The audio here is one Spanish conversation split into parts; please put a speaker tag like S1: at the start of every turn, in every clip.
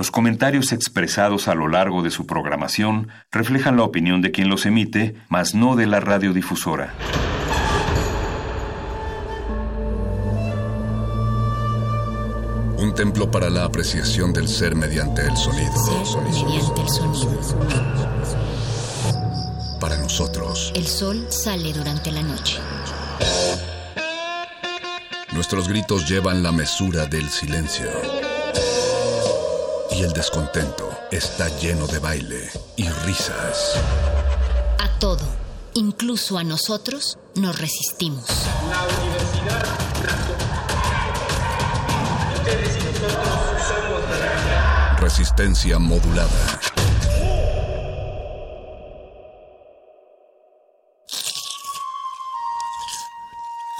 S1: Los comentarios expresados a lo largo de su programación reflejan la opinión de quien los emite, mas no de la radiodifusora.
S2: Un templo para la apreciación del ser mediante el sonido.
S3: mediante el sonido.
S2: Para nosotros.
S3: El sol sale durante la noche.
S2: Nuestros gritos llevan la mesura del silencio. Y el descontento está lleno de baile y risas.
S3: A todo, incluso a nosotros, nos resistimos.
S4: La Universidad Ustedes y nosotros somos la
S2: Resistencia modulada.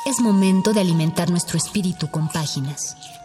S3: Es momento de alimentar nuestro espíritu con páginas.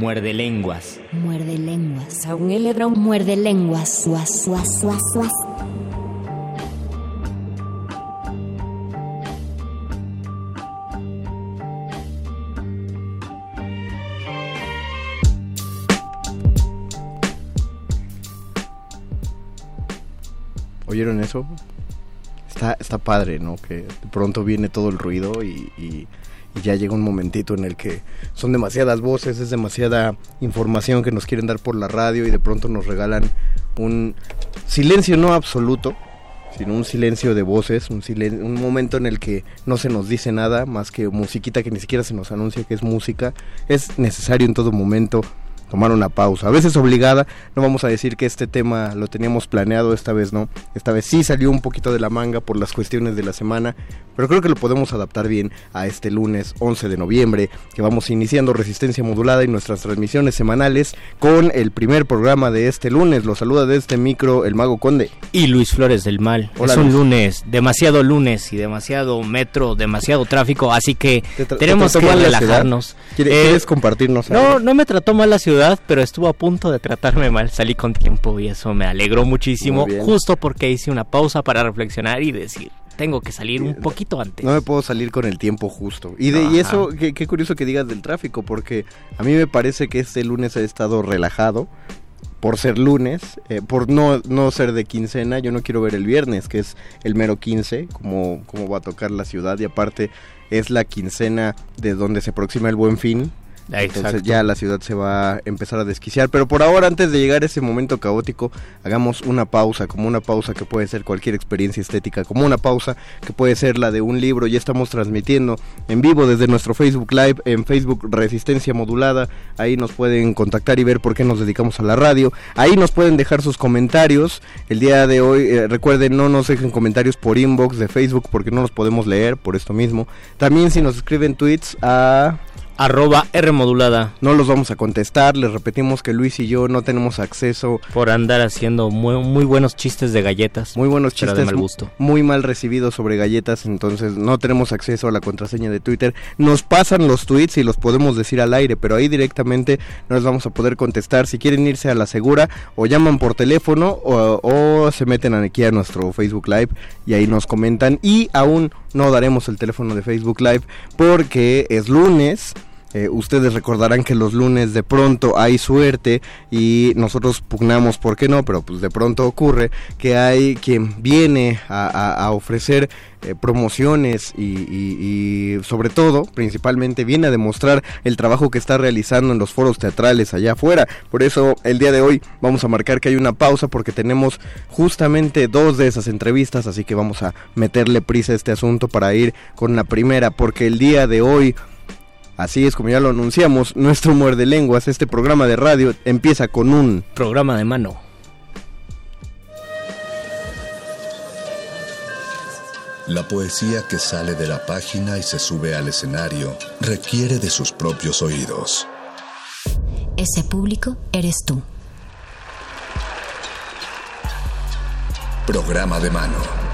S5: Muerde lenguas.
S3: Muerde lenguas. Saúl Eledrón muerde lenguas. Suas, suas, suas, suas.
S6: ¿Oyeron eso? Está, está padre, ¿no? Que de pronto viene todo el ruido y, y- y ya llega un momentito en el que son demasiadas voces, es demasiada información que nos quieren dar por la radio y de pronto nos regalan un silencio no absoluto, sino un silencio de voces, un, silen- un momento en el que no se nos dice nada más que musiquita que ni siquiera se nos anuncia que es música. Es necesario en todo momento tomar una pausa, a veces obligada, no vamos a decir que este tema lo teníamos planeado, esta vez no, esta vez sí salió un poquito de la manga por las cuestiones de la semana, pero creo que lo podemos adaptar bien a este lunes 11 de noviembre, que vamos iniciando Resistencia Modulada y nuestras transmisiones semanales con el primer programa de este lunes, lo saluda de este micro el Mago Conde.
S5: Y Luis Flores del Mal.
S6: Hola,
S5: es un
S6: Luis.
S5: lunes, demasiado lunes y demasiado metro, demasiado tráfico, así que
S6: ¿Te tra-
S5: tenemos
S6: te
S5: que relajarnos.
S6: ¿Quieres,
S5: Eh,
S6: quieres compartirnos
S5: no, no me trató mal la ciudad, pero estuvo a punto de tratarme mal. Salí con tiempo y eso me alegró muchísimo, justo porque hice una pausa para reflexionar y decir, tengo que salir un poquito antes.
S6: No me puedo salir con el tiempo justo. Y, de, y eso, qué, curioso que digas del tráfico, porque a mí me parece que este lunes ha estado relajado por ser lunes, eh, por no, no ser de quincena. Yo no quiero ver el viernes, que es el mero 15, como, como va a tocar la ciudad. Y aparte es la quincena de donde se aproxima el buen fin. Entonces ya la ciudad se va a empezar a desquiciar. Pero por ahora, antes de llegar a ese momento caótico, hagamos una pausa, como una pausa que puede ser cualquier experiencia estética, como una pausa que puede ser la de un libro. Ya estamos transmitiendo en vivo desde nuestro Facebook Live, en Facebook Resistencia Modulada. Ahí nos pueden contactar y ver por qué nos dedicamos a la radio. Ahí nos pueden dejar sus comentarios. El día de hoy, eh, recuerden, no nos dejen comentarios por inbox de Facebook porque no los podemos leer por esto mismo. También si nos escriben tweets a...
S5: Arroba R modulada.
S6: No los vamos a contestar, les repetimos que Luis y yo no tenemos acceso.
S5: Por andar haciendo muy, muy buenos chistes de galletas.
S6: Muy buenos chistes,
S5: de mal gusto.
S6: muy mal recibidos sobre galletas, entonces no tenemos acceso a la contraseña de Twitter. Nos pasan los tweets y los podemos decir al aire, pero ahí directamente no les vamos a poder contestar. Si quieren irse a la segura, o llaman por teléfono o, o se meten aquí a nuestro Facebook Live y ahí nos comentan. Y aún no daremos el teléfono de Facebook Live porque es lunes. Eh, ustedes recordarán que los lunes de pronto hay suerte y nosotros pugnamos, ¿por qué no? Pero pues de pronto ocurre que hay quien viene a, ofrecer eh, promociones y- y sobre todo, principalmente, viene a demostrar el trabajo que está realizando en los foros teatrales allá afuera. Por eso el día de hoy vamos a marcar que hay una pausa porque tenemos justamente dos de esas entrevistas, así que vamos a meterle prisa a este asunto para ir con la primera, porque el día de hoy... Así es como ya lo anunciamos, nuestro muerde lenguas, este programa de radio empieza con un
S5: Programa de mano.
S2: La poesía que sale de la página y se sube al escenario requiere de sus propios oídos.
S3: Ese público eres tú.
S2: Programa de mano.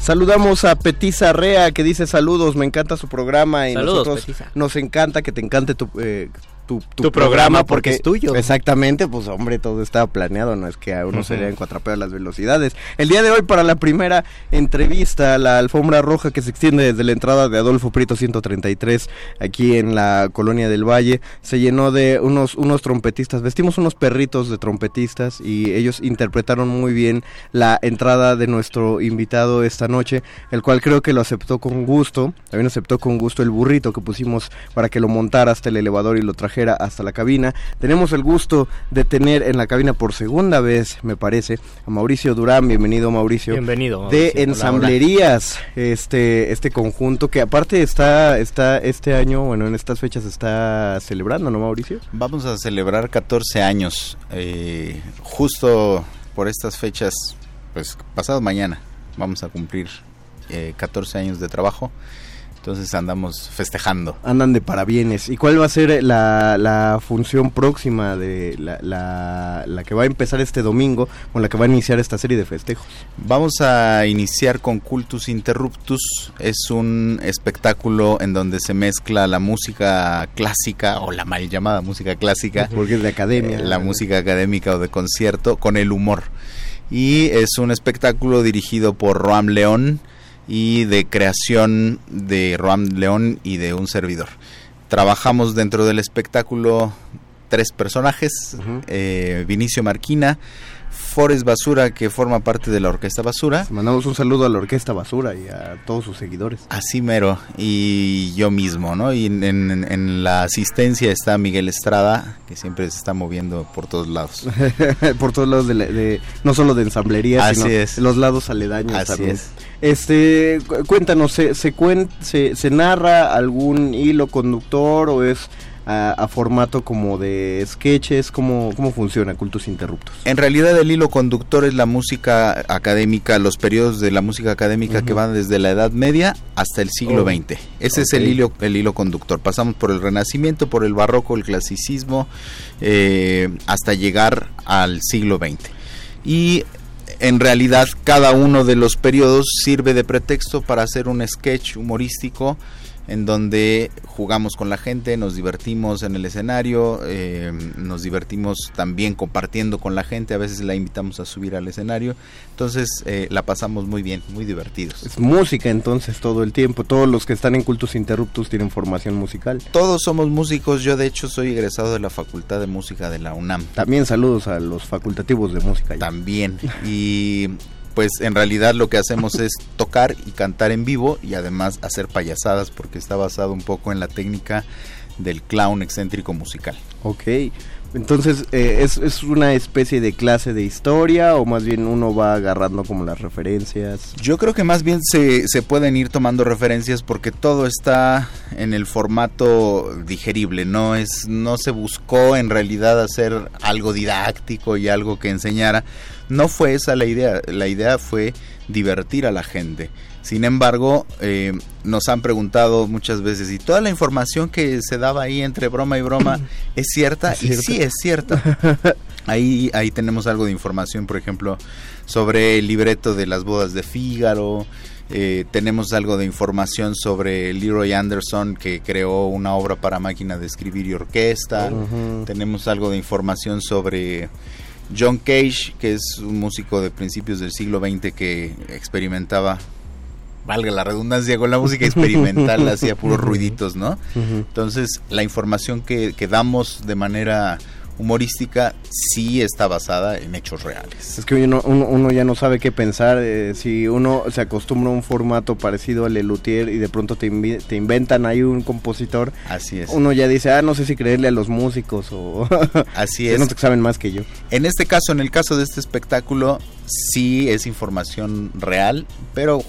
S6: Saludamos a Petisa Rea que dice saludos, me encanta su programa y
S5: Saludos,
S6: nosotros
S5: Petisa.
S6: nos encanta que te encante tu, eh, tu,
S5: Tu programa porque es tuyo.
S6: Exactamente, pues hombre, todo estaba planeado, no es que a uno se le hayan cuatrapeado las velocidades. El día de hoy para la primera entrevista, la alfombra roja que se extiende desde la entrada de Adolfo Prito 133 aquí en la colonia del Valle, se llenó de unos, unos trompetistas, vestimos unos perritos de trompetistas y ellos interpretaron muy bien la entrada de nuestro invitado esta noche, el cual creo que lo aceptó con gusto, también aceptó con gusto el burrito que pusimos para que lo montara hasta el elevador y lo hasta la cabina. Tenemos el gusto de tener en la cabina por segunda vez, me parece, a Mauricio Durán, bienvenido Mauricio.
S5: Bienvenido.
S6: De
S5: Mauricio. Hola,
S6: ensamblerías, este este conjunto que aparte está está este año, bueno, en estas fechas está celebrando, ¿no, Mauricio?
S7: Vamos a celebrar 14 años, eh, justo por estas fechas, pues pasado mañana vamos a cumplir eh, 14 años de trabajo, entonces andamos festejando.
S6: Andan de parabienes. ¿Y cuál va a ser la, la función próxima de la, la, la que va a empezar este domingo, con la que va a iniciar esta serie de festejos?
S7: Vamos a iniciar con Cultus Interruptus, es un espectáculo en donde se mezcla la música clásica o la mal llamada música clásica.
S6: Porque es de academia.
S7: eh, la música académica o de concierto con el humor. Y es un espectáculo dirigido por Roam León y de creación de Roam León y de un servidor. Trabajamos dentro del espectáculo tres personajes, eh, Vinicio Marquina, Forest Basura, que forma parte de la Orquesta Basura,
S6: Mandamos un saludo a la Orquesta Basura y a todos sus seguidores.
S7: Así mero, y yo mismo, ¿no? Y en, en- en la asistencia está Miguel Estrada, que siempre se está moviendo por todos lados.
S6: por todos lados de, la- de- no solo de ensamblería
S7: Así
S6: sino
S7: es.
S6: los lados aledaños
S7: Así
S6: también.
S7: es.
S6: este cu- cuéntanos se se, cuen- se se narra algún hilo conductor o es a, a formato como de sketches cómo cómo funciona Cultos Interruptos
S7: En realidad el hilo conductor es la música académica, los periodos de la música académica que van desde la Edad Media hasta el siglo
S6: Oh,
S7: XX. Ese es el hilo, el hilo conductor. Pasamos por el Renacimiento, por el Barroco, el Clasicismo, eh, hasta llegar al siglo XX. Y en realidad cada uno de los periodos sirve de pretexto para hacer un sketch humorístico en donde jugamos con la gente, nos divertimos en el escenario, eh, nos divertimos también compartiendo con la gente, a veces la invitamos a subir al escenario, entonces eh, la pasamos muy bien, muy divertidos.
S6: es música entonces todo el tiempo todos los que están en Cultos Interruptos tienen formación musical
S7: Todos somos músicos, yo de hecho soy egresado de la Facultad de Música de la UNAM.
S6: también saludos a los facultativos de música.
S7: También. Y pues en realidad lo que hacemos es tocar y cantar en vivo y además hacer payasadas porque está basado un poco en la técnica del clown excéntrico musical.
S6: Ok, entonces eh, ¿es, es una especie de clase de historia o más bien uno va agarrando como las referencias.
S7: Yo creo que más bien se, se pueden ir tomando referencias porque todo está en el formato digerible, no es no se buscó en realidad hacer algo didáctico y algo que enseñara. No fue esa la idea, la idea fue divertir a la gente. Sin embargo, eh, nos han preguntado muchas veces, ¿y toda la información que se daba ahí entre broma y broma es cierta?
S6: ¿Es
S7: Y
S6: cierta?
S7: sí, es cierta. Ahí, ahí tenemos algo de información, por ejemplo, sobre el libreto de las bodas de Fígaro. eh, tenemos algo de información sobre Leroy Anderson, que creó una obra para máquina de escribir y orquesta. Tenemos algo de información sobre John Cage, que es un músico de principios del siglo XX que experimentaba, valga la redundancia, con la música experimental, hacía puros ruiditos, ¿no? Entonces, la información que, que damos de manera humorística sí está basada en hechos reales.
S6: Es que uno, uno, uno ya no sabe qué pensar. eh, si uno se acostumbra a un formato parecido al de Luthier y de pronto te, te inventan ahí un compositor,
S7: Así es.
S6: uno ya dice, ah, no sé si creerle a los músicos o...
S7: Así es.
S6: nota que saben más que yo.
S7: En este caso, en el caso de este espectáculo, sí es información real, pero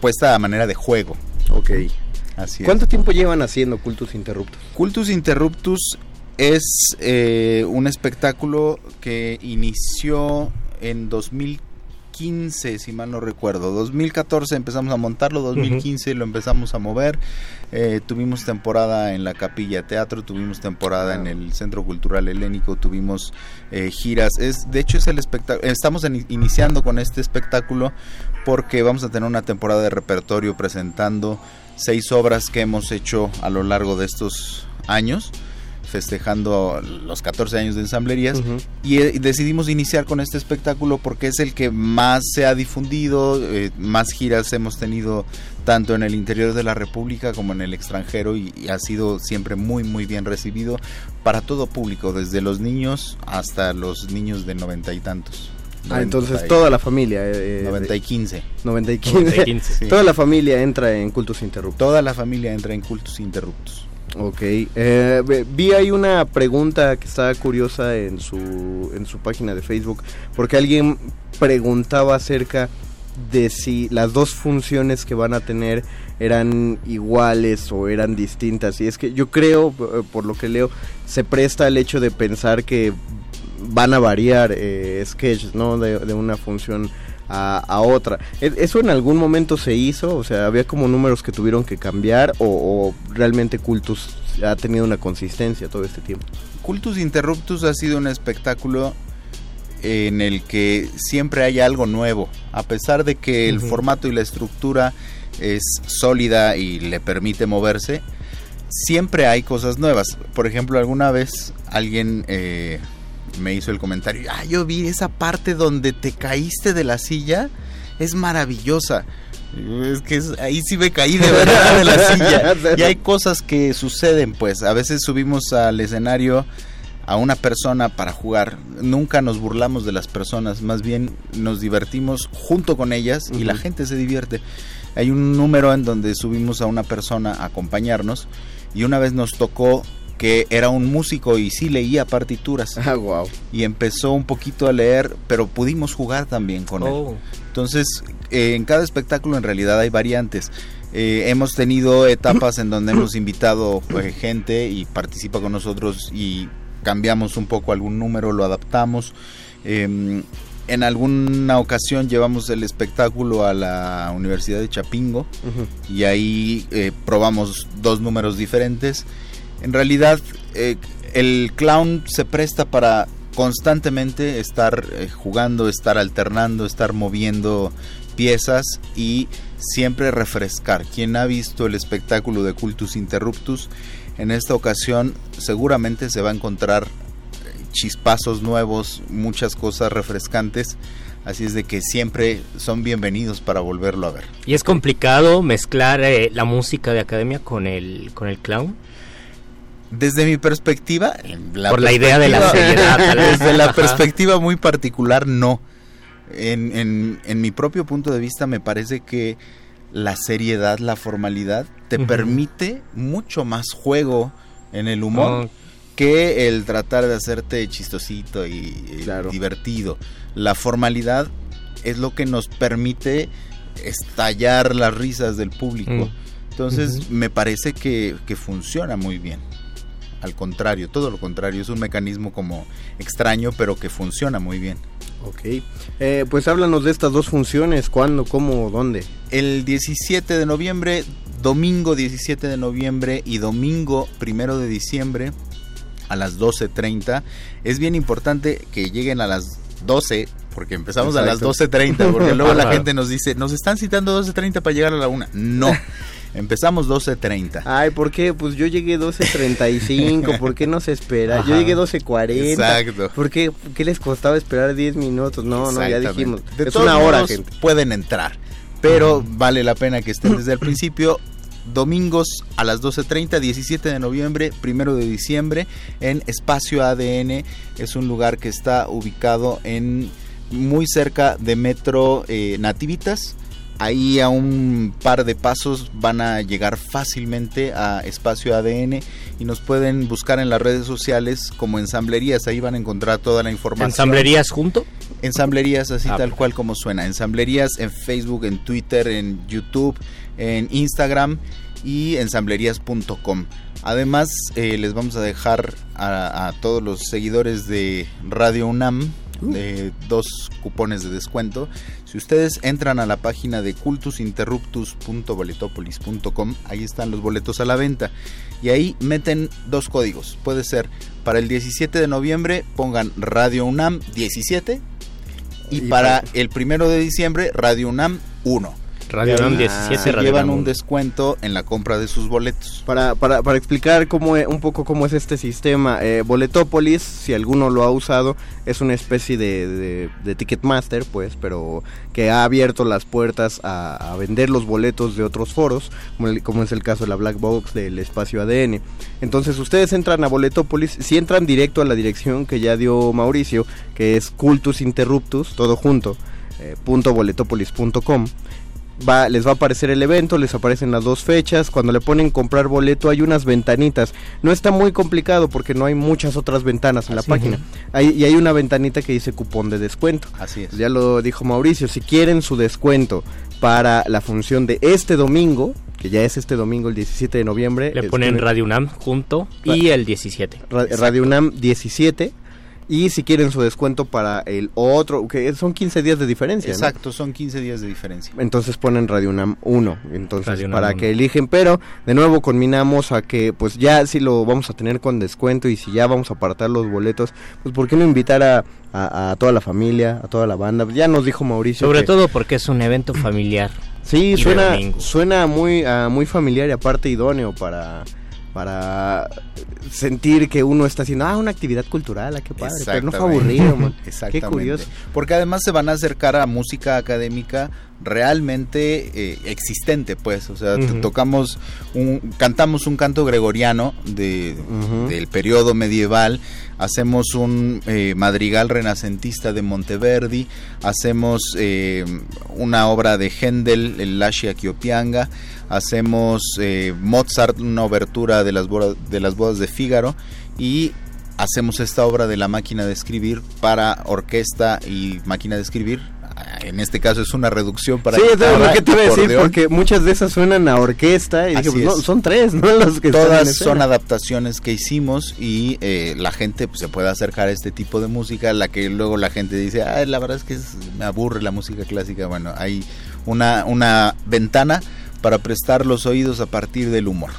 S7: puesta a manera de juego.
S6: Ok.
S7: Así es.
S6: ¿Cuánto tiempo llevan haciendo Cultos Interruptos?
S7: Cultus Interruptus es eh, un espectáculo que inició en 2015, si mal no recuerdo. 2014 empezamos a montarlo, 2015 lo empezamos a mover. Eh, tuvimos temporada en la Capilla Teatro, tuvimos temporada en el Centro Cultural Helénico, tuvimos eh, giras. Es, de hecho, es el espectáculo. Estamos iniciando con este espectáculo porque vamos a tener una temporada de repertorio presentando seis obras que hemos hecho a lo largo de estos años festejando los 14 años de ensamblerías eh, y, decidimos iniciar con este espectáculo porque es el que más se ha difundido, eh, más giras hemos tenido tanto en el interior de la República como en el extranjero y, ha sido siempre muy muy bien recibido para todo público, desde los niños hasta los niños de noventa y tantos.
S6: Ah, entonces toda la familia.
S7: Eh, 90 y 15.
S6: 90 y 15. Toda la familia entra en Cultos Interruptos.
S7: Toda la familia entra en Cultos Interruptos.
S6: Ok, eh, vi ahí una pregunta que estaba curiosa en su, en su página de Facebook, porque alguien preguntaba acerca de si las dos funciones que van a tener eran iguales o eran distintas. Y es que yo creo, eh, por lo que leo, se presta el hecho de pensar que van a variar eh, sketches, ¿no? De, de una función a, otra. ¿E, ¿Eso en algún momento se hizo? O sea, ¿había como números que tuvieron que cambiar o, realmente Cultus ha tenido una consistencia todo este tiempo?
S7: Cultus Interruptus ha sido un espectáculo en el que siempre hay algo nuevo, a pesar de que el formato y la estructura es sólida y le permite moverse, siempre hay cosas nuevas. Por ejemplo, alguna vez alguien eh, me hizo el comentario, ah, yo vi esa parte donde te caíste de la silla, es maravillosa. Es que ahí sí me caí de verdad de la silla. Y hay cosas que suceden, pues. A veces subimos al escenario a una persona para jugar. Nunca nos burlamos de las personas, más bien nos divertimos junto con ellas y la gente se divierte. Hay un número en donde subimos a una persona a acompañarnos y una vez nos tocó que era un músico y sí leía partituras.
S6: Ah, wow.
S7: Y empezó un poquito a leer, pero pudimos jugar también con él. Oh. Entonces, eh, en cada espectáculo en realidad hay variantes. Eh, hemos tenido etapas en donde hemos invitado eh, gente y participa con nosotros y cambiamos un poco algún número, lo adaptamos. Em, en alguna ocasión llevamos el espectáculo a la Universidad de Chapingo y ahí probamos dos números diferentes en realidad, eh, el clown se presta para constantemente estar eh, jugando, estar alternando, estar moviendo piezas y siempre refrescar. Quien ha visto el espectáculo de Cultus Interruptus, en esta ocasión seguramente se va a encontrar eh, chispazos nuevos, muchas cosas refrescantes. Así es de que siempre son bienvenidos para volverlo a ver.
S5: ¿Y es complicado mezclar la música de academia con el, con el clown?
S7: Desde mi perspectiva,
S5: por la idea de la seriedad,
S7: desde la perspectiva muy particular, no. En, en, mi propio punto de vista, me parece que la seriedad, la formalidad, te permite mucho más juego en el humor que el tratar de hacerte chistosito y, divertido. La formalidad es lo que nos permite estallar las risas del público. Mm. Entonces, me parece que, que funciona muy bien al contrario, todo lo contrario, es un mecanismo como extraño, pero que funciona muy bien.
S6: Ok, eh, pues háblanos de estas dos funciones, ¿cuándo, cómo, dónde?
S7: El 17 de noviembre, domingo 17 de noviembre y domingo primero de diciembre a las 12.30. Es bien importante que lleguen a las 12 porque empezamos a las 12.30, porque luego la gente nos dice, nos están citando 12.30 para llegar a la una. No. Empezamos 12.30.
S6: Ay, ¿por qué? Pues yo llegué 12.35, ¿por qué no se espera? Yo llegué 12.40. Exacto. ¿Por qué, les costaba esperar 10 minutos? No, no, ya dijimos.
S7: es una hora, gente. Pueden entrar, pero vale la pena que estén desde el principio. Domingos a las 12.30, 17 de noviembre, 1 de diciembre, en Espacio ADN. Es un lugar que está ubicado en muy cerca de Metro eh, Nativitas Ahí a un par de pasos van a llegar fácilmente a Espacio ADN y nos pueden buscar en las redes sociales como ensamblerías. Ahí van a encontrar toda la información.
S5: ¿Ensamblerías junto?
S7: Ensamblerías, así ah, tal cual como suena. Ensamblerías en Facebook, en Twitter, en YouTube, en Instagram y ensamblerías.com. Además, eh, les vamos a dejar a, a todos los seguidores de Radio UNAM eh, dos cupones de descuento. Si ustedes entran a la página de cultusinterruptus.boletopolis.com, ahí están los boletos a la venta. Y ahí meten dos códigos. Puede ser para el 17 de noviembre pongan Radio UNAM 17 y,
S6: Y
S7: para
S6: para-
S7: el primero de diciembre Radio UNAM 1.
S5: Radio UNAM 17,
S7: se
S5: Radio
S7: llevan un
S5: 1.
S7: descuento en la compra de sus boletos.
S6: Para, para, para explicar cómo e- un poco cómo es este sistema, eh, Boletópolis, si alguno lo ha usado, es una especie de, de- de Ticketmaster, pues, pero que ha abierto las puertas a, a vender los boletos de otros foros, como, el- como es el caso de la Black Box del espacio ADN. Entonces ustedes entran a Boletópolis, si entran directo a la dirección que ya dio Mauricio, que es Cultus Interruptus, todo junto, eh, punto boletopolis.com va, les va a aparecer el evento, les aparecen las dos fechas, cuando le ponen comprar boleto hay unas ventanitas, no está muy complicado porque no hay muchas otras ventanas en la página, hay, y hay una ventanita que dice cupón de descuento,
S7: Así es.
S6: ya lo dijo Mauricio, si quieren su descuento para la función de este domingo, que ya es este domingo el 17 de noviembre,
S5: Le ponen Radio UNAM junto y el 17.
S6: Ra- Radio UNAM 17 y si quieren su descuento para el otro, que son 15 días de diferencia, ¿no?
S7: Exacto, son 15 días de diferencia.
S6: entonces ponen Radio UNAM 1, entonces
S5: Radio UNAM
S6: para
S5: 1.
S6: que eligen, pero de nuevo combinamos a que pues ya si lo vamos a tener con descuento y si ya vamos a apartar los boletos, pues por qué no invitar a, a- a toda la familia, a toda la banda, ya nos dijo Mauricio.
S5: Sobre
S6: que-
S5: todo porque es un evento familiar.
S6: Sí, suena, suena muy, ah, muy familiar y aparte idóneo para, para sentir que uno está haciendo, ah, una actividad cultural, ah, qué padre, pero no fue aburrido, man. Qué curioso.
S7: Porque además se van a acercar a música académica realmente eh, existente, pues. O sea,
S5: Ujú.
S7: tocamos, un, cantamos un canto gregoriano de,
S6: Ujú.
S7: del periodo medieval, hacemos un eh, madrigal renacentista de Monteverdi, hacemos eh, una obra de Händel, el Lascia Chiopianga, hacemos eh, Mozart, una obertura de las, bodas, de las bodas de Fígaro y hacemos esta obra de la máquina de escribir para orquesta y máquina de escribir. Ah, En este caso es una reducción para
S6: sí, es lo que te iba a decir, porque muchas de esas suenan a orquesta y dije, pues, no, son tres, ¿no? Los que
S7: Todas son adaptaciones que hicimos y eh, la gente pues, se puede acercar a este tipo de música, la que luego la gente dice, ah, la verdad es que es- me aburre la música clásica. Bueno, hay una, una ventana para prestar los oídos a partir del humor.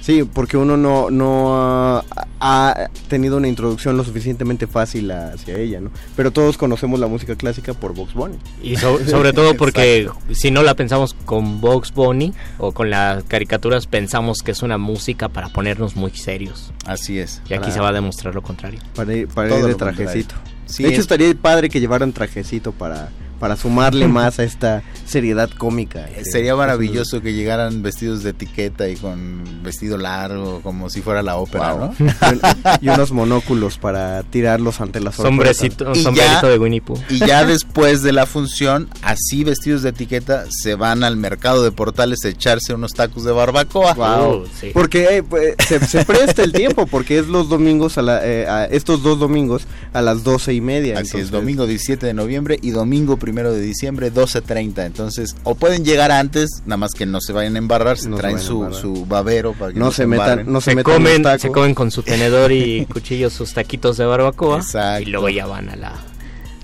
S6: Sí, porque uno no, no ha tenido una introducción lo suficientemente fácil hacia ella, ¿no? Pero todos conocemos la música clásica por Box Bunny.
S5: Y so- sobre todo porque si no la pensamos con Box Bunny o con las caricaturas, pensamos que es una música para ponernos muy serios.
S7: Así es.
S5: Y aquí
S6: Para-
S5: se va a demostrar lo contrario.
S6: Para ir, para
S7: Todo
S6: ir de trajecito.
S7: Sí,
S6: de hecho,
S7: es-
S6: estaría padre que llevaran trajecito para, para sumarle más a esta seriedad cómica.
S7: Eh, Sería maravilloso que llegaran vestidos de etiqueta y con vestido largo, como si fuera la ópera,
S6: Wow.
S7: ¿no?
S6: y unos monóculos para tirarlos ante las
S5: Sombrecito,
S7: Y
S5: sombrerito
S7: ya-
S5: de Winnie Pooh.
S7: Y ya después de la función, así vestidos de etiqueta, se van al mercado de portales a echarse unos tacos de barbacoa.
S6: Wow.
S5: Uh, sí.
S6: Porque eh, pues, se, se presta el tiempo, porque es los domingos, a la, eh, a estos dos domingos a las doce y media.
S7: Así es, domingo 17 de noviembre y domingo primero de diciembre 12.30. Entonces, o pueden llegar antes, nada más que no se vayan a embarrar, se
S6: No
S7: traen su,
S6: embarrar.
S7: su babero para que
S6: No,
S7: no,
S6: se metan, no se,
S5: se,
S6: metan
S5: comen, se comen con su tenedor y cuchillo sus taquitos de barbacoa
S7: Exacto.
S5: y luego ya van a la,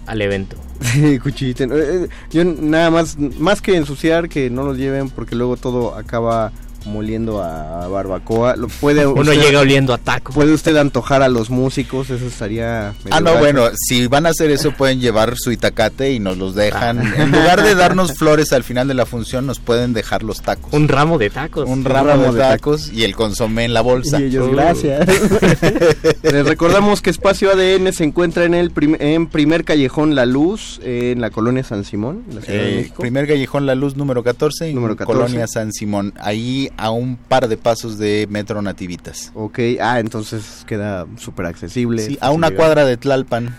S5: al evento.
S6: Sí, cuchillito. Eh, eh, Yo nada más, más que ensuciar, que no los lleven porque luego todo acaba moliendo a barbacoa. Lo puede
S5: Uno
S6: usted,
S5: llega oliendo a taco.
S6: puede usted antojar a los músicos, eso estaría.
S7: Ah, no,
S6: gacho.
S7: bueno, si van a hacer eso pueden llevar su itacate y nos los dejan. En lugar de darnos flores al final de la función, nos pueden dejar los tacos.
S5: Un ramo de tacos.
S7: Un ramo, de, tacos y el consomé en la bolsa.
S6: Y ellos,
S5: Uh.
S6: gracias. Les recordamos que Espacio ADN se encuentra en el prim- en primer callejón La Luz, eh, en la colonia San Simón, en la Ciudad de
S7: Eh,
S6: México.
S7: primer callejón La Luz número 14,
S6: Número
S7: en
S6: 14.
S7: Colonia San Simón. Ahí a un par de pasos de Metro Nativitas.
S6: Ok, ah, entonces queda súper accesible.
S7: Sí, a una
S6: llegar.
S7: cuadra de Tlalpan.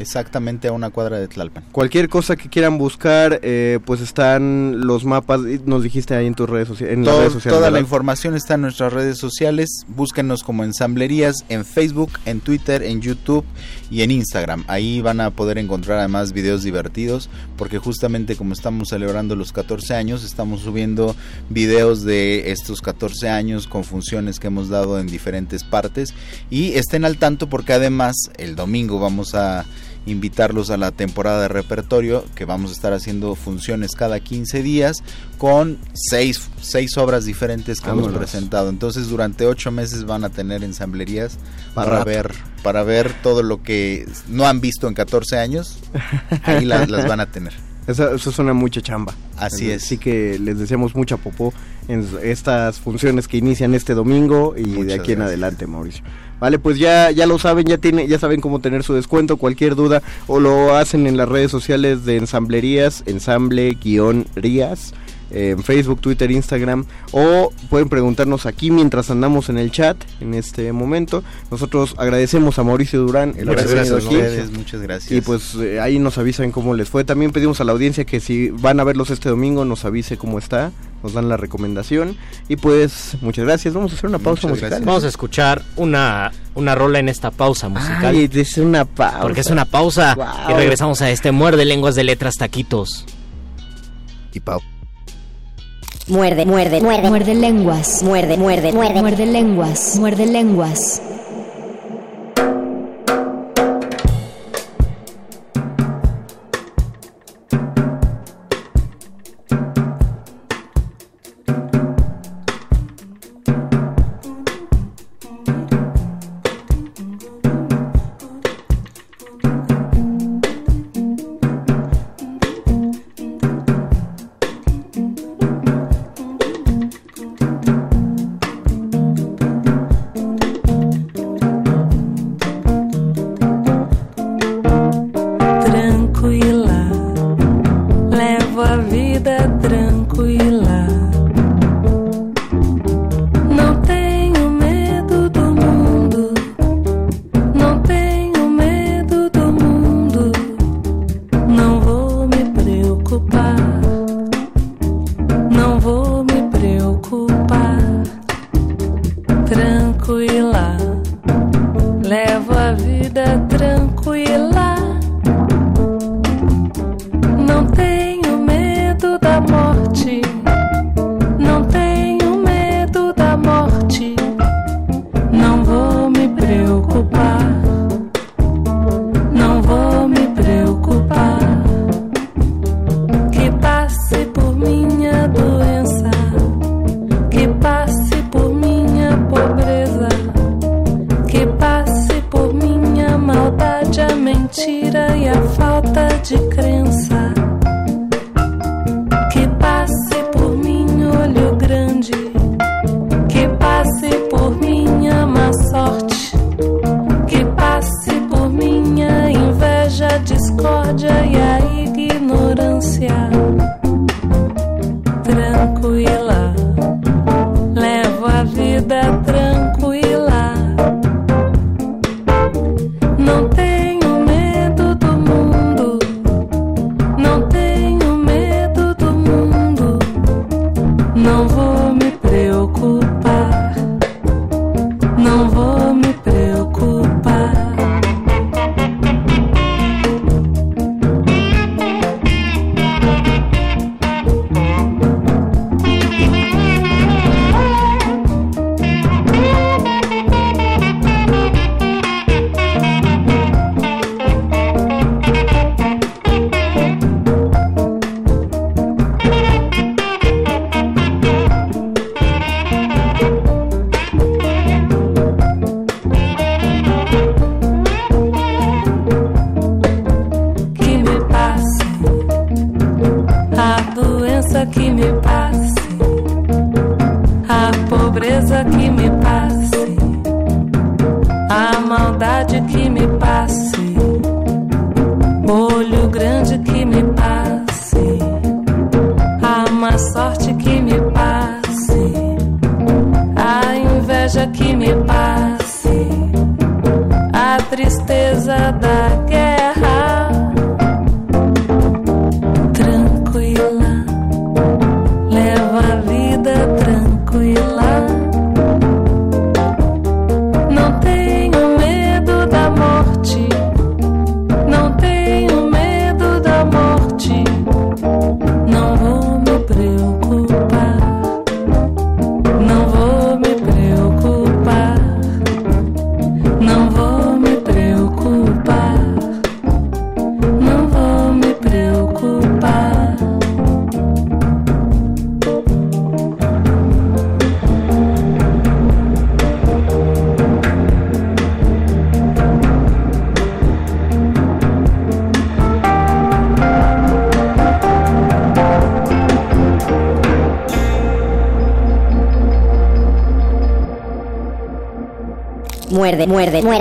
S7: Exactamente a una cuadra de Tlalpan.
S6: Cualquier cosa que quieran buscar, eh, pues están los mapas, nos dijiste ahí en tus redes sociales, en las
S7: Todo-
S6: redes sociales.
S7: toda la información está en nuestras redes sociales. Búsquenos como ensamblerías en Facebook, en Twitter, en YouTube y en Instagram. Ahí van a poder encontrar además videos divertidos porque justamente como estamos celebrando los 14 años, estamos subiendo videos de estos 14 años con funciones que hemos dado en diferentes partes y estén al tanto porque además el domingo vamos a invitarlos a la temporada de repertorio que vamos a estar haciendo funciones cada 15 días con seis, seis obras diferentes que hemos presentado. Entonces durante ocho meses van a tener ensamblerías para, ver para ver todo lo que no han visto en 14 años. Ahí las, van a tener.
S6: Eso, eso, es una mucha chamba.
S7: Así es.
S6: Así que les deseamos mucha popó en estas funciones que inician este domingo y de aquí en adelante, Mauricio. Vale, pues ya ya lo saben, ya tiene ya saben cómo tener su descuento, cualquier duda o lo hacen en las redes sociales de ensamblerías, ensamble-rías en Facebook, Twitter, Instagram o pueden preguntarnos aquí mientras andamos en el chat en este momento. Nosotros agradecemos a Mauricio Durán
S7: el muchas gracias aquí. muchas gracias.
S6: Y pues eh, ahí nos avisan cómo les fue. También pedimos a la audiencia que si van a verlos este domingo nos avise cómo está nos dan la recomendación. Y pues, muchas gracias. Vamos a hacer una pausa musical.
S5: Vamos a escuchar una, una rola en esta pausa musical.
S6: Ay, es una pausa.
S5: Porque es una pausa. Y regresamos a este Muerde Lenguas de Letras Taquitos.
S6: Y pau.
S3: Muerde, muerde, muerde. Muerde lenguas. Muerde, muerde, muerde. Muerde lenguas. Muerde lenguas. tranquila, levo a vida tranquila.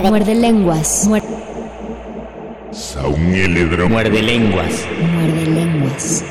S3: Muerde, lenguas. Muerde,
S5: muerde lenguas.
S3: Muerde lenguas.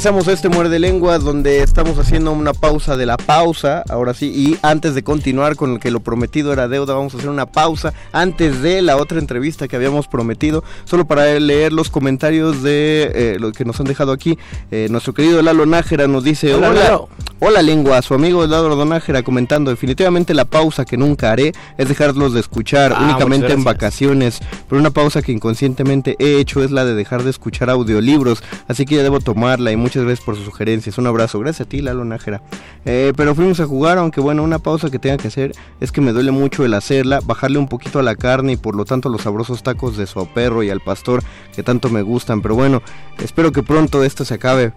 S6: Regresamos a este muerde lenguas donde estamos haciendo una pausa de la pausa, ahora sí, y antes de continuar con el que lo prometido era deuda, vamos a hacer una pausa antes de la otra entrevista que habíamos prometido, solo para leer los comentarios de eh, lo que nos han dejado aquí. Eh, nuestro querido Lalo Nájera nos dice,
S5: Hola,
S6: hola,
S5: Lalo".
S6: hola lengua, su amigo Lalo Nájera comentando, definitivamente la pausa que nunca haré es dejarlos de escuchar
S5: Ah,
S6: únicamente en vacaciones, pero una pausa que inconscientemente he hecho es la de dejar de escuchar audiolibros, así que ya debo tomarla y muchas gracias por sus sugerencias. Un abrazo, gracias a ti, Lalo Nájera. Eh, pero fuimos a jugar, aunque bueno, una pausa que tenga que hacer es que me duele mucho el hacerla, bajarle un poquito a la carne y por lo tanto los sabrosos tacos de su perro y al pastor que tanto me gustan. Pero bueno, espero que pronto esto se acabe.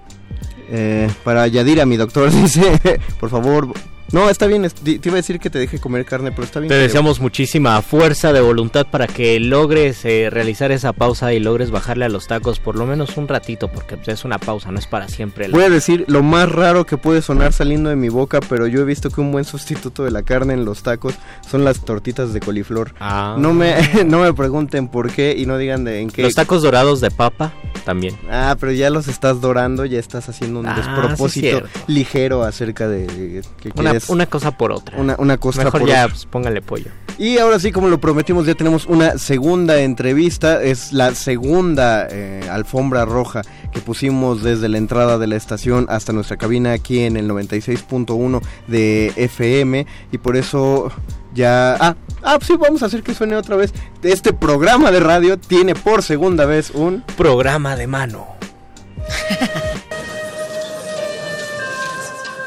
S6: Eh, para Yadira, mi doctor, dice, por favor. No, está bien, te iba a decir que te deje comer carne, pero está bien.
S5: Te deseamos muchísima fuerza de voluntad para que logres eh, realizar esa pausa y logres bajarle a los tacos por lo menos un ratito, porque pues, es una pausa, no es para siempre.
S6: Voy a decir lo más raro que puede sonar saliendo de mi boca, pero yo he visto que un buen sustituto de la carne en los tacos son las tortitas de coliflor.
S5: Ah.
S6: No me no me pregunten por qué y no digan de en qué.
S5: Los tacos dorados de papa también.
S6: Ah, pero ya los estás dorando, ya estás haciendo un
S5: Ah,
S6: despropósito
S5: sí,
S6: ligero acerca de que
S5: Una,
S6: quieres
S5: una cosa por otra.
S6: una, una cosa
S5: Mejor
S6: por
S5: ya
S6: otra.
S5: pues, póngale pollo.
S6: Y ahora sí, como lo prometimos, ya tenemos una segunda entrevista. Es la segunda eh, alfombra roja que pusimos desde la entrada de la estación hasta nuestra cabina aquí en el 96.1 de FM. Y por eso ya... Ah, ah, sí, vamos a hacer que suene otra vez. Este programa de radio tiene por segunda vez un...
S5: Programa de mano.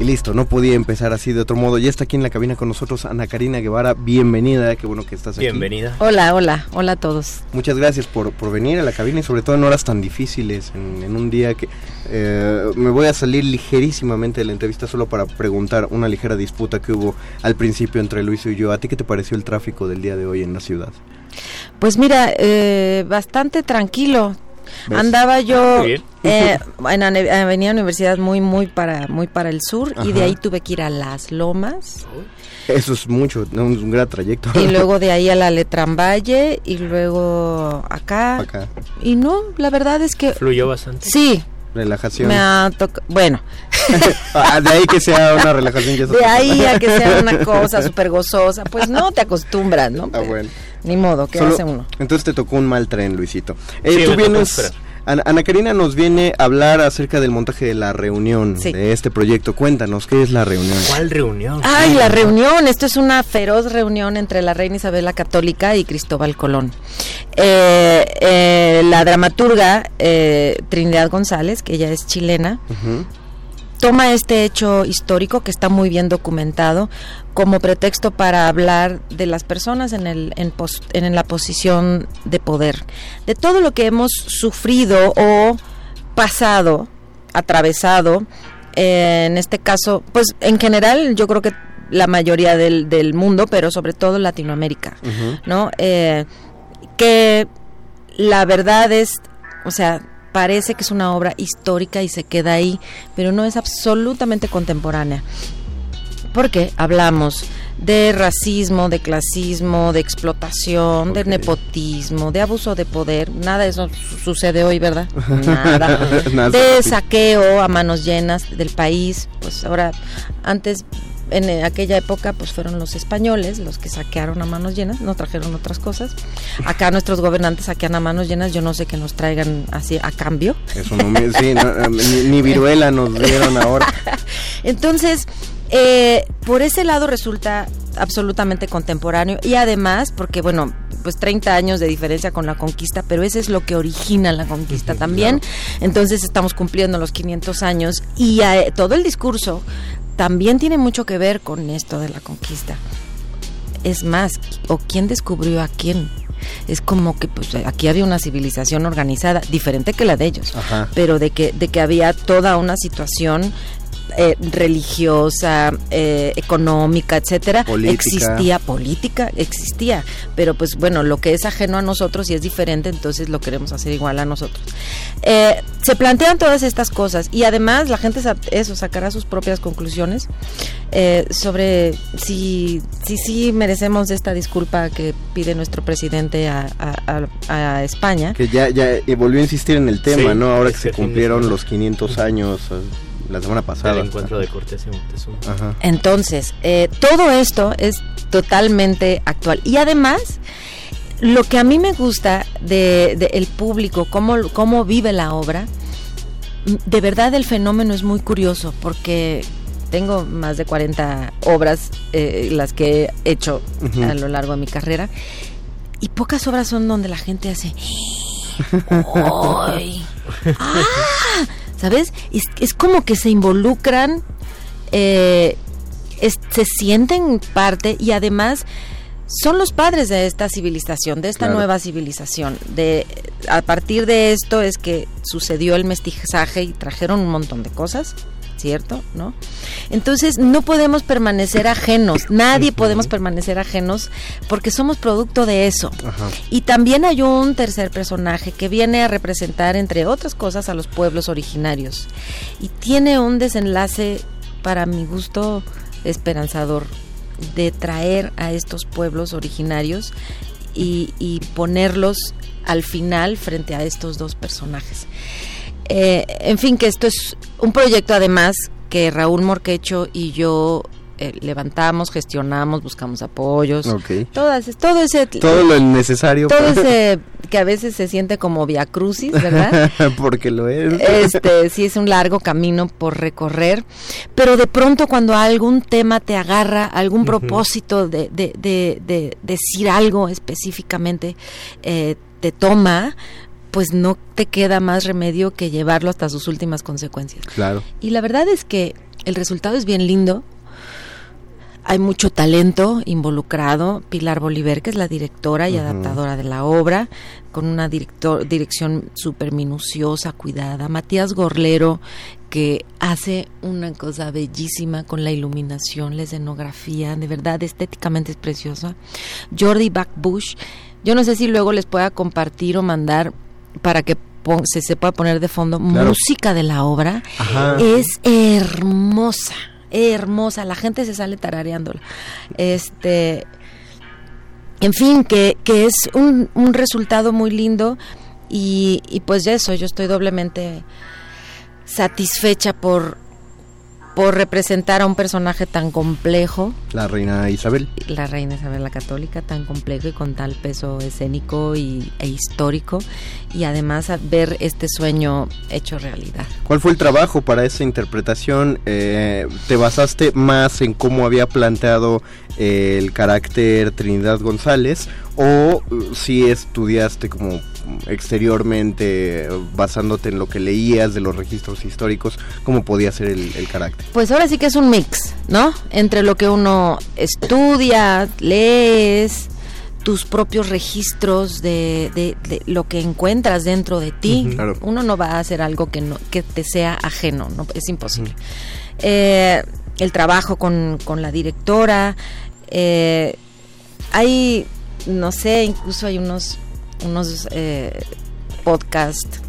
S6: Y listo, no podía empezar así de otro modo. Ya está aquí en la cabina con nosotros Ana Karina Guevara. Bienvenida, qué bueno que estás aquí.
S5: Bienvenida.
S8: Hola, hola, hola a todos.
S6: Muchas gracias por, por venir a la cabina y sobre todo en horas tan difíciles, en, en un día que eh, me voy a salir ligerísimamente de la entrevista solo para preguntar una ligera disputa que hubo al principio entre Luis y yo. ¿A ti qué te pareció el tráfico del día de hoy en la ciudad?
S8: Pues mira, eh, bastante tranquilo.
S6: ¿Ves?
S8: Andaba yo
S5: Ah, bien.
S8: eh, en Avenida Universidad muy muy para muy para el sur y de ahí tuve que ir a Las Lomas
S6: Eso es mucho, ¿no? un, un gran trayecto.
S8: y luego de ahí a la Letramballe y luego acá.
S6: Acá,
S8: Y no, la verdad es que
S5: Fluyó bastante.
S8: sí,
S6: relajación.
S8: me ha tocado, bueno,
S6: Ah, de ahí que sea una relajación
S8: de ahí a que sea una cosa súper gozosa, pues no te acostumbras, ¿no?
S6: Ah, bueno.
S8: Ni modo, ¿qué
S6: Solo-
S8: hace uno?
S6: Entonces te tocó un mal tren, Luisito. Eh,
S5: Sí,
S6: tú vienes. Ana, Ana Karina nos viene a hablar acerca del montaje de la reunión
S8: Sí.
S6: de este proyecto. Cuéntanos, ¿qué es la reunión?
S5: ¿Cuál reunión?
S8: Ay, la reunión. Esto es una feroz reunión entre la reina Isabel la Católica y Cristóbal Colón. Eh, eh, la dramaturga eh, Trinidad González, que ella es chilena. Toma este hecho histórico que está muy bien documentado como pretexto para hablar de las personas en, el, en, pos- en la posición de poder, de todo lo que hemos sufrido o pasado, atravesado, eh, en este caso, pues en general yo creo que la mayoría del, del mundo, pero sobre todo Latinoamérica, ¿no? Eh, que la verdad es, o sea, parece que es una obra histórica y se queda ahí, pero no es absolutamente contemporánea. Porque hablamos de racismo, de clasismo, de explotación, de nepotismo, de abuso de poder. Nada de eso su- sucede hoy, ¿verdad? Nada. De saqueo a manos llenas del país. Pues ahora, antes, en eh, aquella época, pues fueron los españoles los que saquearon a manos llenas, nos trajeron otras cosas. Acá nuestros gobernantes saquean a manos llenas, yo no sé que nos traigan así a cambio.
S6: Eso no me- sí, no, ni, ni viruela nos dieron ahora.
S8: Entonces, eh, por ese lado resulta absolutamente contemporáneo y además, porque bueno, pues 30 años de diferencia con la conquista, pero ese es lo que origina la conquista también. Entonces estamos cumpliendo los 500 años y eh, todo el discurso también tiene mucho que ver con esto de la conquista. es más, o quién descubrió a quién. Es como que pues, aquí había una civilización organizada, diferente que la de ellos, pero de que, de que había toda una situación eh, religiosa, eh, económica, etcétera, existía política, existía, pero pues bueno, lo que es ajeno a nosotros y es diferente, entonces lo queremos hacer igual a nosotros. Eh, se plantean todas estas cosas y además la gente eso sacará sus propias conclusiones sobre si si sí merecemos esta disculpa que pide nuestro presidente a, España.
S6: Que ya ya volvió a insistir en el tema, ¿no? Ahora que se cumplieron los 500 años la semana pasada.
S5: El encuentro de Cortés y Montezuma.
S8: Entonces, eh, todo esto es totalmente actual. Y además, lo que a mí me gusta de, el público, cómo, cómo vive la obra, de verdad el fenómeno es muy curioso porque tengo más de 40 obras eh, las que he hecho a lo largo de mi carrera y pocas obras son donde la gente hace ¡Ay! ¡Ah! ¿Sabes? Es, es como que se involucran, eh, se sienten parte y además son los padres de esta civilización, de esta nueva civilización. De a partir de esto es que sucedió el mestizaje y trajeron un montón de cosas. ¿Cierto? ¿No? Entonces no podemos permanecer ajenos, nadie podemos permanecer ajenos porque somos producto de eso. Y también hay un tercer personaje que viene a representar, entre otras cosas, a los pueblos originarios. Y tiene un desenlace, para mi gusto, esperanzador, de traer a estos pueblos originarios y, y ponerlos al final frente a estos dos personajes. Eh, en fin, que esto es un proyecto además que Raúl Morquecho y yo eh, levantamos, gestionamos, buscamos apoyos, todas, todo ese
S6: todo lo necesario,
S8: todo ese que a veces se siente como via crucis, ¿verdad?
S6: Porque lo es.
S8: Este sí es un largo camino por recorrer, pero de pronto cuando algún tema te agarra, algún propósito de, de, de, decir algo específicamente eh, te toma, pues no te queda más remedio que llevarlo hasta sus últimas consecuencias.
S6: Claro.
S8: Y la verdad es que el resultado es bien lindo. Hay mucho talento involucrado. Pilar Bolívar, que es la directora y adaptadora de la obra, con una dirección súper minuciosa, cuidada. Matías Gorlero, que hace una cosa bellísima con la iluminación, la escenografía, de verdad, estéticamente es preciosa. Jordi Backbush, yo no sé si luego les pueda compartir o mandar para que se, se pueda poner de fondo música de la obra es hermosa hermosa. La gente se sale tarareándola. Este en fin que, que es un, un resultado muy lindo y, y pues eso yo estoy doblemente satisfecha por por representar a un personaje tan complejo.
S6: La reina Isabel.
S8: La reina Isabel la católica, tan complejo y con tal peso escénico y, e histórico. Y además ver este sueño hecho realidad.
S6: ¿Cuál fue el trabajo para esa interpretación? Eh, ¿Te basaste más en cómo había planteado eh, el carácter Trinidad González o uh, si estudiaste como exteriormente basándote en lo que leías de los registros históricos, cómo podía ser el, carácter?
S8: Pues ahora sí que es un mix, ¿no? Entre lo que uno estudia, lees, tus propios registros de, lo que encuentras dentro de ti. Uno no va a hacer algo que, no, que te sea ajeno, no es imposible. Eh, el trabajo con, con la directora, eh, hay, no sé, incluso hay unos unos eh, podcasts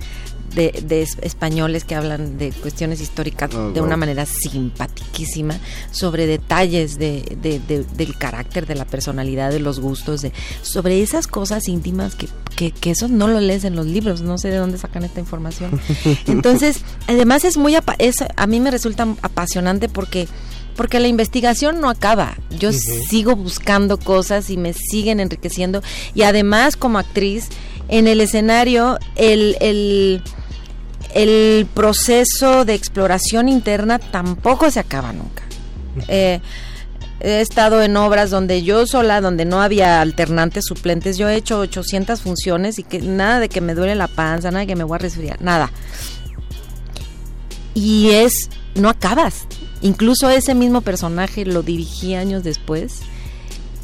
S8: de, españoles que hablan de cuestiones históricas ah, de una manera simpaticísima, sobre detalles de, del carácter, de la personalidad, de los gustos, de sobre esas cosas íntimas que, que, eso no lo lees en los libros, no sé de dónde sacan esta información. Entonces, además es muy, es, a mí me resulta apasionante porque porque la investigación no acaba. Yo sigo buscando cosas y me siguen enriqueciendo. Y además, como actriz, en el escenario, el, el, proceso de exploración interna tampoco se acaba nunca. Eh, he estado en obras donde yo sola, donde no había alternantes suplentes, yo he hecho 800 funciones y que nada de que me duele la panza, nada de que me voy a resfriar, nada. Y es, no acabas, Incluso ese mismo personaje lo dirigí años después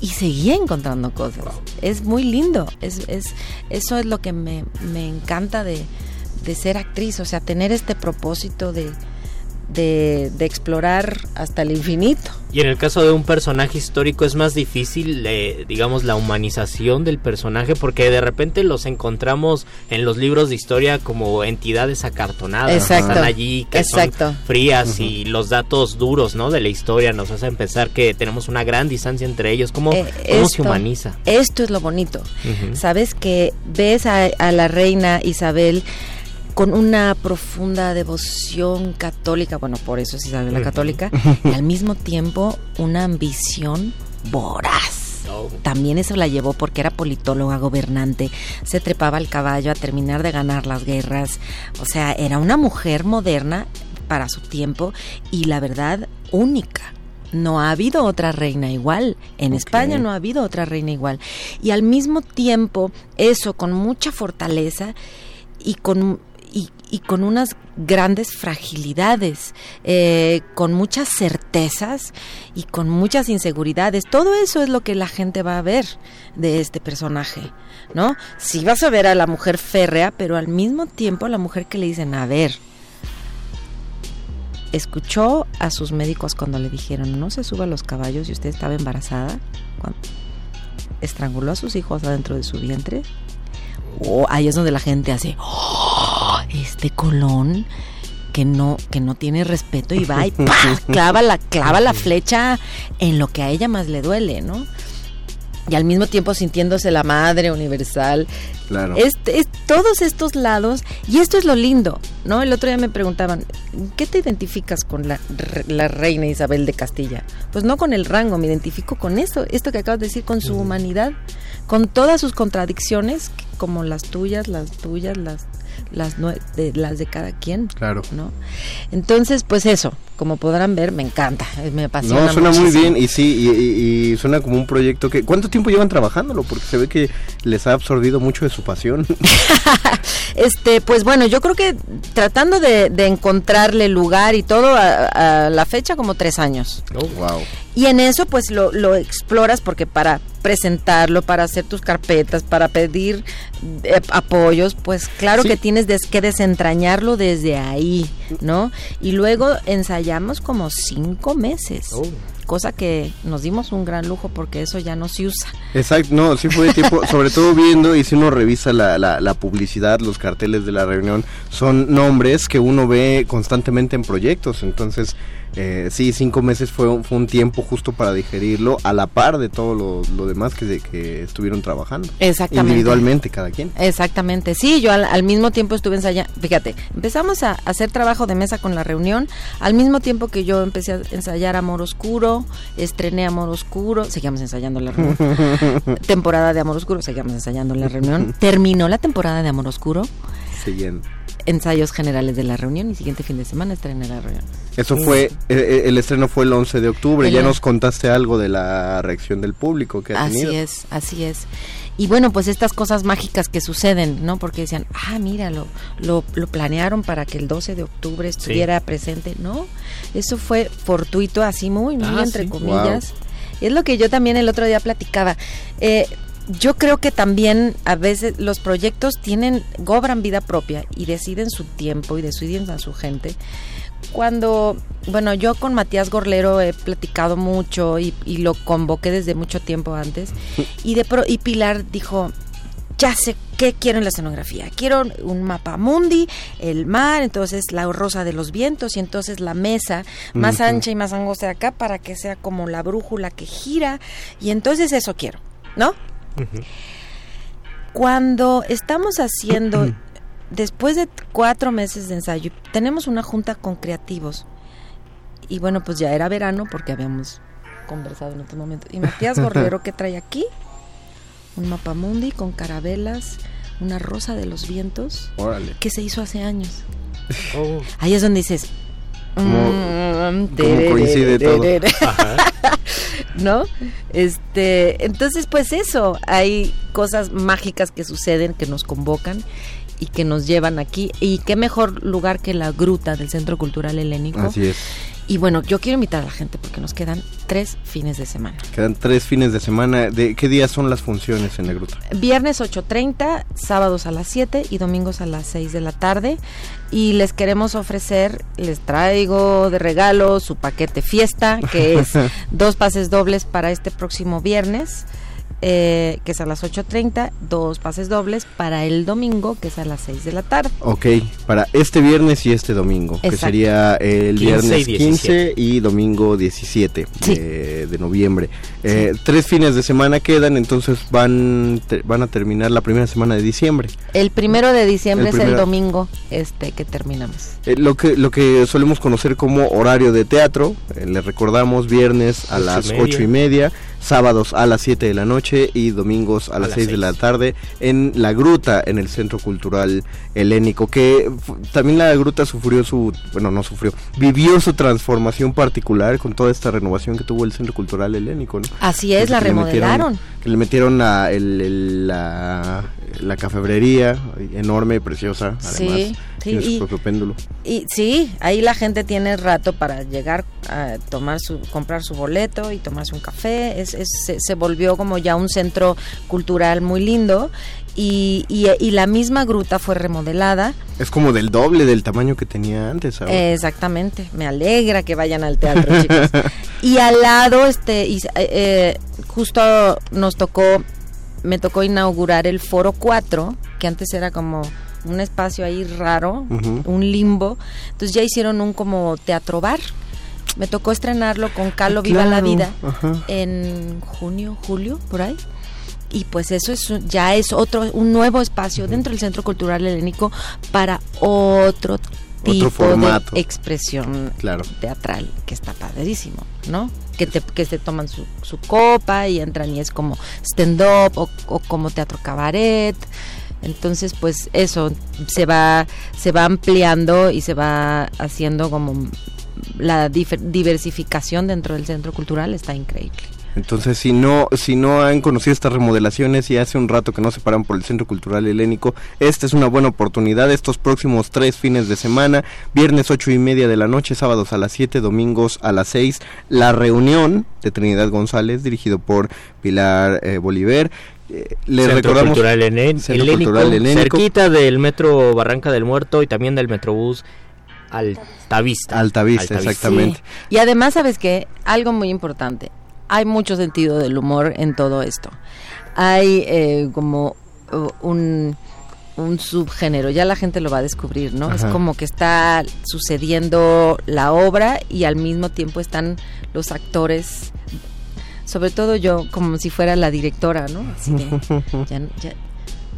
S8: y seguía encontrando cosas. Es muy lindo. Es, es, eso es lo que me, encanta de, de ser actriz, o sea, tener este propósito de, de, de, explorar hasta el infinito.
S5: Y en el caso de un personaje histórico es más difícil, eh, digamos, la humanización del personaje porque de repente los encontramos en los libros de historia como entidades acartonadas.
S8: Exacto.
S5: Están allí, que
S8: Exacto.
S5: son frías y los datos duros ¿no? de la historia nos hacen pensar que tenemos una gran distancia entre ellos. ¿Cómo,
S8: Eh,
S5: cómo
S8: esto-
S5: se humaniza?
S8: Esto es lo bonito. Sabes que ves a, a la reina Isabel con una profunda devoción católica, bueno, por eso es Isabel la católica, y al mismo tiempo una ambición voraz.
S5: Oh.
S8: También eso la llevó porque era politóloga, gobernante, se trepaba al caballo a terminar de ganar las guerras. O sea, era una mujer moderna para su tiempo y la verdad única. No ha habido otra reina igual. En España no ha habido otra reina igual. Y al mismo tiempo, eso con mucha fortaleza y con, y con unas grandes fragilidades, eh, con muchas certezas y con muchas inseguridades. Todo eso es lo que la gente va a ver de este personaje, ¿no? Sí vas a ver a la mujer férrea, pero al mismo tiempo a la mujer que le dicen, a ver, escuchó a sus médicos cuando le dijeron, no se suba a los caballos y usted estaba embarazada, estranguló a sus hijos adentro de su vientre. Oh, ahí es donde la gente hace, "Oh, este Colón que no que no tiene respeto y va y ¡pah! clava la clava la flecha en lo que a ella más le duele, ¿no? Y al mismo tiempo sintiéndose la madre universal.
S6: Claro.
S8: Este, es todos estos lados y esto es lo lindo, ¿no? El otro día me preguntaban, ¿qué te identificas con la, la reina Isabel de Castilla? Pues no con el rango, me identifico con esto, esto que acabas de decir, con su humanidad, con todas sus contradicciones, como las tuyas, las tuyas, las las de, las de cada quien,
S6: Claro.
S8: ¿no? Entonces, pues eso, como podrán ver, me encanta, eh, me apasiona
S6: No, suena muy bien y sí, y, y- y suena como un proyecto que... ¿Cuánto tiempo llevan trabajándolo? Porque se ve que les ha absorbido mucho de su pasión.
S8: Este, pues bueno, yo creo que tratando de, de encontrarle lugar y todo a, a la fecha como tres años.
S6: wow.
S8: Y en eso pues lo, lo exploras porque para presentarlo, para hacer tus carpetas, para pedir eh, apoyos, pues claro
S6: Sí.
S8: que tienes des- que desentrañarlo desde ahí, ¿no? Y luego ensayamos como cinco meses,
S5: Oh.
S8: cosa que nos dimos un gran lujo porque eso ya no se usa.
S6: Exacto, no, sí fue de tiempo, sobre todo viendo y si uno revisa la, la, la publicidad, los carteles de la reunión, son nombres que uno ve constantemente en proyectos, entonces eh, sí, cinco meses fue, un- fue un tiempo justo para digerirlo a la par de todo lo, lo demás que, que estuvieron trabajando.
S8: Exactamente.
S6: Individualmente cada quien.
S8: Exactamente, sí, yo al, al mismo tiempo estuve ensayando, fíjate, empezamos a hacer trabajo de mesa con la reunión, al mismo tiempo que yo empecé a ensayar Amor Oscuro, estrené Amor Oscuro, seguíamos ensayando la reunión, temporada de Amor Oscuro, seguíamos ensayando la reunión, terminó la temporada de Amor Oscuro,
S6: Siguiendo.
S8: Ensayos generales de la reunión y siguiente fin de semana estrené la reunión.
S6: Eso fue, eh, eh, el estreno fue el 11 de octubre,
S8: El-
S6: ya nos contaste algo de la reacción del público que ha
S8: Así
S6: tenido.
S8: es, así es. Y bueno, pues estas cosas mágicas que suceden, ¿no? Porque decían, ah, mira, lo, lo, lo planearon para que el 12 de octubre estuviera presente. No, eso fue fortuito, así muy, muy
S5: Ah,
S8: entre
S5: sí.
S8: comillas. Es lo que yo también el otro día platicaba. Eh, yo creo que también a veces los proyectos tienen, cobran vida propia y deciden su tiempo y deciden a su gente. Cuando, bueno, yo con Matías Gorlero he platicado mucho y, y lo convoqué desde mucho tiempo antes. Y, de pro- y Pilar dijo, ya sé qué quiero en la escenografía. Quiero un mapa mundi, el mar, entonces la rosa de los vientos y entonces la mesa más ancha y más angosta de acá para que sea como la brújula que gira. Y entonces eso quiero, ¿no? Cuando estamos haciendo, después de cuatro meses de ensayo, tenemos una junta con creativos. Y bueno, pues ya era verano porque habíamos conversado en otro momento. Y Matías Gorrero, ¿qué trae aquí? Un mapamundi con carabelas, una rosa de los vientos,
S6: Órale.
S8: que se hizo hace años.
S5: Oh.
S8: Ahí es donde dices...
S6: Como-
S8: mm,
S6: como coincide todo.
S8: ¿No? Este, entonces pues eso, hay cosas mágicas que suceden, que nos convocan y que nos llevan aquí y qué mejor lugar que la gruta del Centro Cultural Helénico
S6: Así es.
S8: Y bueno, yo quiero invitar a la gente porque nos quedan tres fines de semana.
S6: Quedan tres fines de semana. ¿De qué días son las funciones en la gruta?
S8: Viernes 8.30, sábados a las 7 y domingos a las 6 de la tarde. Y les queremos ofrecer, les traigo de regalo su paquete fiesta, que es dos pases dobles para este próximo viernes eh, que es a las 8.30, dos pases dobles para el domingo, que es a las 6 de la tarde.
S6: Ok, para este viernes y este domingo, que sería el viernes 15 y domingo 17 de, noviembre. Eh, tres fines de semana quedan, entonces van, van a terminar la primera semana de diciembre.
S8: El primero de diciembre es el domingo este que terminamos.
S6: Eh, lo, que, lo que solemos conocer como horario de teatro, les recordamos viernes a las ocho y media sábados a las 7 de la noche y domingos a las, 6, de la tarde en La Gruta, en el Centro Cultural Helénico, que también La Gruta sufrió su, bueno, no sufrió, vivió su transformación particular con toda esta renovación que tuvo el Centro Cultural Helénico, ¿no?
S8: Así es, la remodelaron.
S6: que le metieron la, la, la cafebrería enorme, preciosa, además. Sí, y, su propio péndulo.
S8: Y sí, ahí la gente tiene rato para llegar a tomar su, comprar su boleto y tomarse un café. Es, se, volvió como ya un centro cultural muy lindo y, y, la misma gruta fue remodelada.
S6: Es como del doble del tamaño que tenía antes.
S8: Exactamente, me alegra que vayan al teatro, chicos. y al lado, este, y, eh, justo nos tocó, me tocó inaugurar el Foro 4, que antes era como un espacio ahí raro, un limbo. Entonces ya hicieron un como teatro bar. Me tocó estrenarlo con Calo Viva la Vida en junio, julio, por ahí. Y pues eso es ya es otro un nuevo espacio dentro del Centro Cultural Helénico para otro tipo de expresión teatral que está padrísimo, ¿no? Que, te, que se toman su, su copa y entran y es como stand-up o, o como teatro cabaret. Entonces, pues eso se va se va ampliando y se va haciendo como la diversificación dentro del centro cultural está increíble.
S6: Entonces, si no, si no han conocido estas remodelaciones y hace un rato que no se paran por el Centro Cultural Helénico, esta es una buena oportunidad. Estos próximos tres fines de semana, viernes ocho y media de la noche, sábados a las siete, domingos a las seis, la reunión de Trinidad González, dirigido por Pilar eh, Bolívar.
S5: Eh, le Centro Cultural, cerquita del Metro Barranca del Muerto y también del Metrobús Altavista.
S6: Altavista, exactamente.
S8: Y además, ¿sabes qué? Algo muy importante. Hay mucho sentido del humor en todo esto. Hay eh, como uh, un, un subgénero, ya la gente lo va a descubrir, ¿no? Es como que está sucediendo la obra y al mismo tiempo están los actores sobre todo yo como si fuera la directora, ¿no? Así de, ya, ya,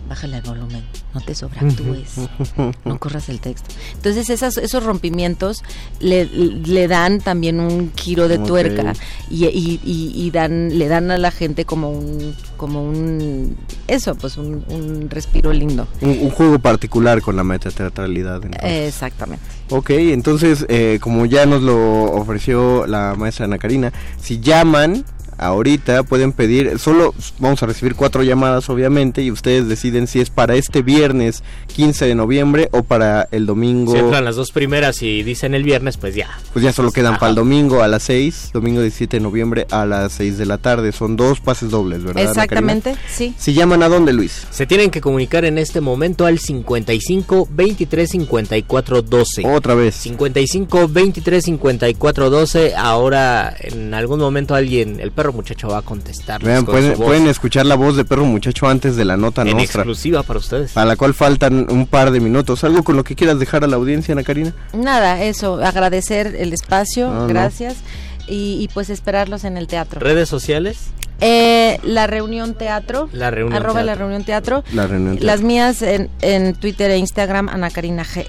S8: bájale el volumen, no te sobreactúes, no corras el texto. Entonces esas, esos rompimientos le, le, dan también un giro de tuerca y, y, y, dan, le dan a la gente como un, como un, eso, pues un, un respiro lindo.
S6: Un, juego particular con la metateatralidad.
S8: Exactamente.
S6: Ok, entonces eh, como ya nos lo ofreció la maestra Ana Karina, si llaman ahorita pueden pedir, solo vamos a recibir cuatro llamadas obviamente y ustedes deciden si es para este viernes 15 de noviembre o para el domingo. Si
S5: entran las dos primeras y dicen el viernes, pues ya.
S6: Pues ya solo quedan para el domingo a las 6, domingo 17 de noviembre a las 6 de la tarde. Son dos pases dobles, ¿verdad?
S8: Exactamente, sí.
S6: Si llaman a dónde, Luis?
S5: Se tienen que comunicar en este momento al 55 23 54 12.
S6: Otra vez.
S5: 55 23 54 12. Ahora en algún momento alguien, el perro muchacho va a contestar.
S6: pueden, escuchar la voz de perro muchacho antes de la nota
S5: en
S6: nuestra.
S5: exclusiva para ustedes.
S6: A la cual faltan un par de minutos. ¿Algo con lo que quieras dejar a la audiencia, Ana Karina?
S8: Nada, eso, agradecer el espacio, gracias. Y, pues esperarlos en el teatro.
S5: ¿Redes sociales?
S8: Eh, la reunión teatro.
S5: La reunión
S8: arroba la reunión teatro. Las mías en, en, Twitter e Instagram, Ana Karina GE.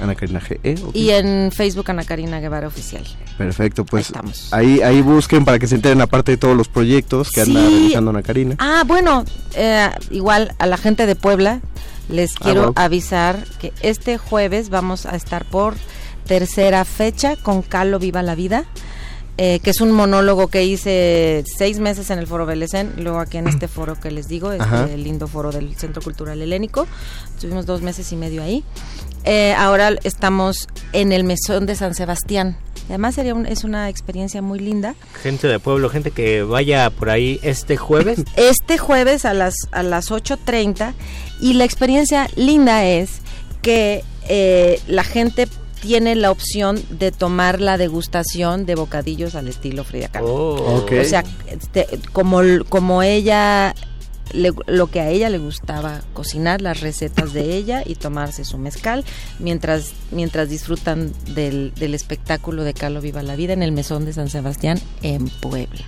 S6: Ana Karina GE.
S8: Y en Facebook, Ana Karina Guevara Oficial.
S6: Perfecto, pues ahí, ahí, busquen para que se enteren aparte de todos los proyectos que anda realizando Ana Karina.
S8: Ah, bueno, eh, igual a la gente de Puebla les ah, quiero avisar que este jueves vamos a estar por tercera fecha con Calo Viva la Vida. Eh, que es un monólogo que hice seis meses en el foro Belecén, luego aquí en este foro que les digo, este lindo foro del Centro Cultural Helénico. Estuvimos dos meses y medio ahí. Eh, ahora estamos en el Mesón de San Sebastián Además sería un, es una experiencia muy linda.
S5: Gente de pueblo, gente que vaya por ahí este jueves.
S8: Este jueves a las, a las 8.30 y la experiencia linda es que eh, la gente tiene la opción de tomar la degustación de bocadillos al estilo Frida Kahlo.
S5: Oh.
S8: O sea, este, como, como ella le- lo que a ella le gustaba cocinar las recetas de ella y tomarse su mezcal mientras mientras disfrutan del, del espectáculo de Carlo Viva la Vida en el Mesón de San Sebastián en Puebla.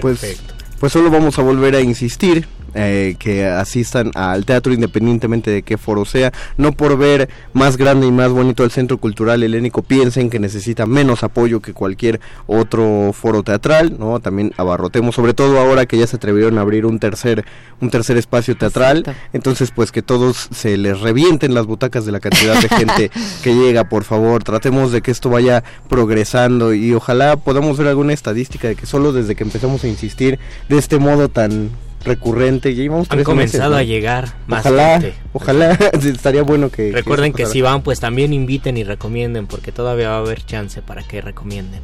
S6: Pues,
S5: Perfecto.
S6: pues solo vamos a volver a insistir eh, que asistan al teatro independientemente de qué foro sea, no por ver más grande y más bonito el Centro Cultural Helénico piensen que necesita menos apoyo que cualquier otro foro teatral, ¿no? También abarrotemos, sobre todo ahora que ya se atrevieron a abrir un tercer un tercer espacio teatral,
S8: Exacto.
S6: entonces pues que todos se les revienten las butacas de la cantidad de gente que llega, por favor, tratemos de que esto vaya progresando y ojalá podamos ver alguna estadística de que solo desde que empezamos a insistir de este modo tan recurrente, ya llevamos
S5: Han comenzado
S6: meses, ¿no?
S5: a llegar más
S6: Ojalá,
S5: gente.
S6: ojalá, estaría bueno que...
S5: Recuerden que si van, pues también inviten y recomienden, porque todavía va a haber chance para que recomienden.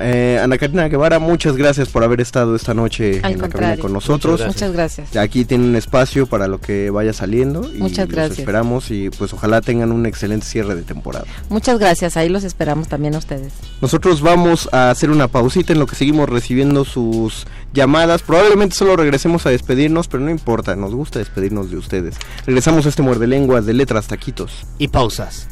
S6: Eh, Ana Karina Guevara, muchas gracias por haber estado esta noche
S8: Al
S6: en la cabina con nosotros.
S5: Muchas
S8: Muchas gracias.
S6: Aquí tienen un espacio para lo que vaya saliendo y
S8: Muchas
S6: los
S8: gracias.
S6: esperamos y pues ojalá tengan un excelente cierre de temporada.
S8: Muchas gracias, ahí los esperamos también a ustedes.
S6: Nosotros vamos a hacer una pausita en lo que seguimos recibiendo sus llamadas. Probablemente solo regresemos a despedirnos, pero no importa, nos gusta despedirnos de ustedes. Regresamos a este muerde lenguas de letras taquitos.
S5: Y pausas.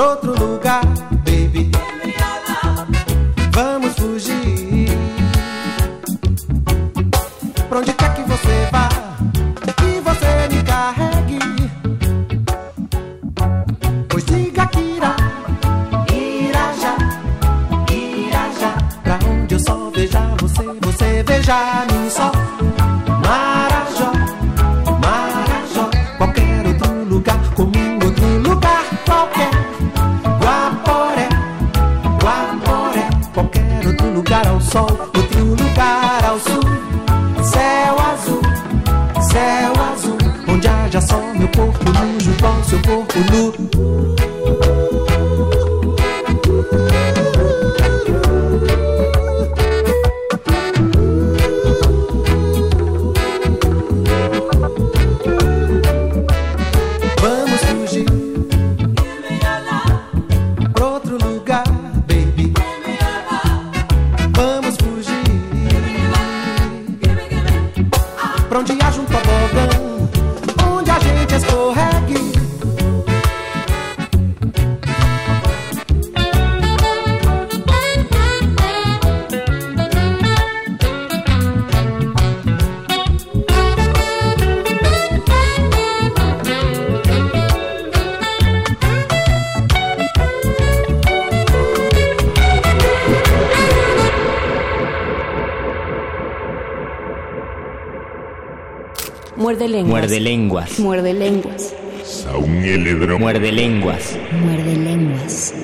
S9: Outro lugar, baby. Vamos fugir. Pra onde quer que você vá, que você me carregue. Pois diga que irá, irá já, irá já. Pra onde eu só veja você, você veja nu junto
S10: lenguas.
S5: Muerde lenguas.
S10: Muerde lenguas.
S5: Muerde lenguas.
S10: Muerde lenguas.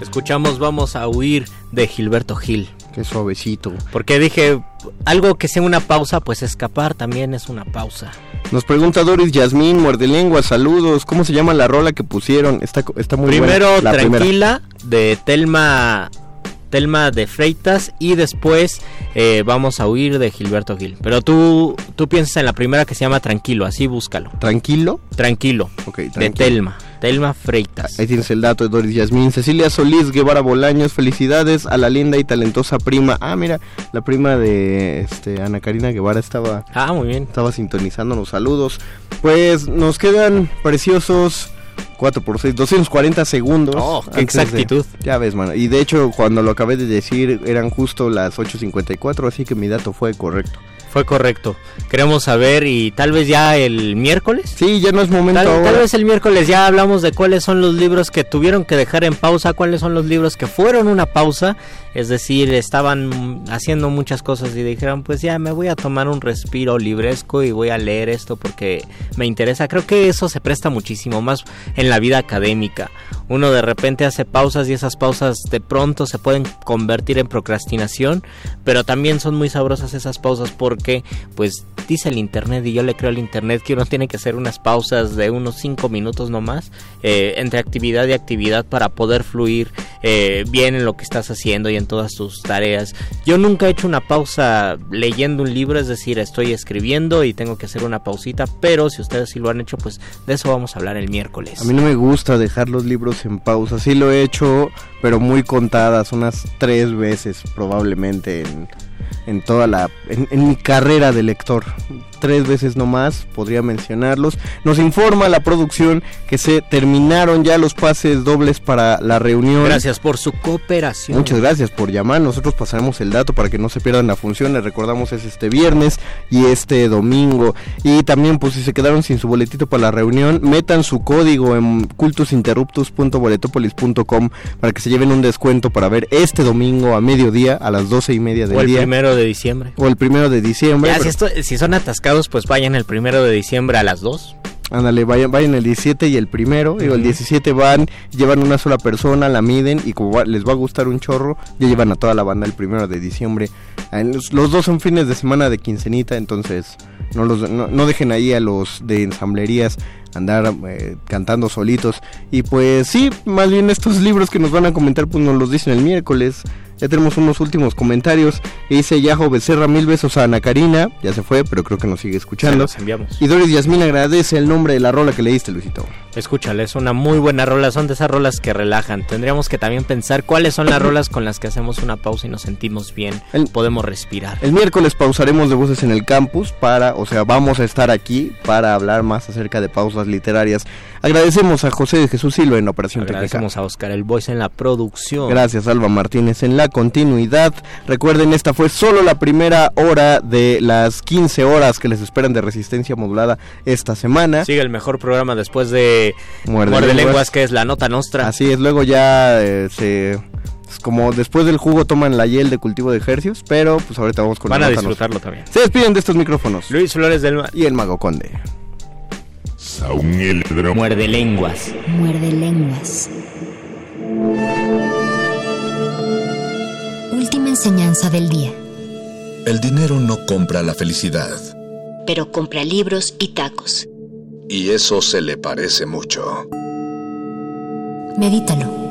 S5: Escuchamos Vamos a huir de Gilberto Gil.
S6: Qué suavecito.
S5: Porque dije, algo que sea una pausa, pues escapar también es una pausa.
S6: Nos pregunta Doris Yasmín, muerde lenguas, saludos. ¿Cómo se llama la rola que pusieron? Está, está muy
S5: Primero
S6: buena. La primera.
S5: Tranquila de Telma Telma de Freitas y después eh, Vamos a huir de Gilberto Gil. Pero tú, tú piensas en la primera que se llama Tranquilo, así búscalo.
S6: ¿Tranquilo?
S5: Tranquilo, de. Telma. Telma Freitas.
S6: Ahí tienes el dato de Doris Yasmín. Cecilia Solís Guevara Bolaños, felicidades a la linda y talentosa prima. Ah, mira, la prima de este, Ana Karina Guevara estaba,
S5: Ah, muy bien.
S6: estaba sintonizando los saludos. Pues nos quedan preciosos 4 por 6, 240 segundos.
S5: Oh, qué
S6: antes de-
S5: exactitud.
S6: ya ves, mano. Y de hecho, cuando lo acabé de decir, eran justo las 8.54, así que mi dato fue correcto.
S5: Fue correcto. Queremos saber y tal vez ya el miércoles.
S6: Sí, ya no es momento
S5: Tal,
S6: ahora.
S5: tal vez el miércoles ya hablamos de cuáles son los libros que tuvieron que dejar en pausa, cuáles son los libros que fueron una pausa, es decir, estaban haciendo muchas cosas y dijeron, pues ya me voy a tomar un respiro libresco y voy a leer esto porque me interesa. Creo que eso se presta muchísimo más en la vida académica. Uno de repente hace pausas y esas pausas de pronto se pueden convertir en procrastinación, pero también son muy sabrosas esas pausas porque pues dice el internet y yo le creo al internet que uno tiene que hacer unas pausas de unos 5 minutos nomás eh, entre actividad y actividad para poder fluir eh, bien en lo que estás haciendo y en todas tus tareas. Yo nunca he hecho una pausa leyendo un libro, es decir, estoy escribiendo y tengo que hacer una pausita, pero si ustedes sí lo han hecho, pues de eso vamos a hablar el miércoles.
S6: A mí no me gusta dejar los libros en pausa. Sí lo he hecho, pero muy contadas, unas tres veces probablemente en, en toda la... En, en mi carrera de lector. Tres veces nomás, podría mencionarlos. Nos informa la producción que se terminaron ya los pases dobles para la reunión.
S5: Gracias por su cooperación.
S6: Muchas gracias por llamar. Nosotros pasaremos el dato para que no se pierdan la función. Les recordamos es este viernes y este domingo. Y también, pues si se quedaron sin su boletito para la reunión, metan su código en cultusinterruptus.boletopolis.com para que se lleven un descuento para ver este domingo a mediodía a las doce y media del
S5: O el
S6: día.
S5: primero de diciembre.
S6: O el primero de diciembre.
S5: Ya, si,
S6: pero-
S5: esto- si son atascados, pues vayan el primero de diciembre a las 2.
S6: Ándale, vayan, vayan el 17 y el primero. Digo, el 17 van, llevan una sola persona, la miden y como va- les va a gustar un chorro, ya llevan a toda la banda el primero de diciembre. Los, los dos son fines de semana de quincenita, entonces no, los, no, no dejen ahí a los de ensamblerías andar eh, cantando solitos. Y pues sí, más bien estos libros que nos van a comentar, pues nos los dicen el miércoles. Ya tenemos unos últimos comentarios. Dice Yajo Becerra, mil besos a Ana Karina. Ya se fue, pero creo que nos sigue
S5: Se
S6: escuchando.
S5: los enviamos.
S6: Y Doris Yasmín agradece el nombre de la rola que le diste, Luisito.
S5: Escúchale, es una muy buena rola, son de esas rolas que relajan. Tendríamos que también pensar cuáles son las rolas con las que hacemos una pausa y nos sentimos bien,
S6: El-
S5: podemos respirar.
S6: El miércoles pausaremos de voces en el campus para, o sea, vamos a estar aquí para hablar más acerca de pausas literarias. Agradecemos a José de Jesús Silva en Operación Técnica.
S5: Agradecemos a Oscar el Voice en la producción.
S6: Gracias, Alba Martínez, en la continuidad. Recuerden, esta fue solo la primera hora de las 15 horas que les esperan de resistencia modulada esta semana.
S5: Sigue el mejor programa después de
S6: Muerde
S5: Muerde,
S6: Lenguas.
S5: lenguas. que es la nota nostra.
S6: Así es, luego ya eh, se... es como después del jugo toman la hiel de cultivo de ejercicios, pero pues ahorita vamos con
S5: Van a disfrutarlo también.
S6: Se despiden de estos micrófonos.
S5: Luis Flores del
S6: Y el Mago Conde.
S5: Muerde lenguas.
S3: Muerde lenguas. Última enseñanza del día.
S2: El dinero no compra la felicidad.
S3: Pero compra libros y tacos.
S2: Y eso se le parece mucho.
S3: Medítalo.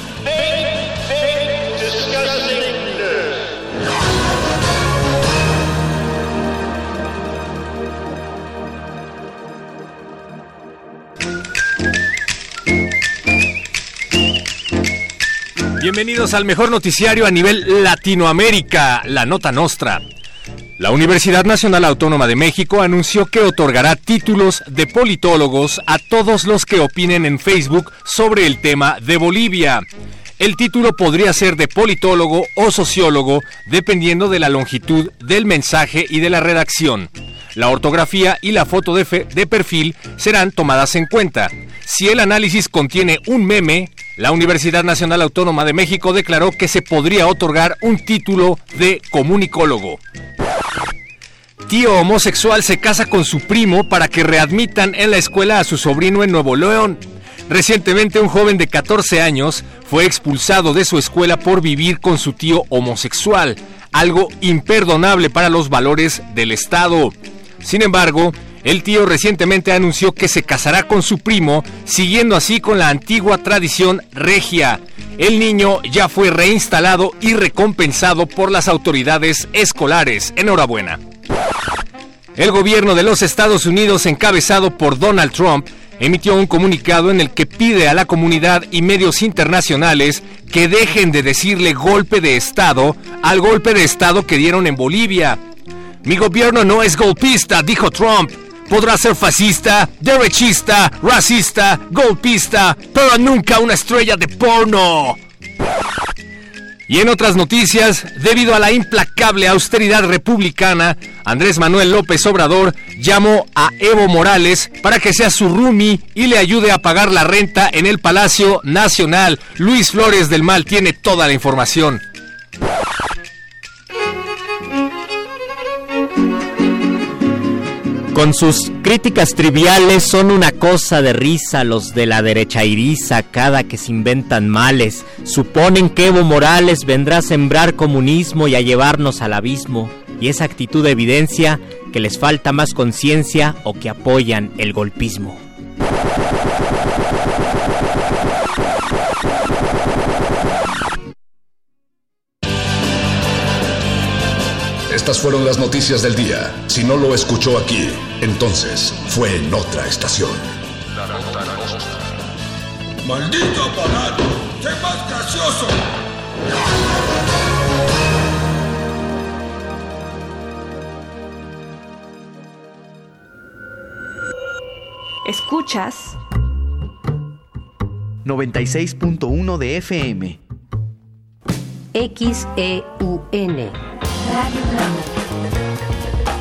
S11: Bienvenidos al mejor noticiario a nivel Latinoamérica, la Nota Nostra. La Universidad Nacional Autónoma de México anunció que otorgará títulos de politólogos a todos los que opinen en Facebook sobre el tema de Bolivia. El título podría ser de politólogo o sociólogo, dependiendo de la longitud del mensaje y de la redacción. La ortografía y la foto de, de perfil serán tomadas en cuenta. Si el análisis contiene un meme, la Universidad Nacional Autónoma de México declaró que se podría otorgar un título de comunicólogo. Tío homosexual se casa con su primo para que readmitan en la escuela a su sobrino en Nuevo León. Recientemente un joven de 14 años fue expulsado de su escuela por vivir con su tío homosexual, algo imperdonable para los valores del Estado. Sin embargo, el tío recientemente anunció que se casará con su primo, siguiendo así con la antigua tradición regia. El niño ya fue reinstalado y recompensado por las autoridades escolares. Enhorabuena. El gobierno de los Estados Unidos, encabezado por Donald Trump, emitió un comunicado en el que pide a la comunidad y medios internacionales que dejen de decirle golpe de Estado al golpe de Estado que dieron en Bolivia. Mi gobierno no es golpista, dijo Trump. Podrá ser fascista, derechista, racista, golpista, pero nunca una estrella de porno. Y en otras noticias, debido a la implacable austeridad republicana, Andrés Manuel López Obrador llamó a Evo Morales para que sea su roomie y le ayude a pagar la renta en el Palacio Nacional. Luis Flores del Mal tiene toda la información.
S5: Con sus críticas triviales son una cosa de risa los de la derecha iriza cada que se inventan males. Suponen que Evo Morales vendrá a sembrar comunismo y a llevarnos al abismo. Y esa actitud evidencia que les falta más conciencia o que apoyan el golpismo.
S2: Estas fueron las noticias del día. Si no lo escuchó aquí, entonces fue en otra estación.
S12: ¡Maldito aparato! ¡Sé más gracioso!
S13: Escuchas 96.1 de FM.
S14: XEUN.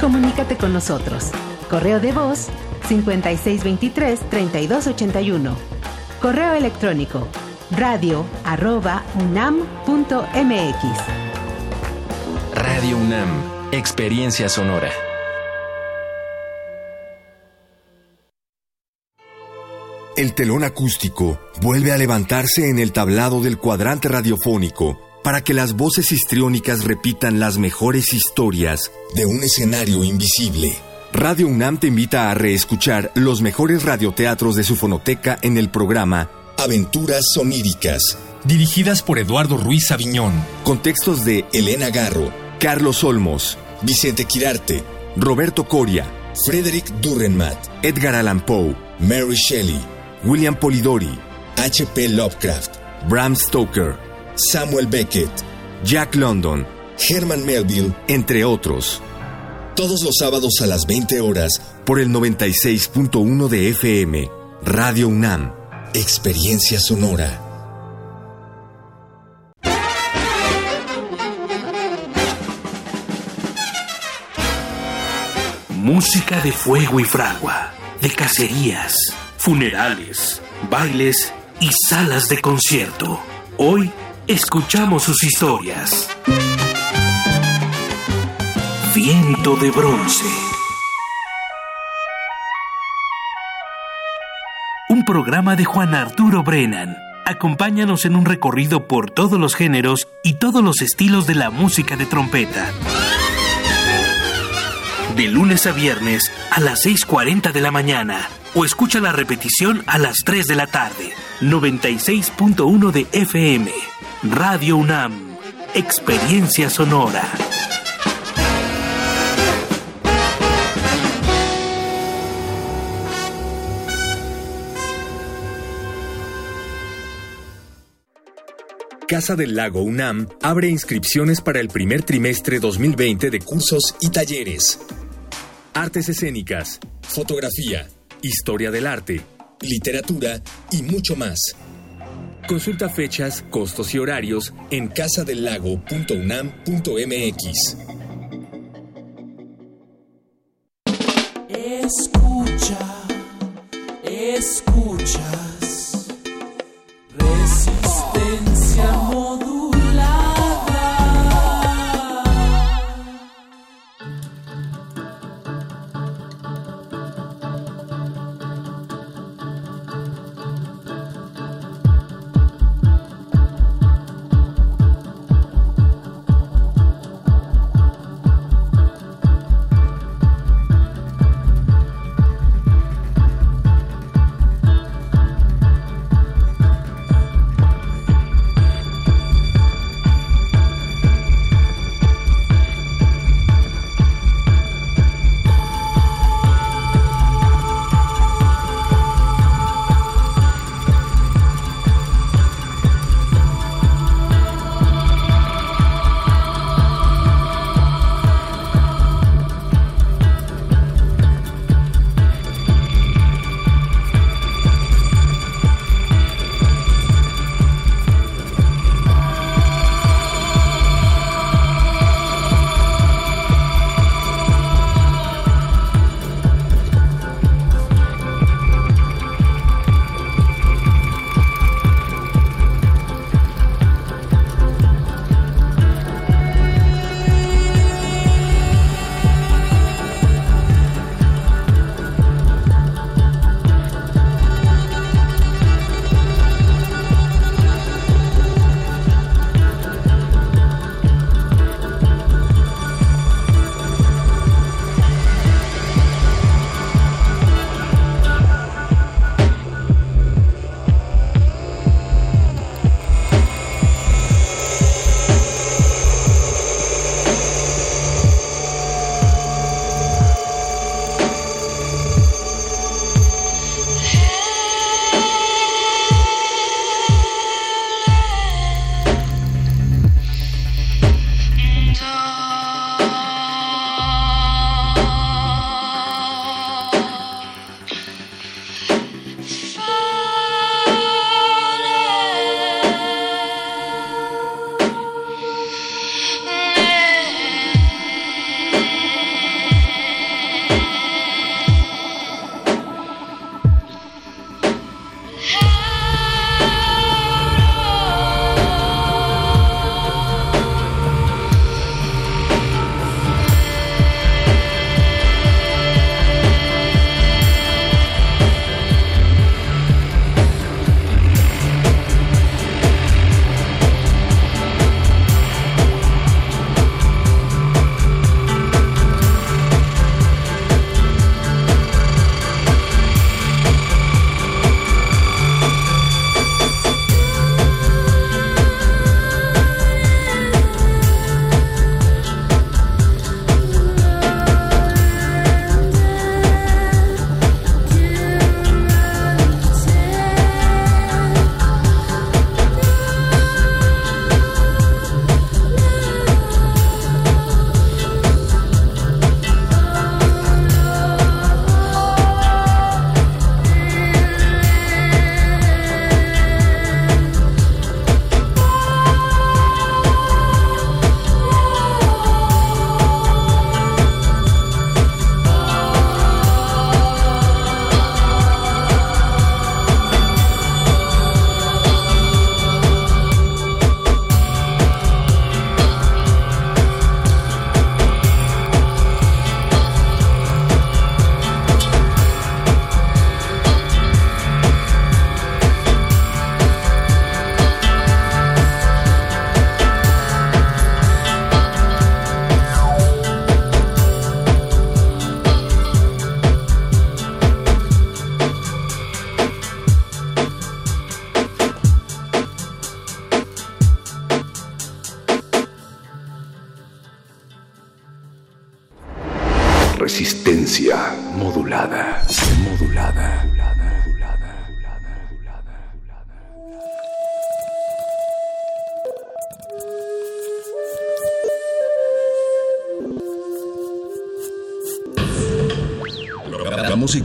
S14: Comunícate con nosotros. Correo de voz 5623-3281. Correo electrónico radio arroba unam.mx.
S15: Radio UNAM, Experiencia Sonora.
S16: El telón acústico vuelve a levantarse en el tablado del cuadrante radiofónico para que las voces histriónicas repitan las mejores historias de un escenario invisible. Radio UNAM te invita a reescuchar los mejores radioteatros de su fonoteca en el programa Aventuras Soníricas,
S11: dirigidas por Eduardo Ruiz Aviñón,
S16: con textos de Elena Garro, Carlos Olmos, Vicente Quirarte, Roberto Coria, Frederick Durrenmatt, Edgar Allan Poe, Mary Shelley, William Polidori, H.P. Lovecraft, Bram Stoker, Samuel Beckett, Jack London, Herman Melville, entre otros. Todos los sábados a las 20 horas por el 96.1 de FM, Radio UNAM, Experiencia Sonora.
S17: Música de fuego y fragua, de cacerías, funerales, bailes y salas de concierto. Hoy escuchamos sus historias. Viento de bronce. Un programa de Juan Arturo Brennan. Acompáñanos en un recorrido por todos los géneros y todos los estilos de la música de trompeta. De lunes a viernes a las 6.40 de la mañana o escucha la repetición a las 3 de la tarde. 96.1 de FM. Radio UNAM. Experiencia sonora.
S16: Casa del Lago UNAM abre inscripciones para el primer trimestre 2020 de cursos y talleres. Artes escénicas, fotografía, historia del arte, literatura y mucho más. Consulta fechas, costos y horarios en casadelago.unam.mx.
S18: Escucha, escuchas.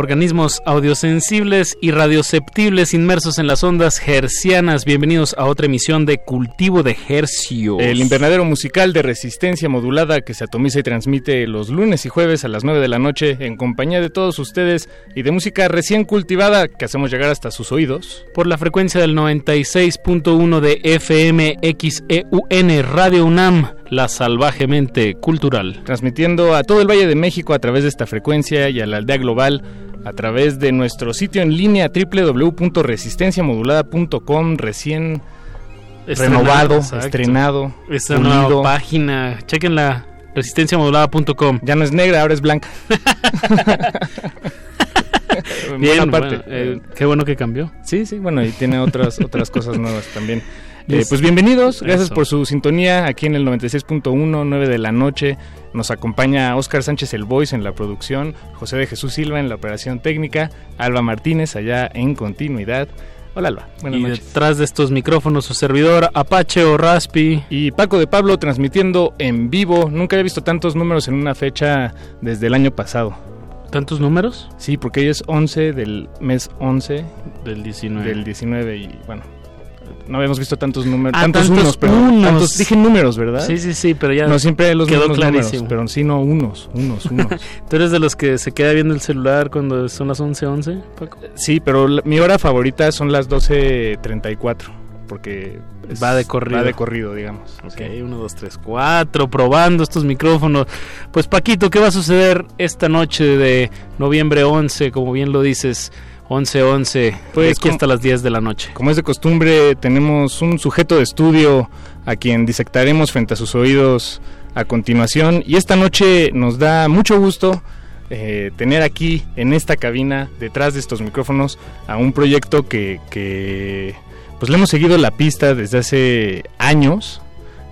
S19: Organismos audiosensibles y radioceptibles inmersos en las ondas hercianas. Bienvenidos a otra emisión de Cultivo de Hercios.
S20: El invernadero musical de resistencia modulada que se atomiza y transmite los lunes y jueves a las 9 de la noche en compañía de todos ustedes y de música recién cultivada que hacemos llegar hasta sus oídos.
S19: Por la frecuencia del 96.1 de FM XEUN Radio UNAM la salvajemente cultural.
S20: Transmitiendo a todo el Valle de México a través de esta frecuencia y a la aldea global a través de nuestro sitio en línea www.resistenciamodulada.com recién renovado, estrenado.
S19: Esta nueva página, chequenla, resistenciamodulada.com.
S20: Ya no es negra, ahora es blanca.
S19: Bien, bueno, eh, qué bueno que cambió.
S20: Sí, sí, bueno, y tiene otras otras cosas nuevas también. Eh, pues bienvenidos, gracias por su sintonía aquí en el 96.1, 9 de la noche. Nos acompaña Oscar Sánchez El Voice en la producción, José de Jesús Silva en la operación técnica, Alba Martínez allá en continuidad. Hola Alba,
S19: buenas y detrás de estos micrófonos su servidor Apache o Raspi.
S20: Y Paco de Pablo transmitiendo en vivo. Nunca había visto tantos números en una fecha desde el año pasado.
S19: ¿Tantos números?
S20: Sí, porque hoy es 11 del mes 11.
S19: Del 19.
S20: Del 19 y bueno, no habíamos visto tantos números, ah, tantos, unos, pero Tantos, dije números, ¿verdad?
S19: Sí, sí, sí, pero ya
S20: no siempre los quedó clarísimo. pero sí no unos, unos, unos.
S19: ¿Tú eres de los que se queda viendo el celular cuando son las 11:11, 11, Paco?
S20: Sí, pero mi hora favorita son las 12:34 porque
S19: va de corrido.
S20: Va de corrido, digamos.
S19: Ok, 1, 2, 3, 4, probando estos micrófonos. Pues Paquito, ¿qué va a suceder esta noche de noviembre 11, como bien lo dices? 11-11, pues aquí hasta las 10 de la noche.
S20: Como es de costumbre, tenemos un sujeto de estudio a quien disectaremos frente a sus oídos a continuación. Y esta noche nos da mucho gusto eh, tener aquí en esta cabina, detrás de estos micrófonos, a un proyecto que, que pues le hemos seguido la pista desde hace años.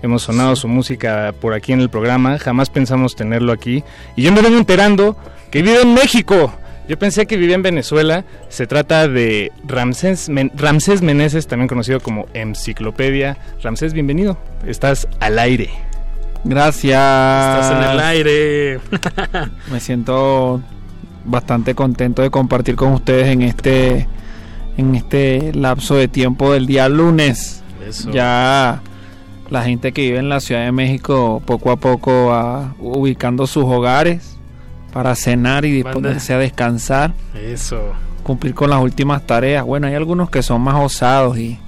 S20: Hemos sonado su música por aquí en el programa, jamás pensamos tenerlo aquí. Y yo me vengo enterando que vive en México. Yo pensé que vivía en Venezuela. Se trata de Ramsés, Ramsés Meneses, también conocido como Enciclopedia. Ramsés, bienvenido. Estás al aire.
S21: Gracias.
S19: Estás en el aire.
S21: Me siento bastante contento de compartir con ustedes en este en este lapso de tiempo del día lunes. Ya la gente que vive en la Ciudad de México poco a poco va ubicando sus hogares para cenar y disponerse a descansar.
S19: Eso.
S21: Cumplir con las últimas tareas. Bueno, hay algunos que son más osados y...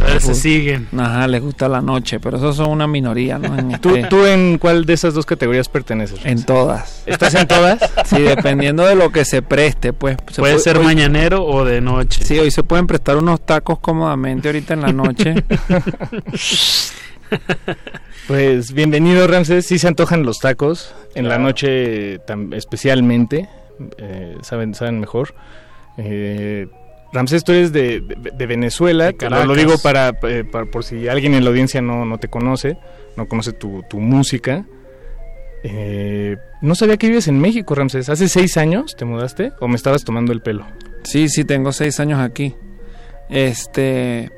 S19: A se siguen.
S21: Ajá, les gusta la noche, pero esos son una minoría, ¿no? En
S20: ¿Tú, este ¿Tú, en cuál de esas dos categorías perteneces?
S21: En todas.
S20: ¿Estás en todas?
S21: Sí, dependiendo de lo que se preste, pues.
S19: puede, ser mañanero o de noche.
S21: Sí, hoy se pueden prestar unos tacos cómodamente ahorita en la noche.
S20: Pues bienvenido Ramses, sí se antojan los tacos, en la noche especialmente, eh, saben, saben mejor. Eh, Ramsés, tú eres de, Venezuela, lo, digo eh, para, por si alguien en la audiencia no, no te conoce, no conoce tu, tu música. Eh, no sabía que vives en México, Ramsés. ¿Hace seis años te mudaste o me estabas tomando el pelo?
S21: Sí, sí, tengo seis años aquí. Este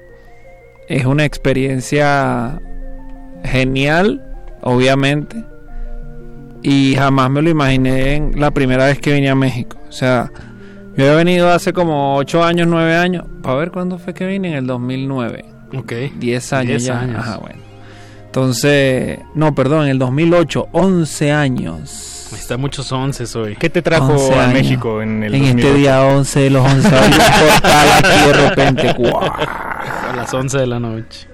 S21: es una experiencia genial, obviamente. Y jamás me lo imaginé en la primera vez que vine a México. O sea, yo había venido hace como 8 años, 9 años. Para ver cuándo fue que vine, en el 2009.
S19: Ok.
S21: 10 años ya. Ajá, bueno. Entonces, no, perdón, en el 2008, 11 años.
S19: Está muchos once hoy.
S20: ¿Qué te trajo
S21: 11
S20: a
S21: años.
S20: México en el
S21: En
S20: 2008?
S21: este día 11 de los 11 años, portal aquí de repente. ¡guau!
S19: A las 11 de la noche.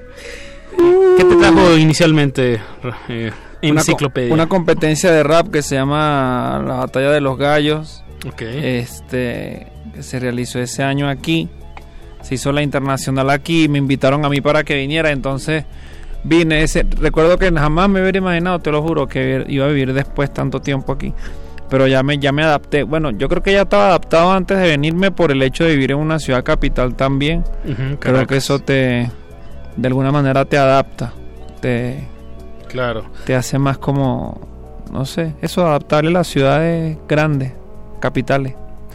S19: ¿Qué te trajo inicialmente, eh,
S21: Una,
S19: enciclopedia?
S21: co- una competencia de rap que se llama La Batalla de los Gallos.
S19: Ok.
S21: Este, que se realizó ese año aquí. Se hizo la internacional aquí. Me invitaron a mí para que viniera. Entonces vine. Ese, recuerdo que jamás me hubiera imaginado, te lo juro, que iba a vivir después tanto tiempo aquí. Pero ya me, ya me adapté. Bueno, yo creo que ya estaba adaptado antes de venirme por el hecho de vivir en una ciudad capital también. Creo que eso te, de alguna manera te adapta. Te,
S19: Claro.
S21: te hace más como, no sé, eso adaptable a las ciudades grandes, capitales.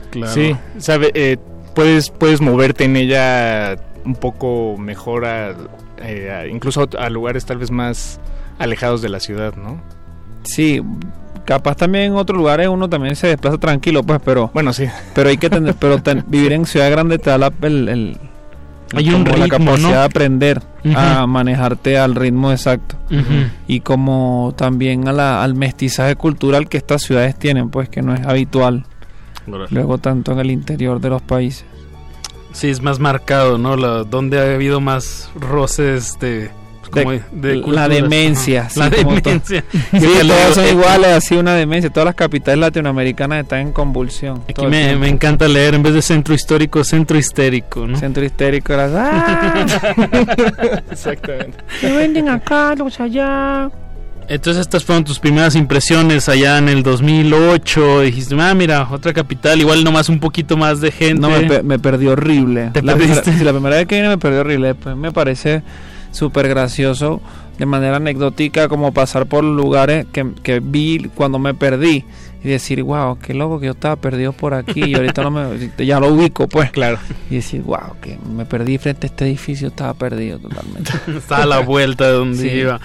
S19: Claro.
S20: Sí, sabe, eh, puedes, puedes moverte en ella un poco mejor, a, eh, a- incluso a lugares tal vez más alejados de la ciudad, ¿no?
S21: Sí, capaz también en otros lugares uno también se desplaza tranquilo, pues, pero
S20: bueno, sí.
S21: Pero hay que tener, pero ten- vivir en ciudad grande te da la, el, el-
S19: Hay un
S21: como la
S19: ritmo,
S21: capacidad
S19: ¿no?
S21: de aprender a manejarte al ritmo exacto y como también a la, al mestizaje cultural que estas ciudades tienen, pues que no es habitual. Luego tanto en el interior de los países.
S19: Sí, es más marcado, ¿no? La, donde ha habido más roces de... pues,
S21: De-
S19: de
S21: la demencia,
S19: Ajá.
S21: sí,
S19: la demencia.
S21: Sí,
S19: Sí, lo
S21: todas son
S19: eh,
S21: iguales, así una demencia. Todas las capitales latinoamericanas están en convulsión.
S19: Aquí me, encanta leer, en vez de centro histórico, centro histérico, ¿no?
S21: Centro histérico era... ¡Ah!
S20: Exactamente.
S21: Se venden acá, los allá.
S19: Entonces estas fueron tus primeras impresiones allá en el 2008. Dijiste, ah, mira, otra capital, igual nomás un poquito más de gente.
S21: No, me, pe- me perdí horrible.
S19: ¿Te
S21: la,
S19: perdiste?
S21: primera, sí, la primera vez que vine me perdí horrible. Después me parece súper gracioso, de manera anecdótica, como pasar por lugares que, que vi cuando me perdí. Y decir, wow, qué loco que yo estaba perdido por aquí y ahorita no me, ya lo ubico, pues.
S20: Claro.
S21: Y decir, wow, que me perdí frente a este edificio, estaba perdido totalmente.
S19: Estaba a la vuelta de donde
S21: Sí.
S19: iba.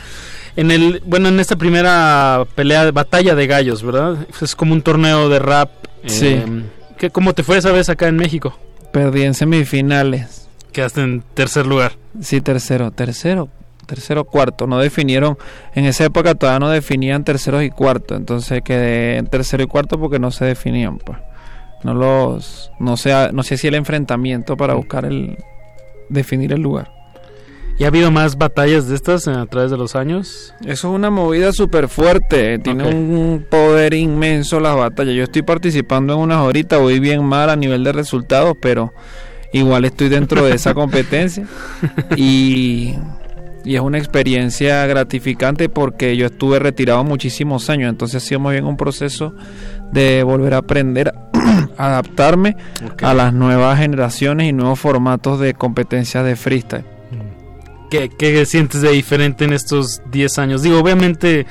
S19: En el, bueno, en esta primera pelea, batalla de gallos, ¿verdad? Es como un torneo de rap.
S21: Sí.
S19: Eh, ¿qué, ¿Cómo te fue esa vez acá en México?
S21: Perdí en semifinales.
S19: Quedaste en tercer lugar.
S21: Sí, tercero, tercero, tercero, cuarto. No definieron, en esa época todavía no definían terceros y cuartos, entonces quedé en tercero y cuarto porque no se definían, pues. No los, no sé, no sé si el enfrentamiento para buscar el, definir el lugar.
S19: ¿Y ha habido más batallas de estas a través de los años?
S21: Eso es una movida súper fuerte, tiene un poder inmenso las batallas. Yo estoy participando en unas ahorita, voy bien mal a nivel de resultados, pero igual estoy dentro de esa competencia y, y es una experiencia gratificante porque yo estuve retirado muchísimos años, entonces ha sido más bien un proceso de volver a aprender, a adaptarme a las nuevas generaciones y nuevos formatos de competencias de freestyle.
S19: ¿Qué, qué sientes de diferente en estos 10 años? Digo, obviamente,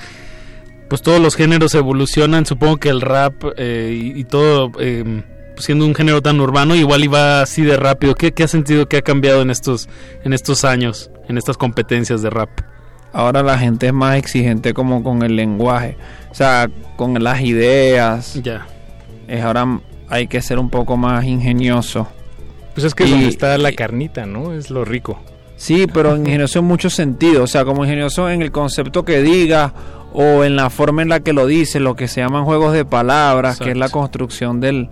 S19: pues todos los géneros evolucionan. Supongo que el rap eh, y, y todo, eh, pues, siendo un género tan urbano, igual iba así de rápido. ¿Qué, qué has sentido que ha cambiado en estos, en estos años, en estas competencias de rap?
S21: Ahora la gente es más exigente como con el lenguaje, o sea, con las ideas.
S19: Ya.
S21: Es ahora hay que ser un poco más ingenioso.
S20: Pues es que
S21: Y-
S20: donde está la carnita, ¿no? Es lo rico.
S21: Sí, pero ingenioso en muchos sentidos, o sea, como ingenioso en el concepto que diga o en la forma en la que lo dice, lo que se llaman juegos de palabras, que es la construcción del,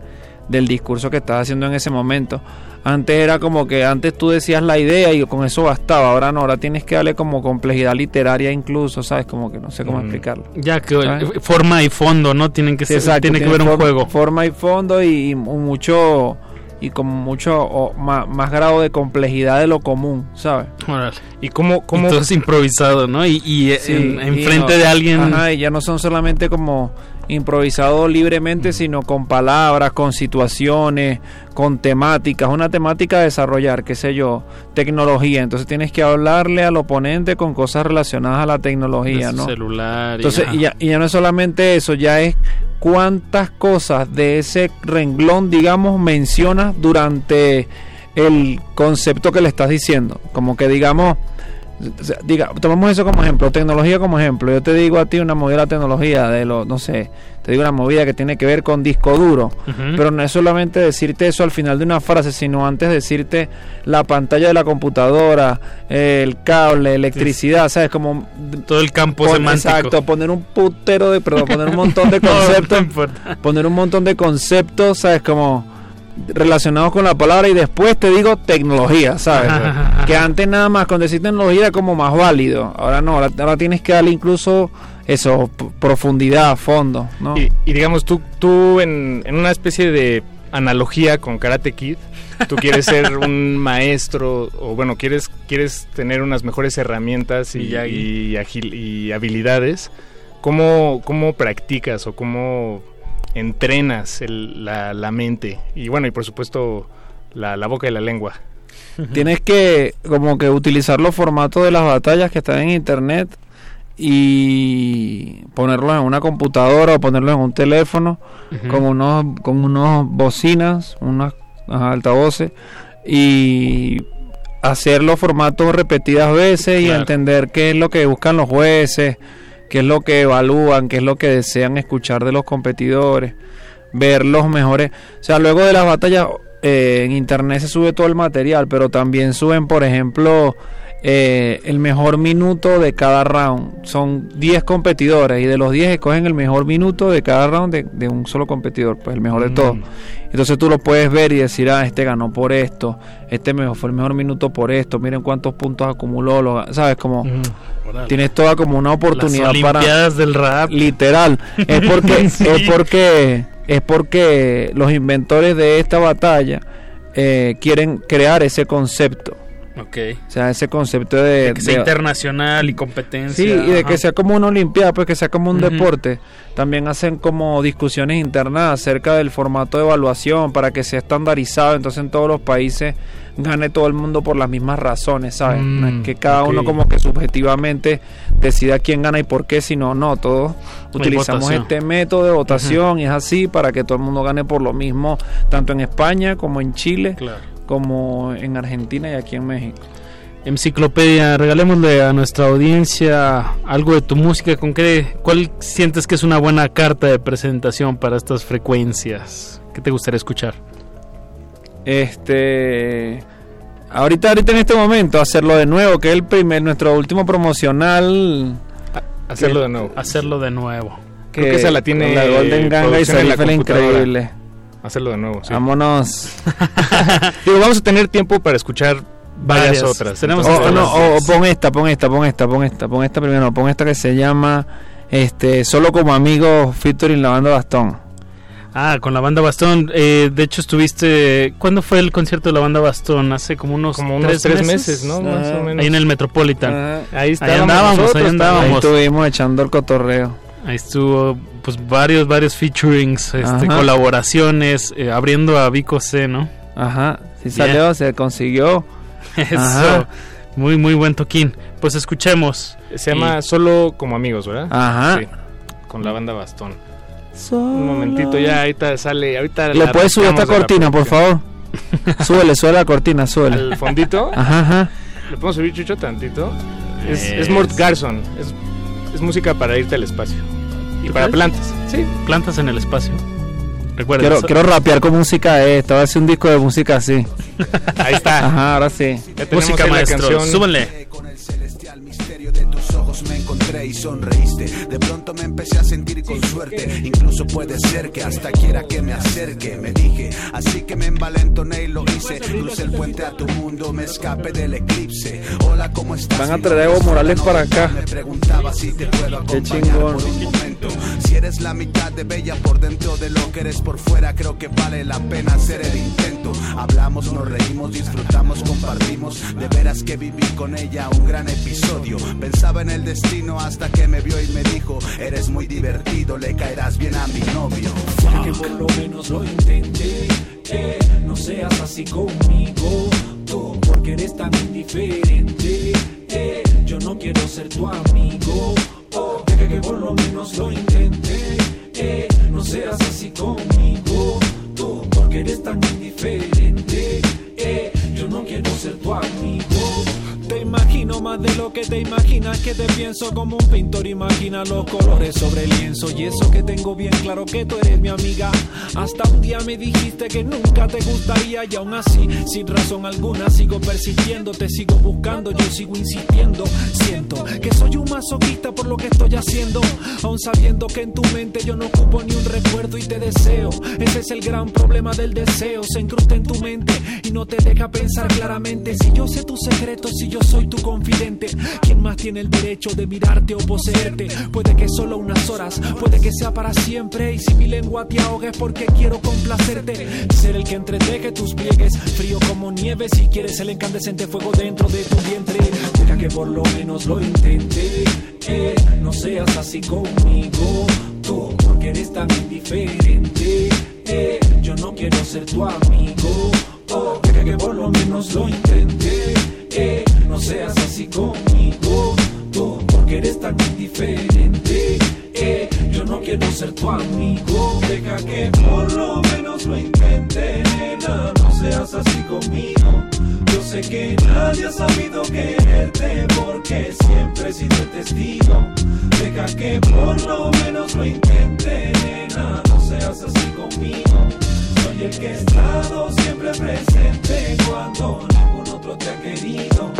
S21: del discurso que estás haciendo en ese momento. Antes era como que antes tú decías la idea y con eso bastaba, ahora no, ahora tienes que darle como complejidad literaria incluso, ¿sabes? Como que no sé cómo
S19: Mm.
S21: explicarlo.
S19: Ya que
S21: ¿Sabes?
S19: eh, forma y fondo, ¿no? Tienen que ser,
S21: exacto,
S19: tiene que ver un
S21: forma-
S19: juego.
S21: Forma y fondo y, y mucho y con mucho o, más, grado de complejidad de lo común, ¿sabes?
S20: ¿Y cómo, cómo...
S19: Y todo es improvisado, ¿no? Y, y eh, en, enfrente
S21: no-
S19: de alguien.
S21: Ajá, y ya no son solamente como improvisados libremente, sino con palabras, con situaciones, con temáticas, una temática a desarrollar, qué sé yo, tecnología. Entonces tienes que hablarle al oponente con cosas relacionadas a la tecnología, ¿no?
S19: celular.
S21: Entonces, y ya, y ya no es solamente eso, ya es cuántas cosas de ese renglón, digamos, mencionas durante el concepto que le estás diciendo. Como que, digamos, O sea, diga, tomamos eso como ejemplo, tecnología como ejemplo. Yo te digo a ti una movida de tecnología de lo, no sé, te digo una movida que tiene que ver con disco duro, pero no es solamente decirte eso al final de una frase, sino antes decirte la pantalla de la computadora, el cable, electricidad, ¿sabes? Como
S19: todo el campo
S21: pon-
S19: semántico.
S21: Exacto, poner un putero de, perdón, poner un montón de
S19: No, no
S21: conceptos, poner un montón de conceptos, ¿sabes? Como relacionados con la palabra y después te digo tecnología, ¿sabes? que antes nada más con decir tecnología era como más válido. Ahora no, ahora, ahora tienes que darle incluso eso, profundidad, fondo, ¿no?
S20: Y, y digamos, tú, tú en, en una especie de analogía con Karate Kid, tú quieres ser un maestro o bueno, quieres, quieres tener unas mejores herramientas y, y, agil- y habilidades. ¿Cómo, ¿Cómo practicas o cómo entrenas el- la, la mente? Y bueno, y por supuesto la, la boca y la lengua.
S21: Tienes que como que utilizar los formatos de las batallas que están en internet y ponerlos en una computadora o ponerlos en un teléfono
S19: Ujú.
S21: con unos con unos bocinas, unas altavoces y hacer los formatos repetidas veces y entender qué es lo que buscan los jueces, qué es lo que evalúan, qué es lo que desean escuchar de los competidores, ver los mejores, o sea, luego de las batallas eh, en internet se sube todo el material, pero también suben, por ejemplo, eh, el mejor minuto de cada round. Son 10 competidores y de los 10 escogen el mejor minuto de cada round de, de un solo competidor, pues el mejor de
S19: Mm.
S21: todos. Entonces tú lo puedes ver y decir, ah, este ganó por esto, este mejor, fue el mejor minuto por esto, miren cuántos puntos acumuló, lo- ¿sabes? Como
S19: Órale.
S21: tienes toda como una oportunidad
S19: Las
S21: para
S19: del rap.
S21: literal es porque
S19: Sí.
S21: es porque es porque los inventores de esta batalla eh, quieren crear ese concepto
S19: Ok.
S21: o sea ese concepto de,
S19: De que sea
S21: de-
S19: internacional y competencia.
S21: sí y de
S19: ajá.
S21: que sea como una olimpiada pues que sea como un deporte también hacen como discusiones internas acerca del formato de evaluación para que sea estandarizado entonces en todos los países gane todo el mundo por las mismas razones sabes No es
S19: Mm,
S21: que cada uno como que subjetivamente decida quién gana y por qué sino no todos utilizamos
S19: votación.
S21: este método de votación y es así para que todo el mundo gane por lo mismo tanto en España como en Chile
S19: Claro.
S21: Como en Argentina y aquí en México
S19: Enciclopedia, regalémosle a nuestra audiencia algo de tu música. ¿Con qué, cuál sientes que es una buena carta de presentación para estas frecuencias? ¿Qué te gustaría escuchar?
S21: Este. Ahorita, ahorita en este momento, hacerlo de nuevo, que es el primer, nuestro último promocional.
S20: Hacerlo de nuevo.
S19: Hacerlo de nuevo.
S20: Creo que esa la tiene
S21: la Golden Ganga y
S20: en la
S21: increíble.
S20: Hacerlo de nuevo, sí.
S21: Vámonos.
S20: Digo, vamos a tener tiempo para escuchar varias,
S19: Varias.
S20: otras.
S19: Tenemos
S21: O,
S20: Entonces,
S21: o no, o- o pon esta, pon esta, pon esta, pon esta, pon esta primero, pon esta que se llama este Solo como amigos featuring la banda Bastón.
S19: Ah, con la banda Bastón. Eh, de hecho, estuviste. ¿Cuándo fue el concierto de la banda Bastón? Hace como unos,
S20: Como unos tres meses, ¿no? Más o menos.
S19: Ahí en el Metropolitan.
S21: Ah,
S20: ahí,
S19: Ahí
S20: estábamos
S19: andábamos,
S20: nosotros
S19: ahí
S20: también.
S21: Ahí
S19: andábamos.
S21: estuvimos echando el cotorreo.
S19: Ahí estuvo, pues varios, varios featurings, este, colaboraciones, eh, abriendo a Vico C, ¿no?
S21: Ajá, sí
S19: Bien.
S21: salió, se consiguió.
S19: Eso.
S21: Ajá.
S19: Muy, muy buen toquín. Pues escuchemos.
S20: Se llama Solo como amigos, ¿verdad?
S21: Ajá.
S20: Sí, con la banda Bastón. Un momentito, ya ahorita sale. Ahorita
S21: ¿Le
S20: la
S21: puedes subir esta cortina, por favor? súbele, súbele la cortina, súbele.
S20: Al fondito.
S21: Ajá, ajá.
S20: ¿Le podemos subir, Chucho, tantito? Es,
S19: Es-
S20: es Mort Garson. Es, es música para irte al espacio. Y
S19: ¿Tú
S20: para
S19: crees?
S20: plantas. Sí.
S19: Plantas en el espacio. Recuerda.
S21: Quiero,
S19: eso-
S21: quiero rapear con música de esta, voy a hacer un disco de música así.
S20: Ahí está.
S21: Ajá, ahora sí.
S20: Ya
S19: Música
S20: ahí la
S19: maestro.
S20: canción.
S19: Súbanle.
S22: Encontré y sonreíste. De pronto me empecé a sentir con suerte. Incluso puede ser que hasta quiera que me acerque. Me dije, así que me envalentoné y lo hice. Crucé el puente a tu mundo, me escapé del eclipse. Hola, ¿cómo estás?
S21: Van a traer a Evo
S22: es
S21: Morales para acá.
S22: Me preguntaba si te puedo acompañar por un momento. Si eres la mitad de bella por dentro de lo que eres por fuera, creo que vale la pena hacer el intento. Hablamos, nos reímos, disfrutamos, compartimos. De veras que viví con ella un gran episodio. Pensaba en el destino hasta que me vio y me dijo: Eres muy divertido, le caerás bien a mi novio.
S23: que por lo menos lo intenté. Eh, no seas así conmigo, tú, porque eres tan indiferente. Eh, yo no quiero ser tu amigo. Oh, que por lo menos lo intenté. Eh, no seas así conmigo, tú, porque eres tan indiferente. Yo no quiero ser tu amigo. Imagino más de lo que te imaginas que te pienso como un pintor. Imagina los colores sobre el lienzo y eso que tengo bien claro que tú eres mi amiga. Hasta un día me dijiste que nunca te gustaría y aún así sin razón alguna sigo persistiendo te sigo buscando yo sigo insistiendo. Siento que soy un masoquista por lo que estoy haciendo. Aún sabiendo que en tu mente yo no ocupo ni un recuerdo y te deseo. Ese es el gran problema del deseo se incrusta en tu mente y no te deja pensar claramente. Si yo sé tus secretos si yo soy tu confidente. Quién más tiene el derecho de mirarte o poseerte puede que solo unas horas puede que sea para siempre. Y si mi lengua te ahoga es porque quiero complacerte ser el que entreteje tus pliegues frío como nieve. Si quieres el incandescente fuego dentro de tu vientre deja que por lo menos lo intente. Eh, no seas así conmigo tú porque eres tan indiferente. Eh, yo no quiero ser tu amigo oh, deja que por lo menos lo intente no seas así conmigo. Tú porque eres tan indiferente yo no quiero ser tu amigo. Deja que por lo menos lo intente nena no seas así conmigo. Yo sé que nadie ha sabido quererte porque siempre he sido el testigo. Deja que por lo menos lo intente nena no seas así conmigo. Soy el que ha estado siempre presente cuando ningún te ha querido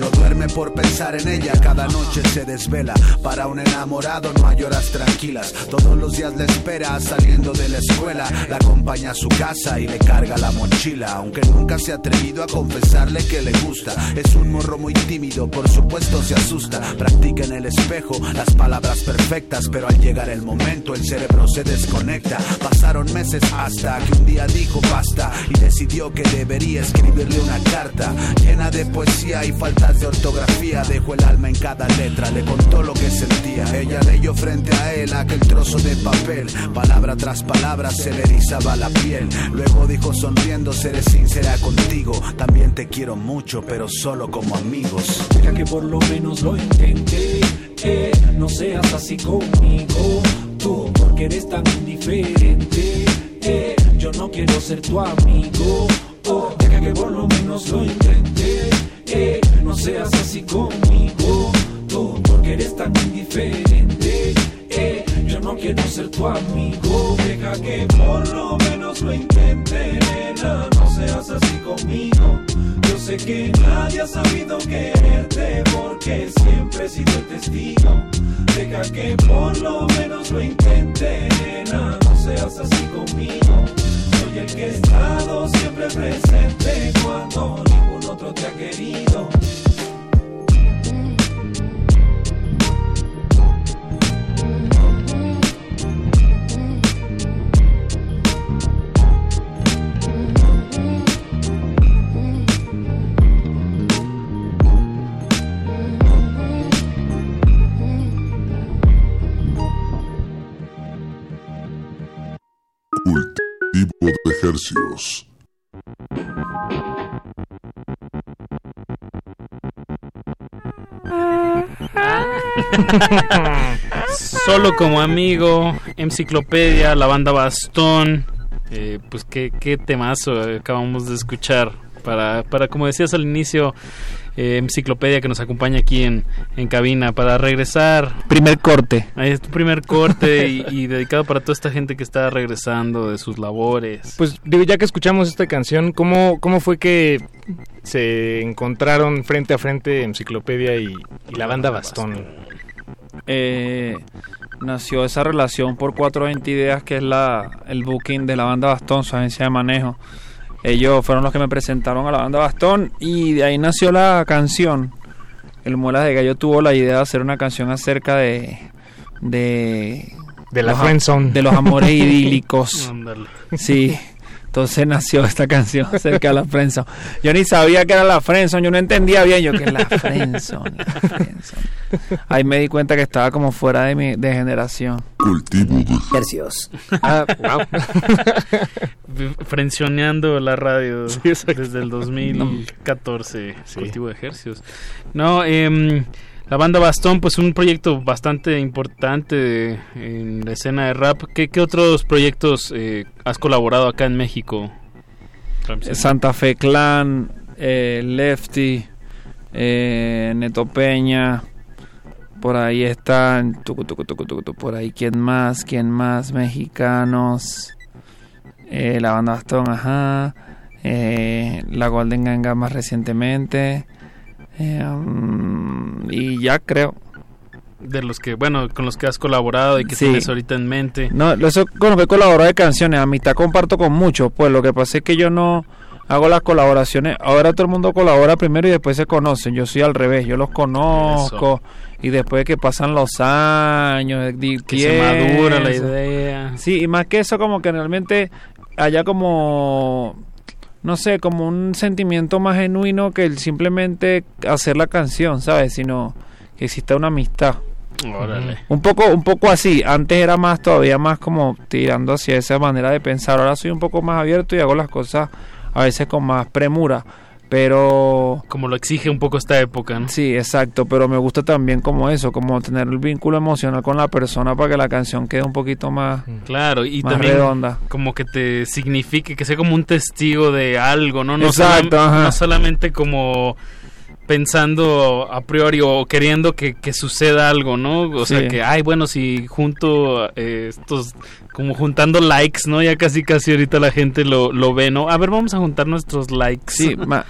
S22: No duerme por pensar en ella, cada noche se desvela. Para un enamorado no hay tranquilas. Todos los días le espera saliendo de la escuela. La acompaña a su casa y le carga la mochila. Aunque nunca se ha atrevido a confesarle que le gusta. Es un morro muy tímido, por supuesto se asusta. Practica en el espejo las palabras perfectas, pero al llegar el momento el cerebro se desconecta. Pasaron meses hasta que un día dijo basta y decidió que debería escribirle una carta llena de poesía y de ortografía. Dejó el alma en cada letra, le contó lo que sentía. Ella leyó frente a él aquel trozo de papel. Palabra tras palabra se le erizaba la piel. Luego dijo sonriendo, seré sincera contigo. También te quiero mucho, pero solo como amigos.
S23: Deja que por lo menos lo intente. Eh, no seas así conmigo. Tú, porque eres tan indiferente. Eh, yo no quiero ser tu amigo. Oh, deja que por lo menos lo intente. Eh, no seas así conmigo. Tú, porque eres tan indiferente. Eh, yo no quiero ser tu amigo. Deja que por lo menos lo intente, nena. No seas así conmigo. Yo sé que nadie ha sabido quererte porque siempre he sido el testigo. Deja que por lo menos lo intente, nena. No seas así conmigo. Soy el que he estado siempre presente cuando ningún otro te ha querido.
S19: Solo como amigo, enciclopedia, la banda Bastón. Eh, pues qué, qué temazo acabamos de escuchar. Para, para como decías al inicio, eh, enciclopedia que nos acompaña aquí en, en cabina. Para regresar.
S21: Primer corte.
S19: Ahí es tu primer corte y, y dedicado para toda esta gente que está regresando de sus labores.
S20: Pues digo, ya que escuchamos esta canción, ¿cómo, cómo fue que se encontraron frente a frente Enciclopedia y, y la banda Bastón?
S21: Eh, nació esa relación por 420 Ideas, que es la, el booking de la banda Bastón, su agencia de manejo. Ellos fueron los que me presentaron a la banda Bastón y de ahí nació la canción. El Muelas de Gallo tuvo la idea de hacer una canción acerca de... De,
S20: De la
S21: los. De los amores idílicos. Sí. Entonces nació esta canción acerca de la friendzone. Yo ni sabía que era la friendzone, yo no entendía bien yo que es la friendzone, la friendzone. Ahí me di cuenta que estaba como fuera de mi de generación.
S24: Cultivo de
S3: Ejercicios.
S20: Ah, wow.
S19: Frencioneando la radio desde el 2014. Cultivo de ejercicios. No, em, la banda Bastón, pues un proyecto bastante importante en la escena de rap. ¿Qué, otros proyectos eh, has colaborado acá en México? Ramsey?
S21: Santa Fe Clan, eh, Lefty, eh, Neto Peña, por ahí están, tucu, tucu, tucu, por ahí, ¿quién más? ¿Quién más? Mexicanos, eh, la banda Bastón, ajá, eh, la Golden Ganga más recientemente, eh, mm, y ya creo.
S19: De los que, bueno, con los que has colaborado y que
S21: Sí.
S19: tienes ahorita en mente.
S21: No, eso con lo que he colaborado de canciones, amistad comparto con muchos, pues lo que pasa es que yo no hago las colaboraciones, ahora todo el mundo colabora primero y después se conocen, yo soy al revés, yo los conozco y después que pasan los años,
S19: Que se madura la idea.
S21: Sí, y más que eso como que realmente haya como no sé, como un sentimiento más genuino que el simplemente hacer la canción, ¿sabes? Sino que exista una amistad.
S19: Órale.
S21: Un poco, un poco así. Antes era más, todavía más como tirando hacia esa manera de pensar. Ahora soy un poco más abierto y hago las cosas a veces con más premura. Pero...
S19: Como lo exige un poco esta época, ¿no?
S21: Sí, exacto. Pero me gusta también como eso, como tener el vínculo emocional con la persona para que la canción quede un poquito más...
S19: Claro, y
S21: Más
S19: también
S21: redonda.
S19: como que te signifique, que sea como un testigo de algo, ¿no? No,
S21: Exacto,
S19: no solamente como pensando a priori o queriendo que, que suceda algo, ¿no? O sea, que, ay, bueno, si junto eh, estos, como juntando likes, ¿no? Ya casi casi ahorita la gente lo, lo ve, ¿no? A ver, vamos a juntar nuestros likes.
S21: Sí, ma-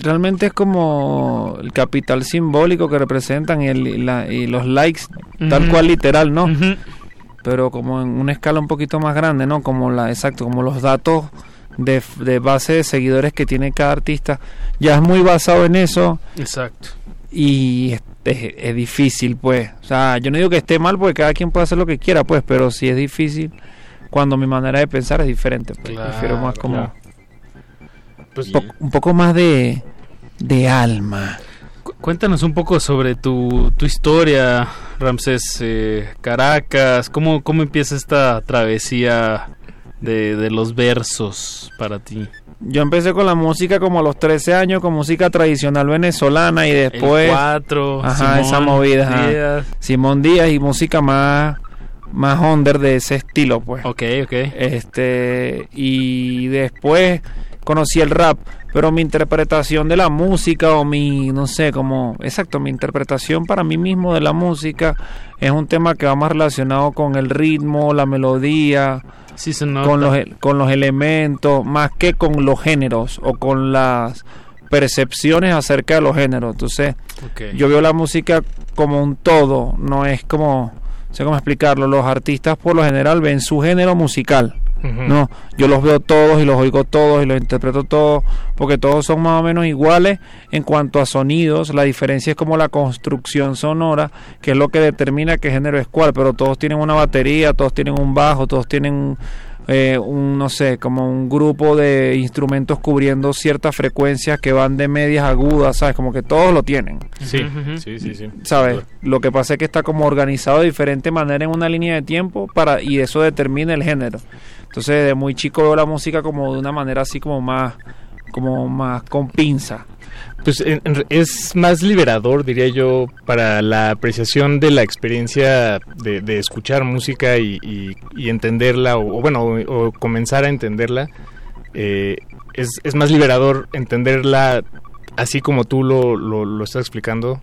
S21: realmente es como el capital simbólico que representan y, el- y la- y los likes, tal cual literal, ¿no? Pero como en una escala un poquito más grande, ¿no? Como la, exacto, como los datos de, de base de seguidores que tiene cada artista. Ya es muy basado en eso
S19: Exacto.
S21: y es, es- es difícil, pues. O sea, yo no digo que esté mal porque cada quien puede hacer lo que quiera, pues, pero sí es difícil cuando mi manera de pensar es diferente. Pues. Prefiero más como...
S19: claro.
S21: un, poco, un poco más de, de alma.
S19: Cu- Cuéntanos un poco sobre tu, tu historia, Ramsés. eh, Caracas, ¿cómo, ¿cómo empieza esta travesía de, de los versos para ti?
S21: Yo empecé con la música como a los 13 años, con música tradicional venezolana y después...
S19: Cuatro,
S21: Ajá,
S19: Simón
S21: esa movida. ajá.
S19: Díaz.
S21: Simón Díaz y música más, más under de ese estilo, pues.
S19: Ok, ok.
S21: Este, y después conocí el rap, pero mi interpretación de la música o mi, no sé, como, exacto, mi interpretación para mí mismo de la música es un tema que va más relacionado con el ritmo, la melodía,
S19: Sí, se nota.
S21: con los, con los elementos, más que con los géneros o con las percepciones acerca de los géneros. Entonces, yo veo la música como un todo, no es como, no sé cómo explicarlo, los artistas por lo general ven su género musical. No, yo los veo todos y los oigo todos y los interpreto todos porque todos son más o menos iguales en cuanto a sonidos. La diferencia es como la construcción sonora, que es lo que determina qué género es cuál. Pero todos tienen una batería, todos tienen un bajo, todos tienen eh, un, no sé, como un grupo de instrumentos cubriendo ciertas frecuencias que van de medias a agudas, ¿sabes? Como que todos lo tienen.
S20: Sí, sí, sí, sí.
S21: ¿sabes? Lo que pasa es que está como organizado de diferente manera en una línea de tiempo para y eso determina el género. Entonces, de muy chico la música como de una manera así como más como más con pinza.
S20: Pues en- es más liberador, diría yo, para la apreciación de la experiencia de, de escuchar música y, y- y entenderla, o, bueno, o comenzar a entenderla. eh, es, es más liberador entenderla así como tú lo, lo, lo estás explicando,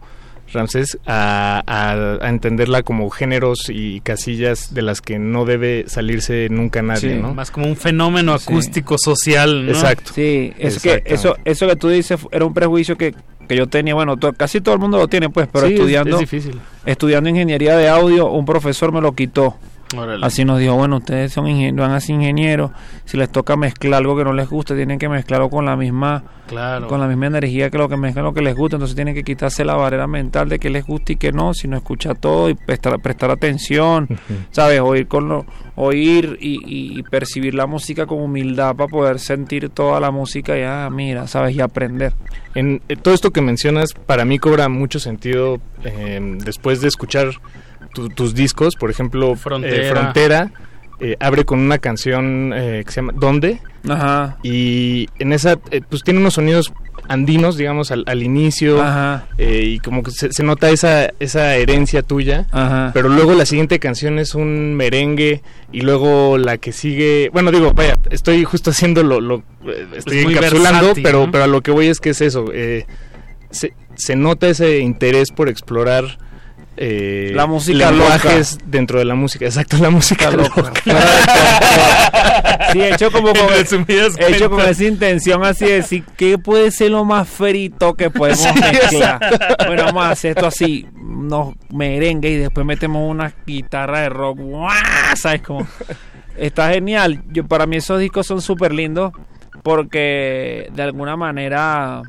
S20: Ramsés, a, a- a entenderla como géneros y casillas de las que no debe salirse nunca nadie,
S21: Sí.
S20: ¿no?
S19: Más como un fenómeno acústico social, ¿no?
S20: Exacto.
S21: Sí, es que eso eso que tú dices era un prejuicio que, que yo tenía, bueno, to- casi todo el mundo lo tiene pues, pero
S19: Sí, es-
S21: estudiando
S19: es difícil.
S21: estudiando ingeniería de audio, un profesor me lo quitó.
S19: Órale.
S21: Así nos dijo, bueno, ustedes son ingenieros, van a ser ingenieros, si les toca mezclar algo que no les gusta, tienen que mezclarlo con la misma
S19: Claro.
S21: con la misma energía que lo que mezclan lo que les gusta, entonces tienen que quitarse la barrera mental de que les gusta y que no, sino escuchar todo y prestar, prestar atención, ¿sabes? Oír con lo, oír y, y- y percibir la música con humildad para poder sentir toda la música y ah, mira, ¿sabes? Y aprender.
S20: En eh, todo esto que mencionas para mí cobra mucho sentido eh, después de escuchar tu- tus discos, por ejemplo,
S19: Frontera.
S20: eh, Frontera eh, abre con una canción eh, que se llama ¿Dónde?
S21: Ajá.
S20: Y en esa pues tiene unos sonidos andinos, digamos, al, al inicio
S21: Ajá.
S20: y como que se, se nota esa esa herencia tuya.
S21: Ajá.
S20: Pero luego la siguiente canción es un merengue y luego la que sigue, bueno digo, vaya, estoy justo haciendo lo, lo estoy encapsulando,
S19: versátil,
S20: pero
S19: ¿no?
S20: pero a lo que voy es que es eso. se, se nota ese interés por explorar eh,
S21: La música
S20: lenguajes dentro de la música. Exacto, la música loca.
S21: Sí, hecho como con, hecho con esa intención así de decir, ¿qué puede ser lo más frito que podemos
S20: Sí,
S21: mezclar?
S20: exacto.
S21: Bueno, vamos a hacer esto así, unos merengue y después metemos una guitarra de rock. ¡Guau! ¿Sabes cómo? Está genial. Yo, para mí esos discos son súper lindos porque de alguna manera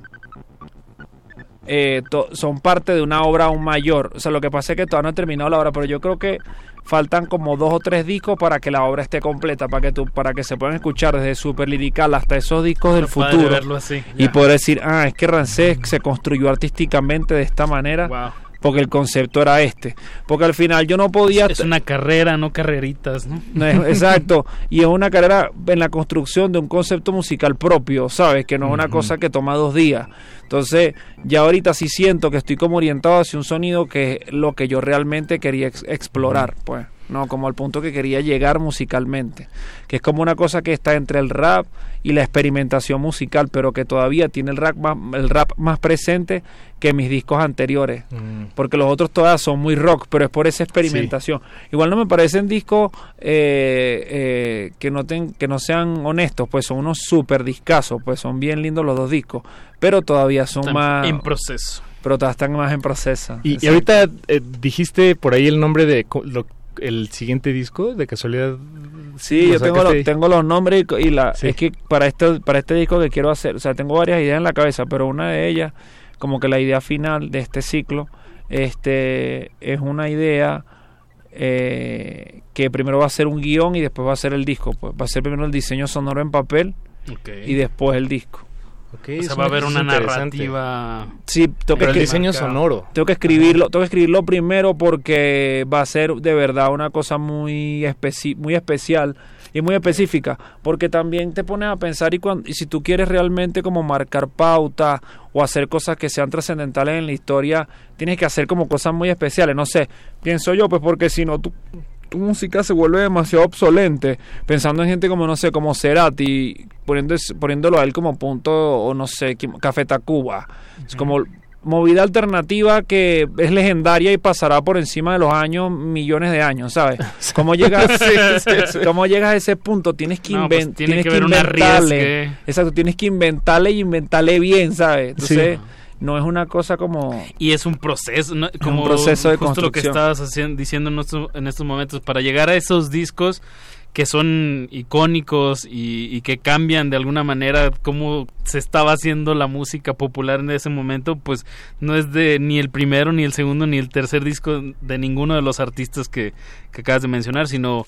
S21: eh, son parte de una obra aún mayor. O sea, lo que pasa es que todavía no he terminado la obra, pero yo creo que faltan como dos o tres discos para que la obra esté completa, para que tú, para que se puedan escuchar desde super lirical hasta esos discos del futuro.
S19: verlo así,
S21: y poder decir, ah, es que Rancés se construyó artísticamente de esta manera. Porque el concepto era este. Porque al final yo no podía.
S19: Es una carrera, no carreritas, ¿no?
S21: Exacto. Y es una carrera en la construcción de un concepto musical propio, ¿sabes? Que no es una cosa que toma dos días. Entonces, ya ahorita sí siento que estoy como orientado hacia un sonido que es lo que yo realmente quería ex- explorar, pues. No, como al punto que quería llegar musicalmente. Que es como una cosa que está entre el rap y la experimentación musical, pero que todavía tiene el rap más, el rap más presente que mis discos anteriores. Porque los otros todas son muy rock, pero es por esa experimentación. Igual no me parecen discos eh, eh, que, no ten- que no sean honestos, pues son unos super discazos, pues son bien lindos los dos discos, pero todavía son más...
S19: en proceso.
S21: Pero están más en proceso.
S20: Y, ahorita eh, dijiste por ahí el nombre de lo- el siguiente disco, de casualidad.
S21: Sí,
S20: ¿lo
S21: yo tengo,
S20: ahí?
S21: tengo los nombres y, la
S20: Sí.
S21: es que para este para este disco que quiero hacer, o sea, tengo varias ideas en la cabeza, pero una de ellas, como que la idea final de este ciclo, este es una idea eh, que primero va a ser un guion y después va a ser el disco, pues va a ser primero el diseño sonoro en papel y después el disco.
S19: O sea, va a haber una narrativa.
S21: Sí, tengo
S20: Pero el
S21: que
S20: diseño sonoro.
S21: Tengo que escribirlo, tengo que escribirlo primero porque va a ser de verdad una cosa muy especi- muy especial y muy específica, porque también te pones a pensar y, cuan- y si tú quieres realmente como marcar pauta o hacer cosas que sean trascendentales en la historia, tienes que hacer como cosas muy especiales, no sé, pienso yo, pues porque si no tú tu música se vuelve demasiado obsolente. Pensando en gente como, no sé, como Cerati, poniéndolo a él como punto, o no sé, Café Tacuba. Es como movida alternativa que es legendaria y pasará por encima de los años, millones de años, ¿sabes? ¿Cómo llegas,
S19: Sí, sí, sí.
S21: ¿cómo llegas a ese punto? Tienes que,
S19: No, pues tiene
S21: tienes
S19: que
S21: inventarle. Exacto, tienes que inventarle y inventarle bien, ¿sabes? Entonces, no es una cosa como...
S19: Y es un proceso, ¿no? como
S21: proceso de
S19: justo lo que
S21: construcción.
S19: estabas haciendo, diciendo en estos, en estos momentos, para llegar a esos discos que son icónicos y, y que cambian de alguna manera cómo se estaba haciendo la música popular en ese momento, pues no es de ni el primero, ni el segundo, ni el tercer disco de ninguno de los artistas que, que acabas de mencionar, sino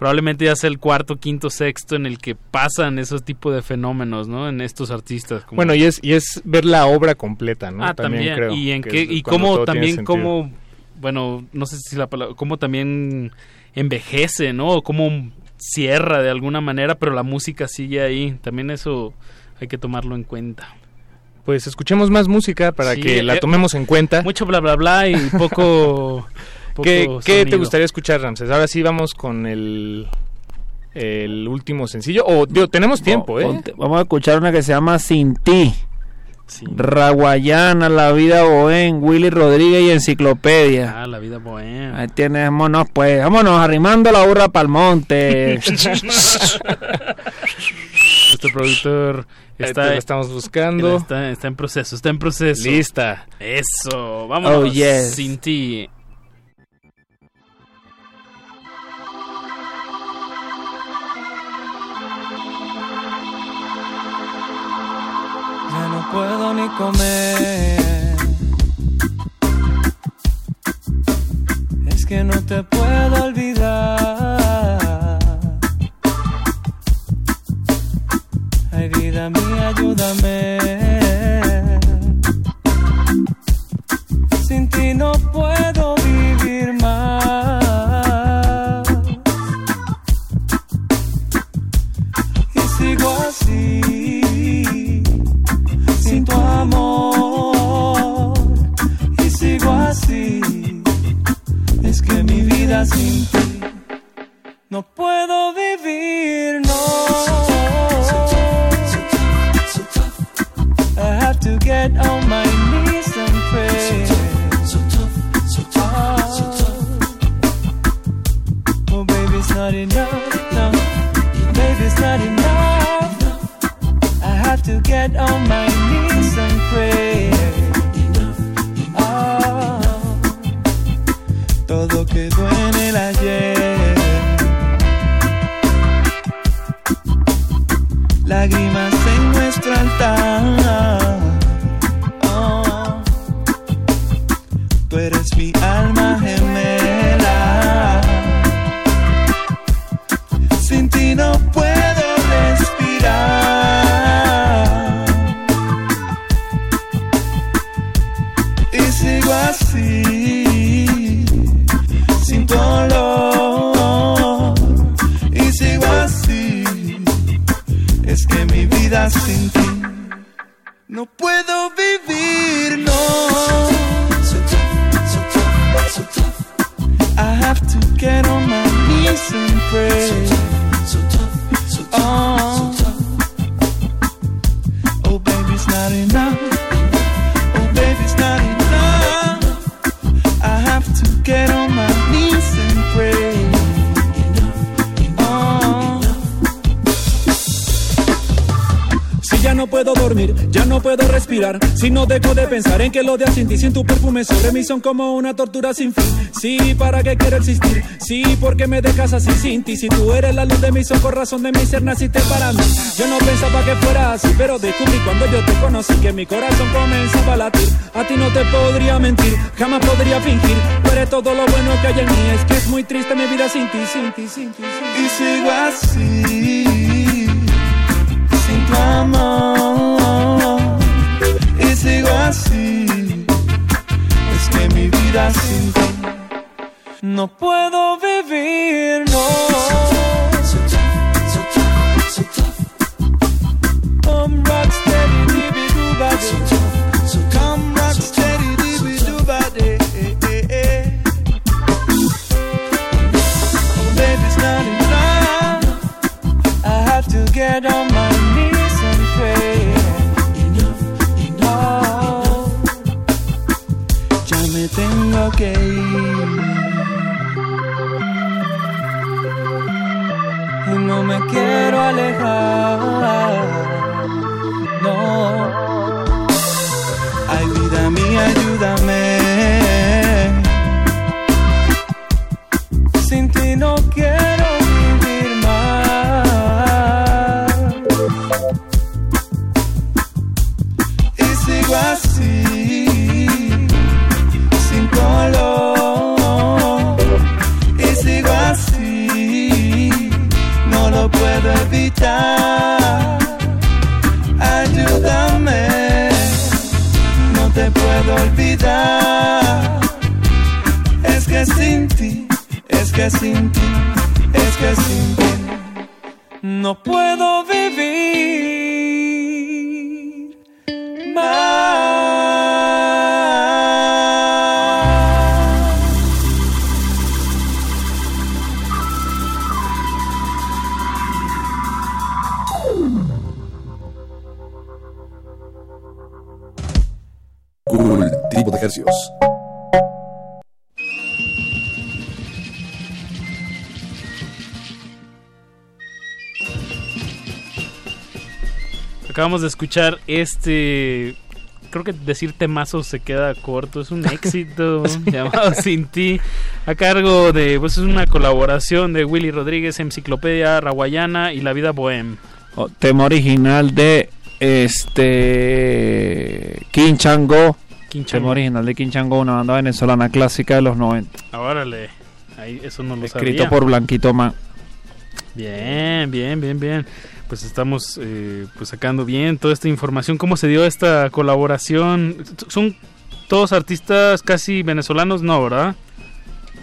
S19: probablemente ya sea el cuarto, quinto, sexto en el que pasan esos tipos de fenómenos, ¿no? En estos artistas. como-
S20: Bueno, y es, y es ver la obra completa, ¿no?
S19: Ah, también.
S20: creo
S19: y en
S20: que
S19: qué y cómo también cómo bueno, no sé si la palabra cómo también envejece, ¿no? O cómo cierra de alguna manera, pero la música sigue ahí. También eso hay que tomarlo en cuenta.
S20: Pues escuchemos más música para
S19: Sí,
S20: que la
S19: eh,
S20: tomemos en cuenta.
S19: Mucho bla bla bla y poco, poco
S20: ¿Qué, qué te gustaría escuchar, Ramses? Ahora sí vamos con el el último sencillo. O digo, tenemos tiempo, ¿eh?
S21: Vamos a escuchar una que se llama Sin ti. Raguayana, La Vida Bohem, Willy Rodríguez y Enciclopedia.
S19: Ah, la vida bohemia.
S21: Ahí tienes, vámonos pues, vámonos arrimando la burra pa'l monte.
S19: Nuestro productor está,
S20: lo estamos buscando.
S19: Está, está en proceso, está en proceso.
S20: Lista.
S19: Eso, vámonos.
S21: Oh, yes.
S19: Sin ti.
S18: Puedo ni comer. Es que no te puedo olvidar. Ay, vida mía, ayúdame.
S23: De que los días sin ti, sin tu perfume sobre mí son como una tortura sin fin. Sí, ¿para qué quiero existir? Sí, porque me dejas así sin ti. Si tú eres la luz de mis ojos, razón de mi ser, naciste para mí. Yo no pensaba que fuera así, pero descubrí cuando yo te conocí que mi corazón comenzaba a latir. A ti no te podría mentir, jamás podría fingir. Tú eres todo lo bueno que hay en mí. Es que es muy triste mi vida sin ti, sin ti, sin ti. Sin ti.
S18: Y sigo así, sin tu amor. Y sigo así, mi no puedo vivir,
S19: Acabamos de escuchar este. Creo que decir temazo se queda corto. Es un éxito llamado Sin Ti. A cargo de. Pues es una colaboración de Willy Rodríguez, Enciclopedia Raguayana y La Vida Bohem.
S21: Oh, tema original de este King Chango.
S19: King
S21: Tema original de King Chango, una banda venezolana clásica de los 90.
S19: Órale. Ahí, eso no lo
S21: Escrito
S19: sabía.
S21: por Blanquito Man.
S19: Bien, bien, bien, bien. Pues estamos eh, pues sacando bien toda esta información. ¿Cómo se dio esta colaboración? ¿Son todos artistas casi venezolanos? No, ¿verdad?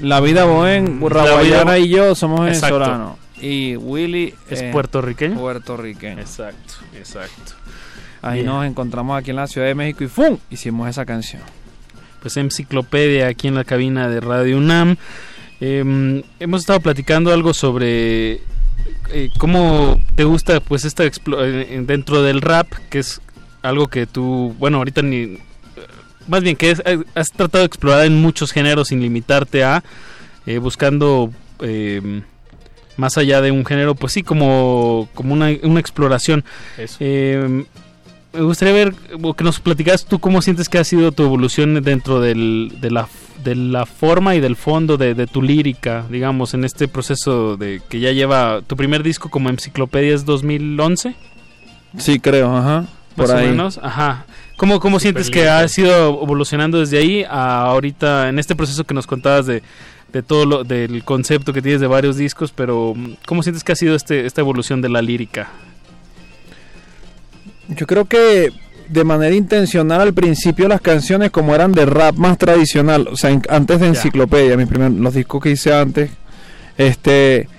S21: La vida
S19: La
S21: Raguayana y yo somos venezolanos. Y Willy
S19: ¿Es
S21: eh,
S19: puertorriqueño?
S21: Puertorriqueño.
S19: Exacto, exacto.
S21: Ahí
S19: Bien.
S21: nos encontramos aquí en la Ciudad de México y ¡fum! Hicimos esa canción.
S19: Pues enciclopedia aquí en la cabina de Radio UNAM. Eh, hemos estado platicando algo sobre eh, cómo te gusta pues esta eh, dentro del rap, que es algo que tú, bueno, ahorita ni... Más bien que es- eh, has tratado de explorar en muchos géneros sin limitarte a eh, buscando eh, más allá de un género, pues sí, como, como una, una exploración. Eh, me gustaría ver o que nos platicaras tú cómo sientes que ha sido tu evolución dentro del, de, la, de la forma y del fondo de, de tu lírica, digamos, en este proceso de que ya lleva tu primer disco como enciclopedia es 2011.
S21: Sí, creo, ajá. Por
S19: Más o menos, ajá. ¿Cómo, cómo sientes que ha sido evolucionando desde ahí a ahorita en este proceso que nos contabas de, de todo lo, del concepto que tienes de varios discos, pero mm, ¿cómo sientes que ha sido este, esta evolución de la lírica?
S21: Yo creo que de manera intencional al principio las canciones como eran de rap más tradicional, o sea, en- antes de Enciclopedia, mi primer, los discos que hice antes, este,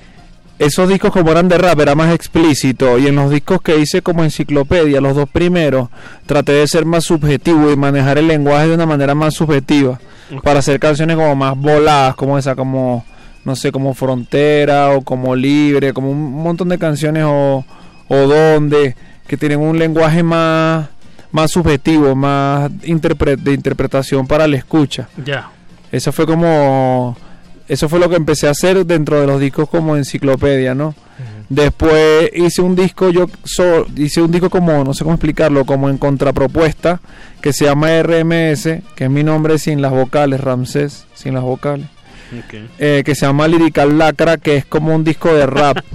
S21: esos discos como eran de rap era más explícito y en los discos que hice como Enciclopedia, los dos primeros, traté de ser más subjetivo y manejar el lenguaje de una manera más subjetiva para hacer canciones como más voladas, como esa, como no sé, como Frontera o como Libre, como un montón de canciones o, o Donde que tienen un lenguaje más más subjetivo, más interpre- de interpretación para la escucha.
S19: Ya.
S21: Eso fue como eso fue lo que empecé a hacer dentro de los discos como enciclopedia, ¿no? Después hice un disco yo so- hice un disco como no sé cómo explicarlo, como en contrapropuesta que se llama RMS, que es mi nombre sin las vocales, Ramsés, sin las vocales. eh, que se llama Lyrical Lacra, que es como un disco de rap.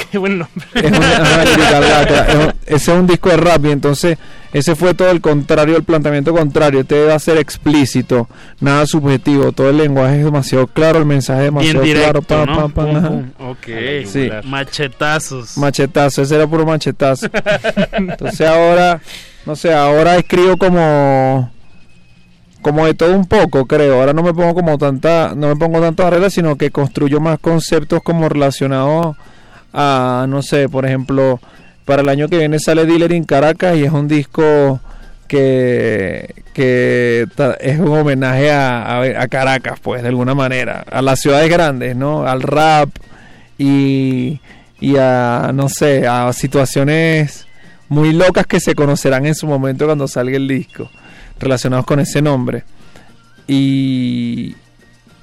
S19: Qué buen nombre.
S21: Es una- ese es un disco de rap y entonces ese fue todo el contrario, el planteamiento contrario. Este va a ser explícito, nada subjetivo, todo el lenguaje es demasiado claro, el mensaje es
S19: Bien
S21: demasiado
S19: directo,
S21: claro.
S19: ¿no?
S21: pam, pam,
S19: Pum,
S21: ajá.
S19: pum. Ok.
S21: Sí.
S19: Machetazos.
S21: Machetazo, ese era puro machetazo. Entonces ahora, no sé, ahora escribo como como de todo un poco, creo. Ahora no me pongo como tanta, no me pongo tantas reglas, sino que construyo más conceptos como relacionados a, no sé, por ejemplo, para el año que viene sale Dealer en Caracas y es un disco que, que es un homenaje a- a Caracas, pues, de alguna manera, a las ciudades grandes, ¿no? Al rap y, y a, no sé, a situaciones muy locas que se conocerán en su momento cuando salga el disco, relacionados con ese nombre. Y,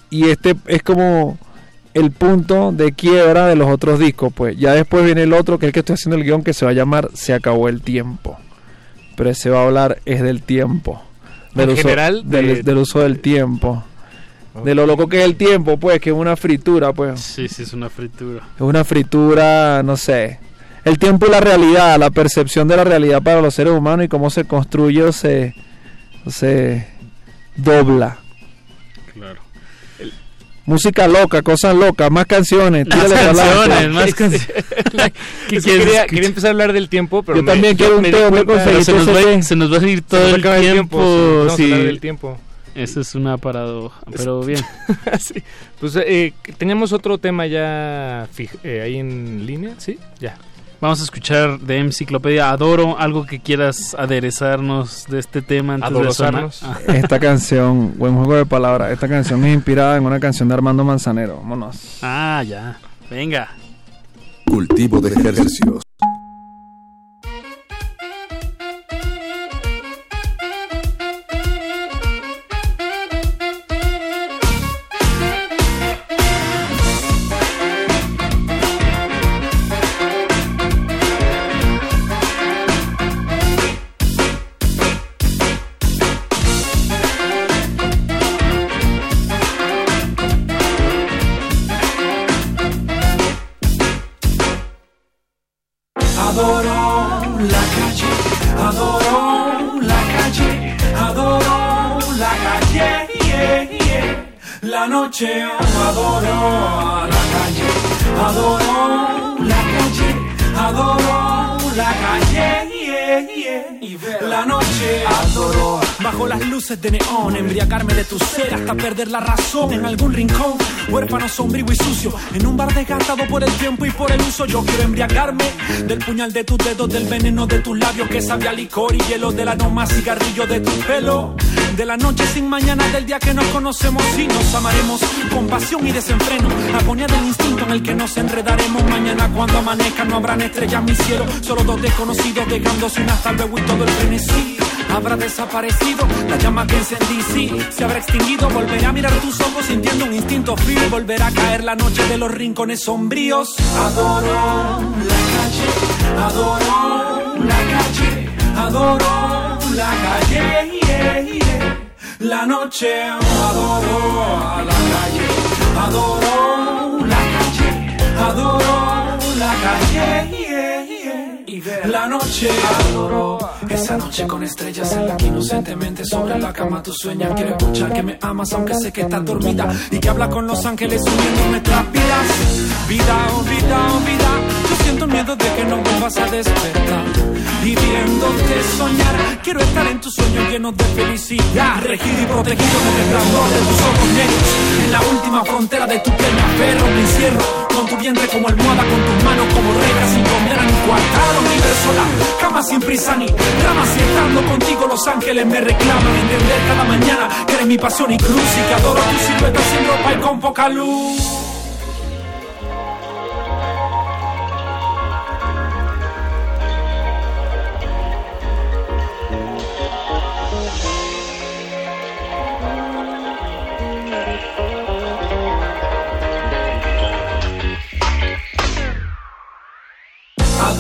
S21: y este es como el punto de quiebra de los otros discos, pues ya después viene el otro que es el que estoy haciendo el guion que se va a llamar Se acabó el tiempo. Pero ese va a hablar es del tiempo. Del,
S11: En
S21: uso,
S11: general, de-
S21: del, del uso del tiempo. De lo loco que es el tiempo, pues, que es una fritura, pues.
S19: Sí, sí, es una fritura.
S21: Es una fritura, no sé. El tiempo y la realidad, la percepción de la realidad para los seres humanos y cómo se construye o se, o se dobla. Música loca, cosas locas, más canciones.
S19: Más canciones, más canciones. ¿Qué
S11: Es que
S19: quieres
S11: quería, empezar a hablar del tiempo, pero
S21: Yo
S11: me-
S21: también quiero un
S11: me
S21: té,
S11: di
S21: ¿dónde
S11: cuenta-
S21: conseguiste
S19: se, nos
S21: ese
S19: va,
S21: té?
S19: a- se nos va a ir
S11: Se
S19: todo
S11: nos va a
S19: el tiempo.
S11: tiempo, sí, del tiempo.
S19: Esa es una paradoja, pero bien.
S11: Sí. Pues eh, teníamos otro tema ya fij- eh, ahí en línea, ¿sí? Ya.
S19: Vamos a escuchar de Enciclopedia Adoro, algo que quieras aderezarnos de este tema antes de sonar.
S11: Adorozarnos.
S19: Ah.
S21: Esta canción, buen juego de palabras. Esta canción es inspirada en una canción de Armando Manzanero. Vámonos.
S19: Ah, ya. Venga.
S24: Cultivo de ejercicios.
S23: Noche bajo las luces de neón, embriagarme de tu ser hasta perder la razón en algún rincón, huérfano, sombrío y sucio, en un bar desgastado por el tiempo y por el uso. Yo quiero embriagarme del puñal de tus dedos, del veneno de tus labios que sabe a licor y hielo, del aroma cigarrillo de tu pelo, de la noche sin mañana, del día que nos conocemos y nos amaremos con pasión y desenfreno, agonía del instinto en el que nos enredaremos. Mañana cuando amanezca no habrán estrellas mi cielo, solo dos desconocidos dejándose un hasta luego y todo el frenesí. Habrá desaparecido la llama que encendí, sí, se habrá extinguido. Volveré a mirar tus ojos sintiendo un instinto frío y volverá a caer la noche de los rincones sombríos. Adoro la calle, adoro la calle, adoro la calle. La noche adoro la calle, adoro la calle, adoro la calle, la noche. Adoro esa noche con estrellas en la que inocentemente sobre la cama tú sueñas. Quiero escuchar que me amas aunque sé que estás dormida y que habla con los ángeles uniendo nuestras vidas. Vida, oh vida, oh vida. Yo siento miedo de que no vuelvas a despertar y viéndote soñar. Quiero estar en tus sueños llenos de felicidad, regido y protegido en el resplandor de tus ojos negros. En la última frontera de tu piel me aferro, me encierro tu vientre como almohada, con tus manos como reglas sin condena ni cuartado universo la cama sin prisa ni drama si estando contigo los ángeles me reclaman entender cada mañana que eres mi pasión y cruz y que adoro tu silueta sin ropa y con poca luz.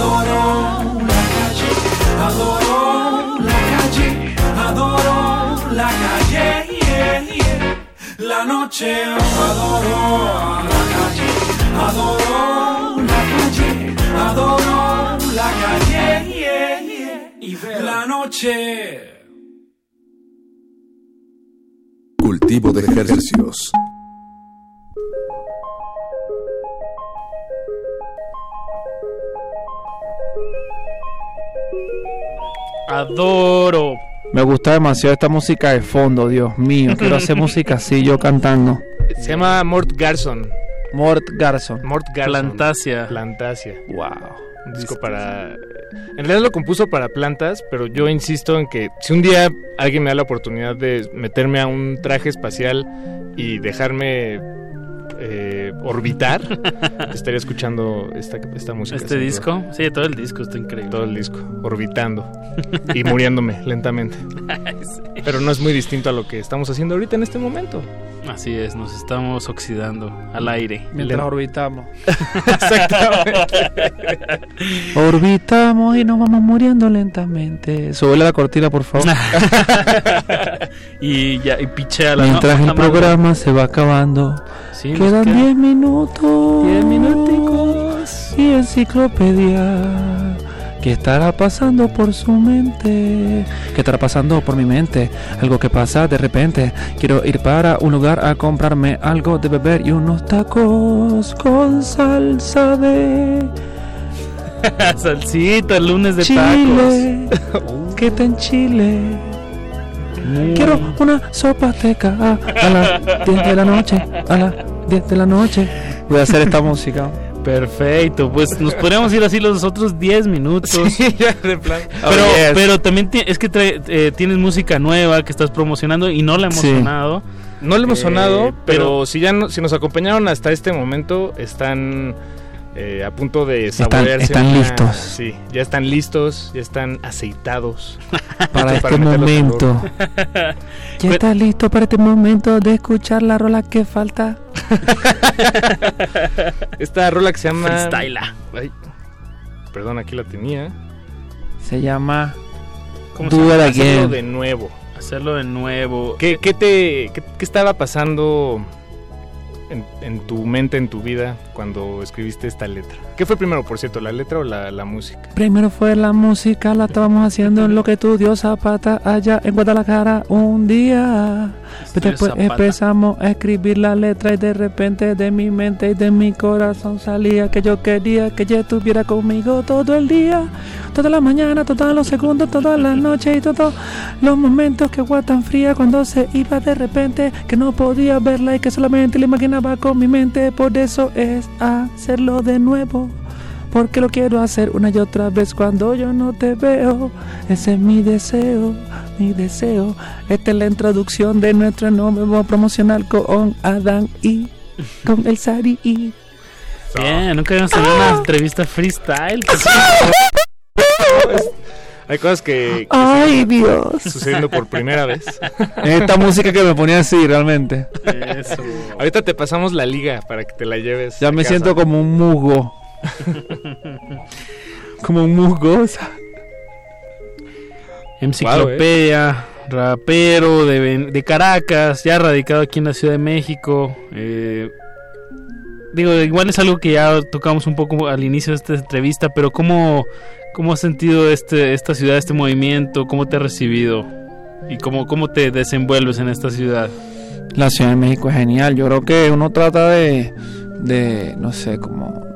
S23: Adoro la calle, adoro la calle, adoro la calle, yeah, yeah. la noche, adoro la calle, adoro la calle, adoro la calle, yeah, y la noche.
S24: Cultivo de ejercicios.
S19: Adoro.
S21: Me gusta demasiado esta música de fondo, Dios mío. Quiero hacer música así yo cantando.
S19: Se llama Mort Garson.
S21: Mort Garson.
S19: Mort Garson. Plantasia.
S20: Plantasia.
S21: Wow.
S20: Un disco para... En realidad lo compuso para plantas, pero yo insisto en que si un día alguien me da la oportunidad de meterme a un traje espacial y dejarme eh, orbitar, estaría escuchando esta, esta música.
S19: ¿Este disco? Sí, todo el disco está increíble.
S20: Todo el disco, orbitando y muriéndome lentamente. Pero no es muy distinto a lo que estamos haciendo ahorita en este momento.
S19: Así es, nos estamos oxidando al aire.
S21: Mientras orbitamos.
S20: Exactamente.
S21: Orbitamos y nos vamos muriendo lentamente. Súbele la cortina, por favor.
S19: y ya, y pichea la
S21: Mientras
S19: no,
S21: el programa se va acabando.
S19: Sí,
S21: Quedan
S19: queda-
S21: 10 minutos.
S19: 10 minuticos.
S21: Y enciclopedia. ¿Qué estará pasando por su mente? ¿Qué estará pasando por mi mente? Algo que pasa de repente. Quiero ir para un lugar a comprarme algo de beber y unos tacos con salsa de
S19: Salsita, el lunes de
S21: Chile.
S19: tacos.
S21: ¿Qué está en Chile? Quiero una sopa teca a, a las 10 de la noche. A las 10 de la noche. Voy a hacer esta música.
S19: Perfecto, pues nos podríamos ir así los otros 10 minutos.
S20: ya de plan.
S19: Pero,
S21: Oh, yes.
S19: pero también es que trae- eh, tienes música nueva que estás promocionando y no la hemos
S21: Sí.
S19: sonado.
S20: No lo hemos
S19: Eh,
S20: sonado, pero,
S19: pero-
S20: si ya no- si nos acompañaron hasta este momento, están eh, a punto de saborearse.
S21: están
S20: una-
S21: listos.
S20: Sí, ya están listos, ya están aceitados.
S21: Para este
S20: en
S21: momento. ¿Ya estás listo para este momento de escuchar la rola que falta?
S20: Esta rola que se llama.
S19: Freestyla.
S20: Ay, perdón, aquí la tenía.
S21: Se llama
S19: ¿Cómo se
S21: Do
S19: llama?
S21: It
S20: Hacerlo
S21: Again.
S20: de nuevo.
S19: Hacerlo de nuevo.
S20: ¿Qué, qué te, qué, qué estaba pasando en, en tu mente, en tu vida, cuando escribiste esta letra? ¿Qué fue primero, por cierto, la letra o la, la música?
S21: Primero fue la música, la estábamos haciendo en lo que estudió Zapata allá en Guadalajara un día. Después
S19: Zapata.
S21: empezamos a escribir la letra y de repente de mi mente y de mi corazón salía que yo quería que ella estuviera conmigo todo el día, toda la mañana, todos los segundos, todas las noches y todos los momentos que agua tan fría cuando se iba de repente que no podía verla y que solamente la imaginaba con mi mente. Por eso es hacerlo de nuevo. Porque lo quiero hacer una y otra vez cuando yo no te veo. Ese es mi deseo, mi deseo. Esta es la introducción de nuestro nuevo promocional con Adán y con el Sari y.
S19: Bien, nunca habíamos tenido una entrevista freestyle.
S20: Hay cosas que, que
S21: ¡Ay,
S20: están
S21: Dios!
S20: sucediendo por primera vez.
S21: Esta música que me ponía así realmente.
S19: Eso.
S20: Ahorita te pasamos la liga para que te la lleves.
S21: Ya me
S20: casa.
S21: siento como un musgo. como un musgo.
S19: Enciclopedia, rapero de, de Caracas, ya radicado aquí en la Ciudad de México. eh, digo, igual es algo que ya tocamos un poco al inicio de esta entrevista, pero ¿cómo, cómo has sentido este, esta ciudad, este movimiento? ¿Cómo te ha recibido? ¿Y cómo, cómo te desenvuelves en esta ciudad?
S21: La Ciudad de México es genial. Yo creo que uno trata de, de no sé, como...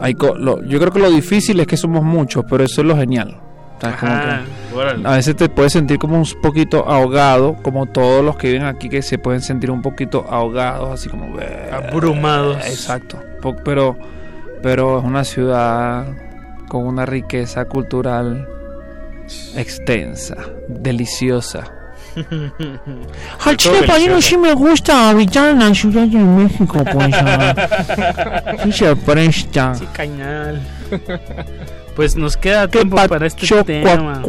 S21: Hay co- lo- yo creo que lo difícil es que somos muchos, pero eso es lo genial. O sea, como
S19: Ajá,
S21: que
S19: órale.
S21: a veces te puedes sentir como un poquito ahogado, como todos los que viven aquí que se pueden sentir un poquito ahogados, así como...
S19: Abrumados.
S21: Exacto. Pero, pero es una ciudad con una riqueza cultural extensa, deliciosa.
S25: Al chile padrino sí me gusta habitar en la Ciudad de México, pues. Sí se presta.
S19: Sí, cañal. Pues nos queda
S21: ¿Qué
S19: tiempo para este tema.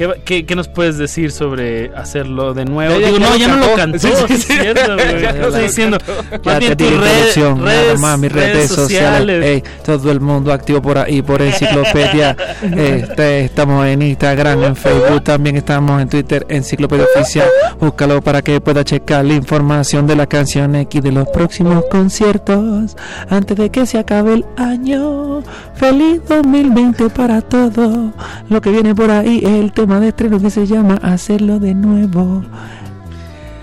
S19: ¿Qué, qué, qué nos puedes decir sobre hacerlo de nuevo?
S21: Ya, ya,
S19: Digo,
S21: ya
S19: no,
S21: lo
S19: ya no lo
S21: cantó. Sí, sí,
S19: sí, es
S21: sí.
S19: cierto, güey.
S21: Ya
S19: Ya
S21: lo
S19: estoy diciendo. Más bien tus
S21: di la
S19: red-
S21: introducción, nada
S19: redes,
S21: más, mis redes, sociales. Ey, todo el mundo activo por ahí, por enciclopedia. Este, estamos en Instagram, en Facebook, también estamos en Twitter, enciclopedia oficial. Búscalo para que pueda checar la información de la canción X de los próximos conciertos antes de que se acabe el año. Feliz 2020 para todos. Lo que viene por ahí es el tema de estreno que se llama Hacerlo de nuevo.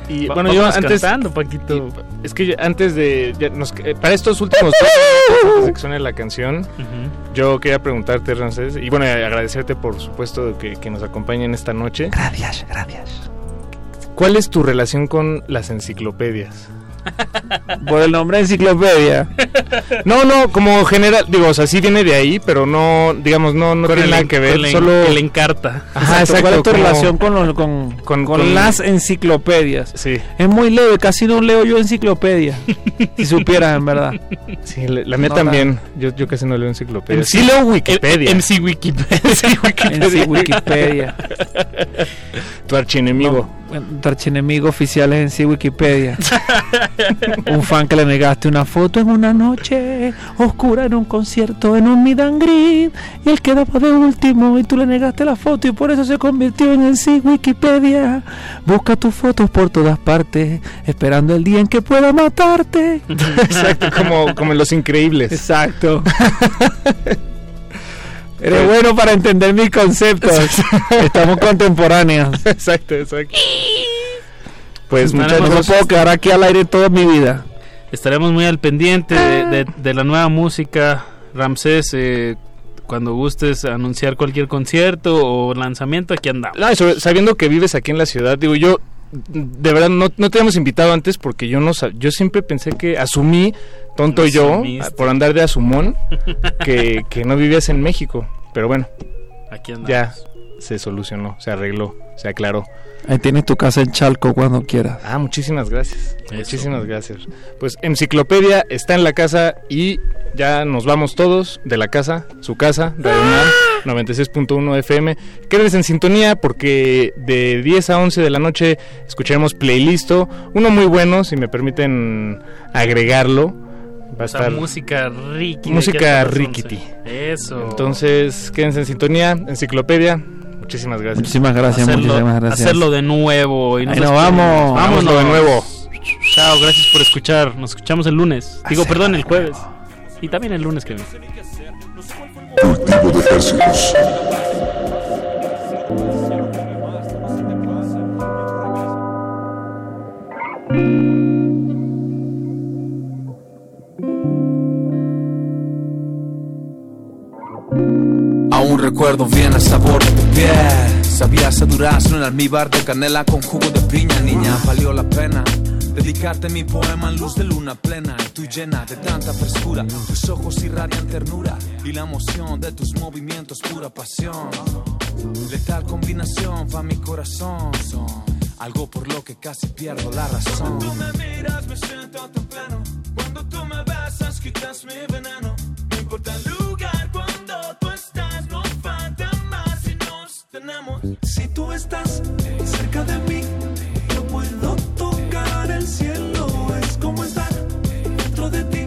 S20: Y
S19: Va-
S20: bueno, yo antes.
S19: cantando, Paquito.
S20: Es que yo- antes de. ya nos- eh, para estos últimos dos antes de que suene la canción, yo quería preguntarte, Ramsés, y bueno, agradecerte por supuesto que, que nos acompañen esta noche.
S21: Gracias, gracias.
S20: ¿Cuál es tu relación con las enciclopedias?
S21: Por el nombre enciclopedia.
S20: No, no, como general, digo, o sea, sí viene de ahí, pero no, digamos, no, no tiene nada que ver, solo...
S19: que le encarta.
S20: Ajá, exacto.
S21: ¿Cuál es tu
S20: como-
S21: relación con, los, con,
S20: con,
S21: con
S20: con-
S21: las enciclopedias?
S20: Sí.
S21: Es muy leve, casi no leo yo enciclopedia. si supieras, en verdad.
S20: Sí, la, mía
S21: No,
S20: también. Yo, yo casi no leo enciclopedias.
S19: MC
S20: Sí leo Wikipedia.
S19: MC Wikipedia.
S20: Sí, Wikipedia.
S21: En Wikipedia.
S20: Tu archienemigo.
S21: Tu archienemigo oficial es en sí Wikipedia. un fan que le negaste una foto en una noche oscura en un concierto en un meet and greet, y él quedaba de último y tú le negaste la foto y por eso se convirtió en en sí Wikipedia. Busca tus fotos por todas partes, esperando el día en que pueda matarte.
S20: Exacto, como, como en Los Increíbles.
S21: Exacto. Eres bueno para entender mis conceptos. Estamos contemporáneos.
S20: Exacto, exacto. Pues
S21: Muchachos, no me puedo quedar aquí al aire toda mi vida.
S19: Estaremos muy al pendiente de, de- de la nueva música. Ramsés, eh, cuando gustes anunciar cualquier concierto o lanzamiento, aquí andamos.
S20: No, sabiendo que vives aquí en la ciudad, digo yo, de verdad no, no te habíamos invitado antes porque yo no yo siempre pensé que asumí, tonto yo,
S19: Asumiste.
S20: por andar de asumón, que, que no vivías en México. Pero bueno,
S19: Aquí andamos.
S20: ya se solucionó, se arregló, se aclaró.
S21: Ahí tienes tu casa en Chalco cuando quieras.
S20: Ah, muchísimas gracias.
S19: Eso.
S20: Muchísimas gracias. Pues Enciclopedia está en la casa y ya nos vamos todos de la casa, su casa, Radio UNAM, 96.1 FM. Quédense en sintonía porque de 10 a 11 de la noche escucharemos playlisto, uno muy bueno, si me permiten agregarlo. Va a
S19: O sea,
S20: estar
S19: música riquiti.
S20: música riquiti.
S19: Eso.
S20: Entonces, quédense en sintonía, Enciclopedia. Muchísimas gracias.
S21: Muchísimas gracias,
S19: hacerlo,
S21: muchísimas gracias.
S19: hacerlo de nuevo. Y
S21: Ahí
S19: nos
S21: nos
S19: despedimos.
S21: vamos.
S19: Vámonos
S20: de nuevo.
S19: Chao, gracias por escuchar. Nos escuchamos el lunes. Digo, perdón, el jueves. Y también el lunes que viene.
S26: Cultivo de.
S27: Aún recuerdo bien el sabor de tu piel. Sabías a durazno en almíbar de canela con jugo de piña, niña. Valió la pena dedicarte mi poema en luz de luna plena. Y tú llena de tanta frescura. Tus ojos irradian ternura. Y la emoción de tus movimientos, pura pasión. Letal combinación pa' mi corazón. Algo por lo que casi pierdo la razón. Cuando tú me miras, me siento tan pleno. Cuando tú me besas, quitas mi veneno. No importa el tú estás cerca de mí, yo puedo tocar el cielo. Es como estar dentro de ti.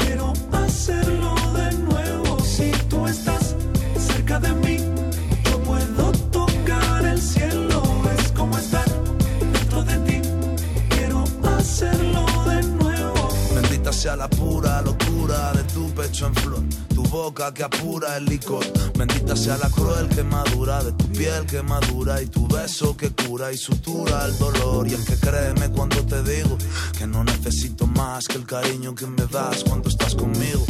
S27: Quiero hacerlo de nuevo. Si tú estás cerca de mí, yo puedo tocar el cielo. Es como estar dentro de ti. Quiero hacerlo de nuevo. Bendita sea la pura
S22: boca que apura el licor. Bendita sea la cruel quemadura de tu piel que madura y tu beso que cura y sutura el dolor. Y es que créeme cuando te digo que no necesito más que el cariño que me das cuando estás conmigo.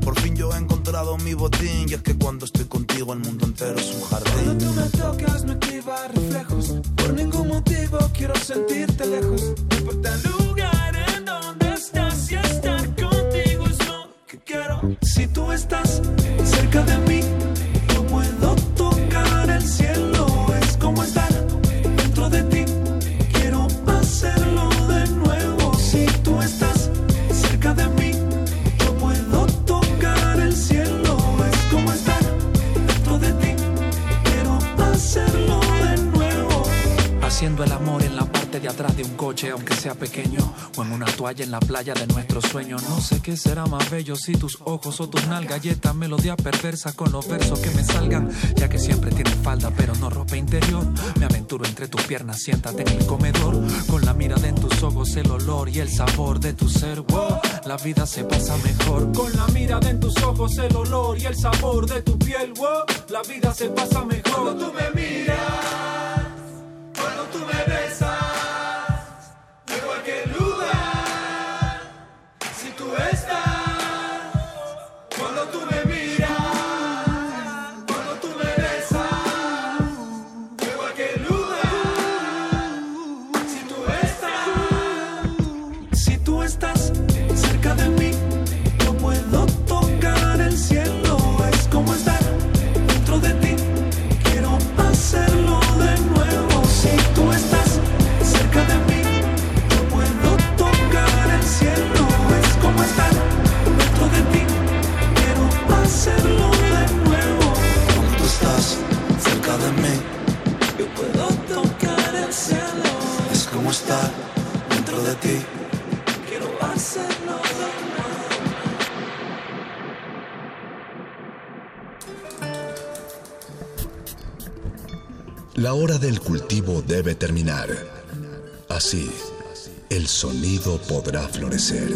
S22: Por fin yo he encontrado mi botín y es que cuando estoy contigo el mundo entero es un jardín.
S23: Cuando tú me tocas no activa reflejos. Por ningún motivo quiero sentirte lejos. No importa el Si tú estás cerca de mí, yo puedo tocar el cielo. Es como estar dentro de ti. Quiero hacerlo de nuevo. Si tú estás cerca de mí, yo puedo tocar el cielo. Es como estar dentro de ti. Quiero hacerlo de nuevo.
S21: Haciendo el amor en la de atrás de un coche, aunque sea pequeño, o en una toalla en la playa de nuestro sueño. No sé qué será más bello si tus ojos o tus nalgas y esta melodía perversa con los versos que me salgan, ya que siempre tienes falda pero no ropa interior. Me aventuro entre tus piernas, siéntate en el comedor, con la mirada en tus ojos, el olor y el sabor de tu ser. Wow, la vida se pasa mejor
S23: Con la mirada en tus ojos, el olor y el sabor de tu piel, wow, la vida se pasa mejor. Cuando tú me miras, cuando tú me besas,
S28: La hora del cultivo debe terminar. Así, el sonido podrá florecer.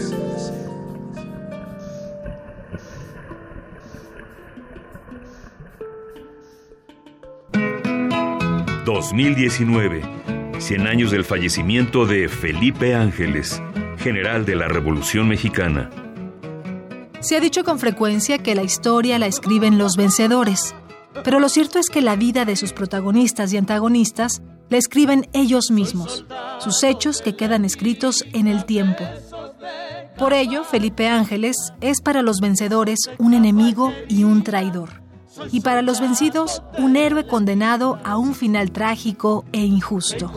S29: ...2019... ...100 años del fallecimiento de Felipe Ángeles... ...general de la Revolución Mexicana...
S30: Se ha dicho con frecuencia que la historia la escriben los vencedores, pero lo cierto es que la vida de sus protagonistas y antagonistas la escriben ellos mismos, sus hechos que quedan escritos en el tiempo. Por ello, Felipe Ángeles es para los vencedores un enemigo y un traidor, y para los vencidos un héroe condenado a un final trágico e injusto.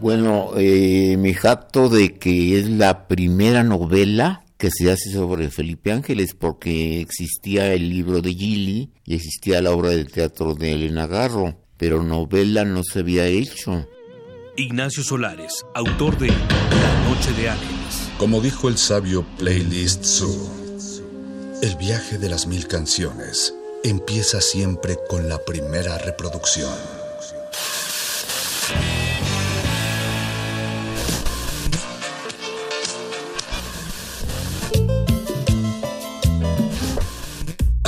S31: Bueno, eh, me jacto de que es la primera novela que se hace sobre Felipe Ángeles porque existía el libro de Gili y existía la obra de teatro de Elena Garro, pero novela no se había hecho.
S2: Ignacio Solares, autor de La Noche de Ángeles.
S28: Como dijo el sabio Playlist Zoo, el viaje de las mil canciones empieza siempre con la primera reproducción.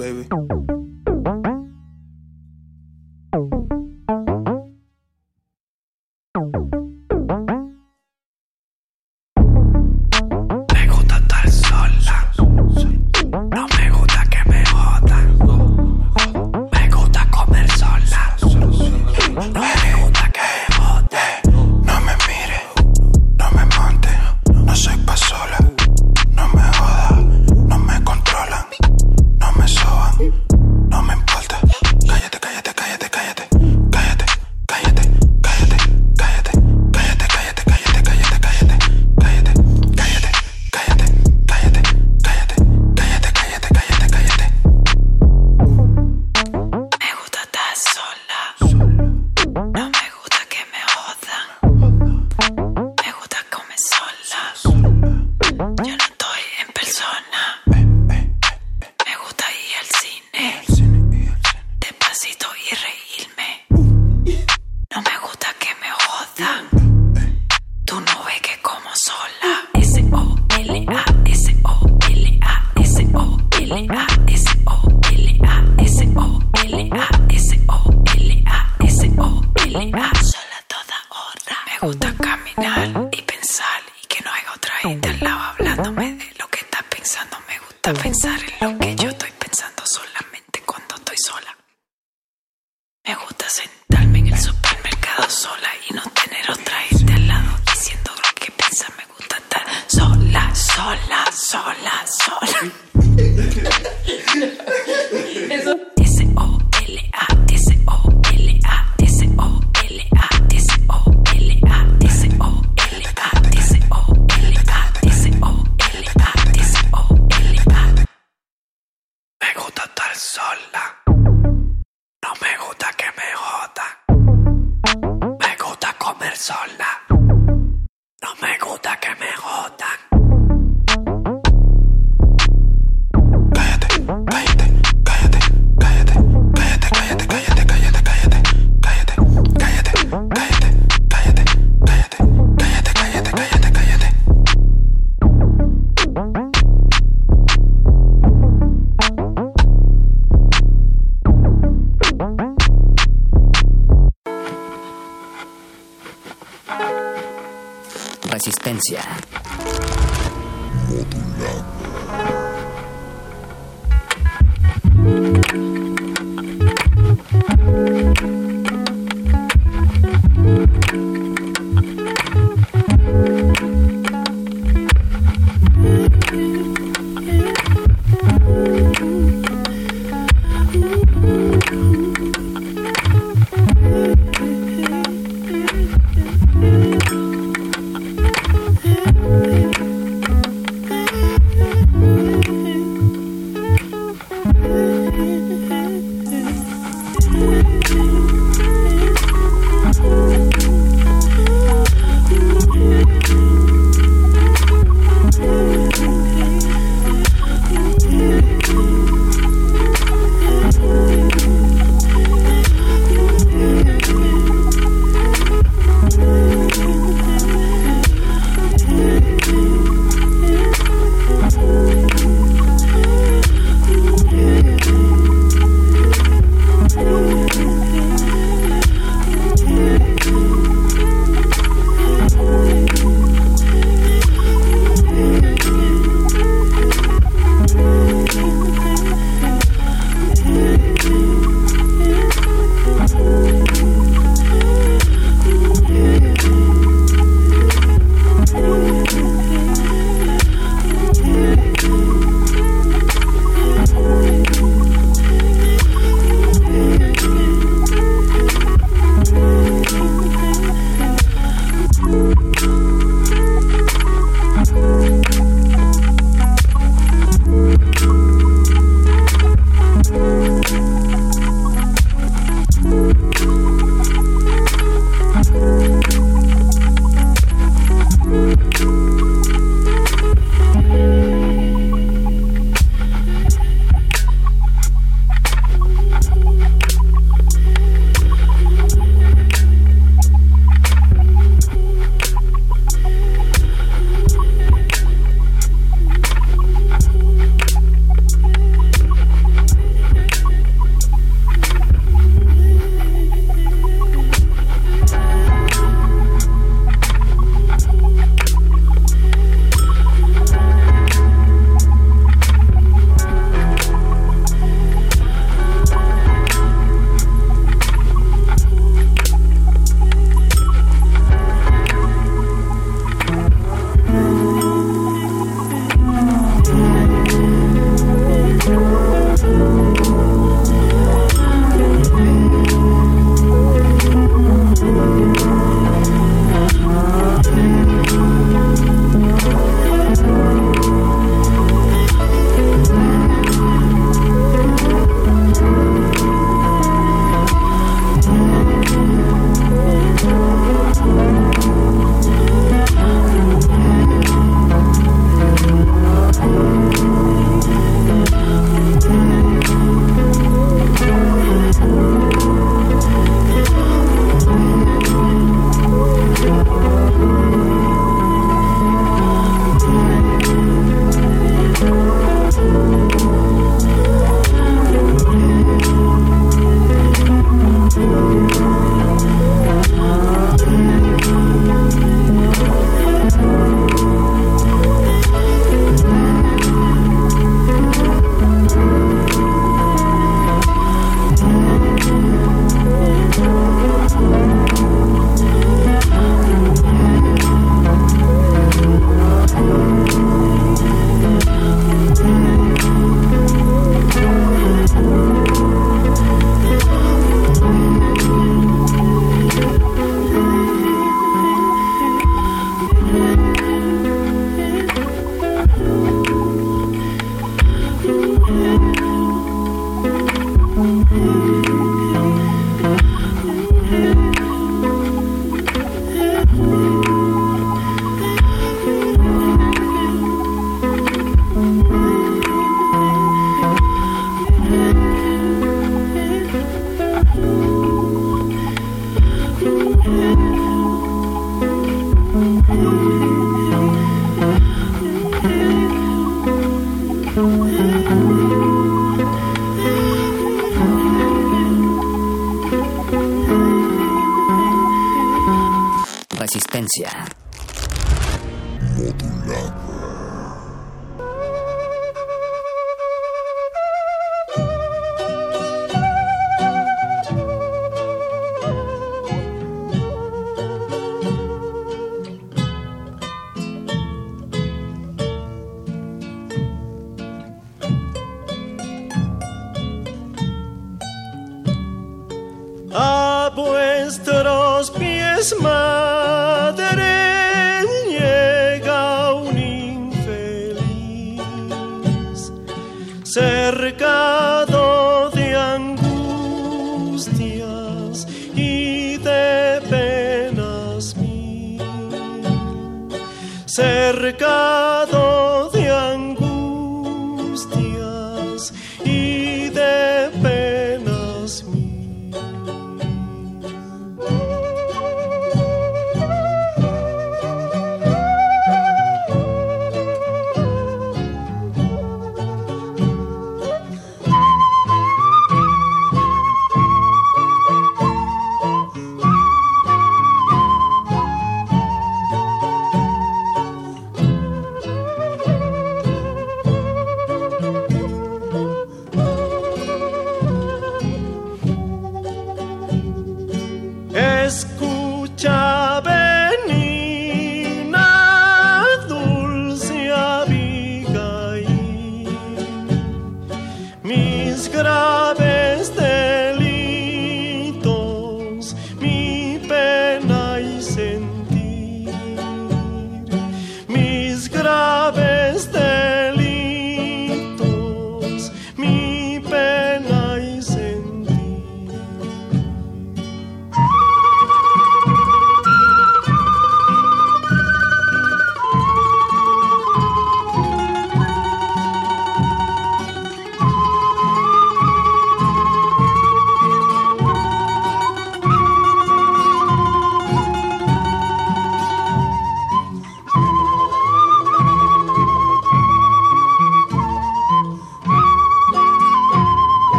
S32: Baby.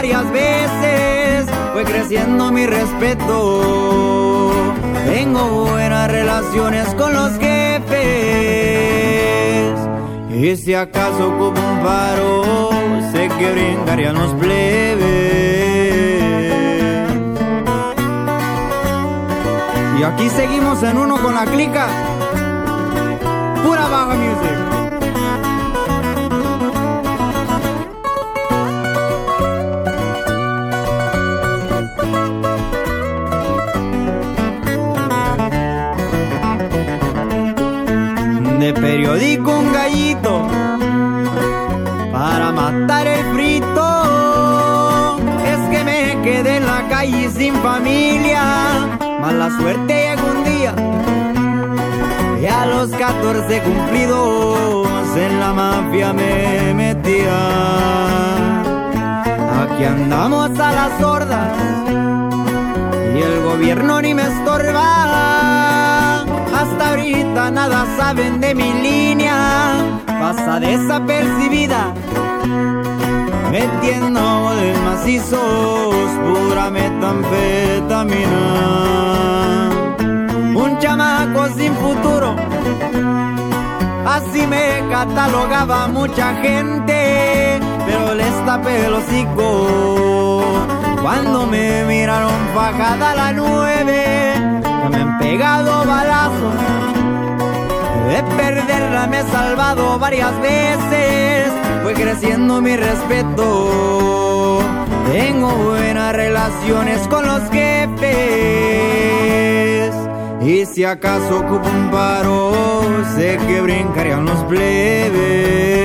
S33: Varias veces, fue creciendo mi respeto. Tengo buenas relaciones con los jefes.
S34: Y si acaso ocupo un paro, sé que brincarían los plebes. Y aquí seguimos en uno con la clica. Pura baja music. De periódico un gallito para matar el frito. Es que me quedé en la calle sin familia. Mala suerte llegó un día. Y a los 14 cumplidos en la mafia me metía. Aquí andamos a las sordas. Y el gobierno ni me estorba. Hasta ahorita nada saben de mi línea. Pasa desapercibida. Metiendo de macizos pura metanfetamina. Un chamaco sin futuro. Así me catalogaba mucha gente, pero les tapé el hocico. Cuando me miraron fajada a la nueve, pegado balazos. De perderla me he salvado varias veces, fue creciendo mi respeto. Tengo buenas relaciones con los jefes. Y si acaso ocupo un paro, sé que brincarían los plebes.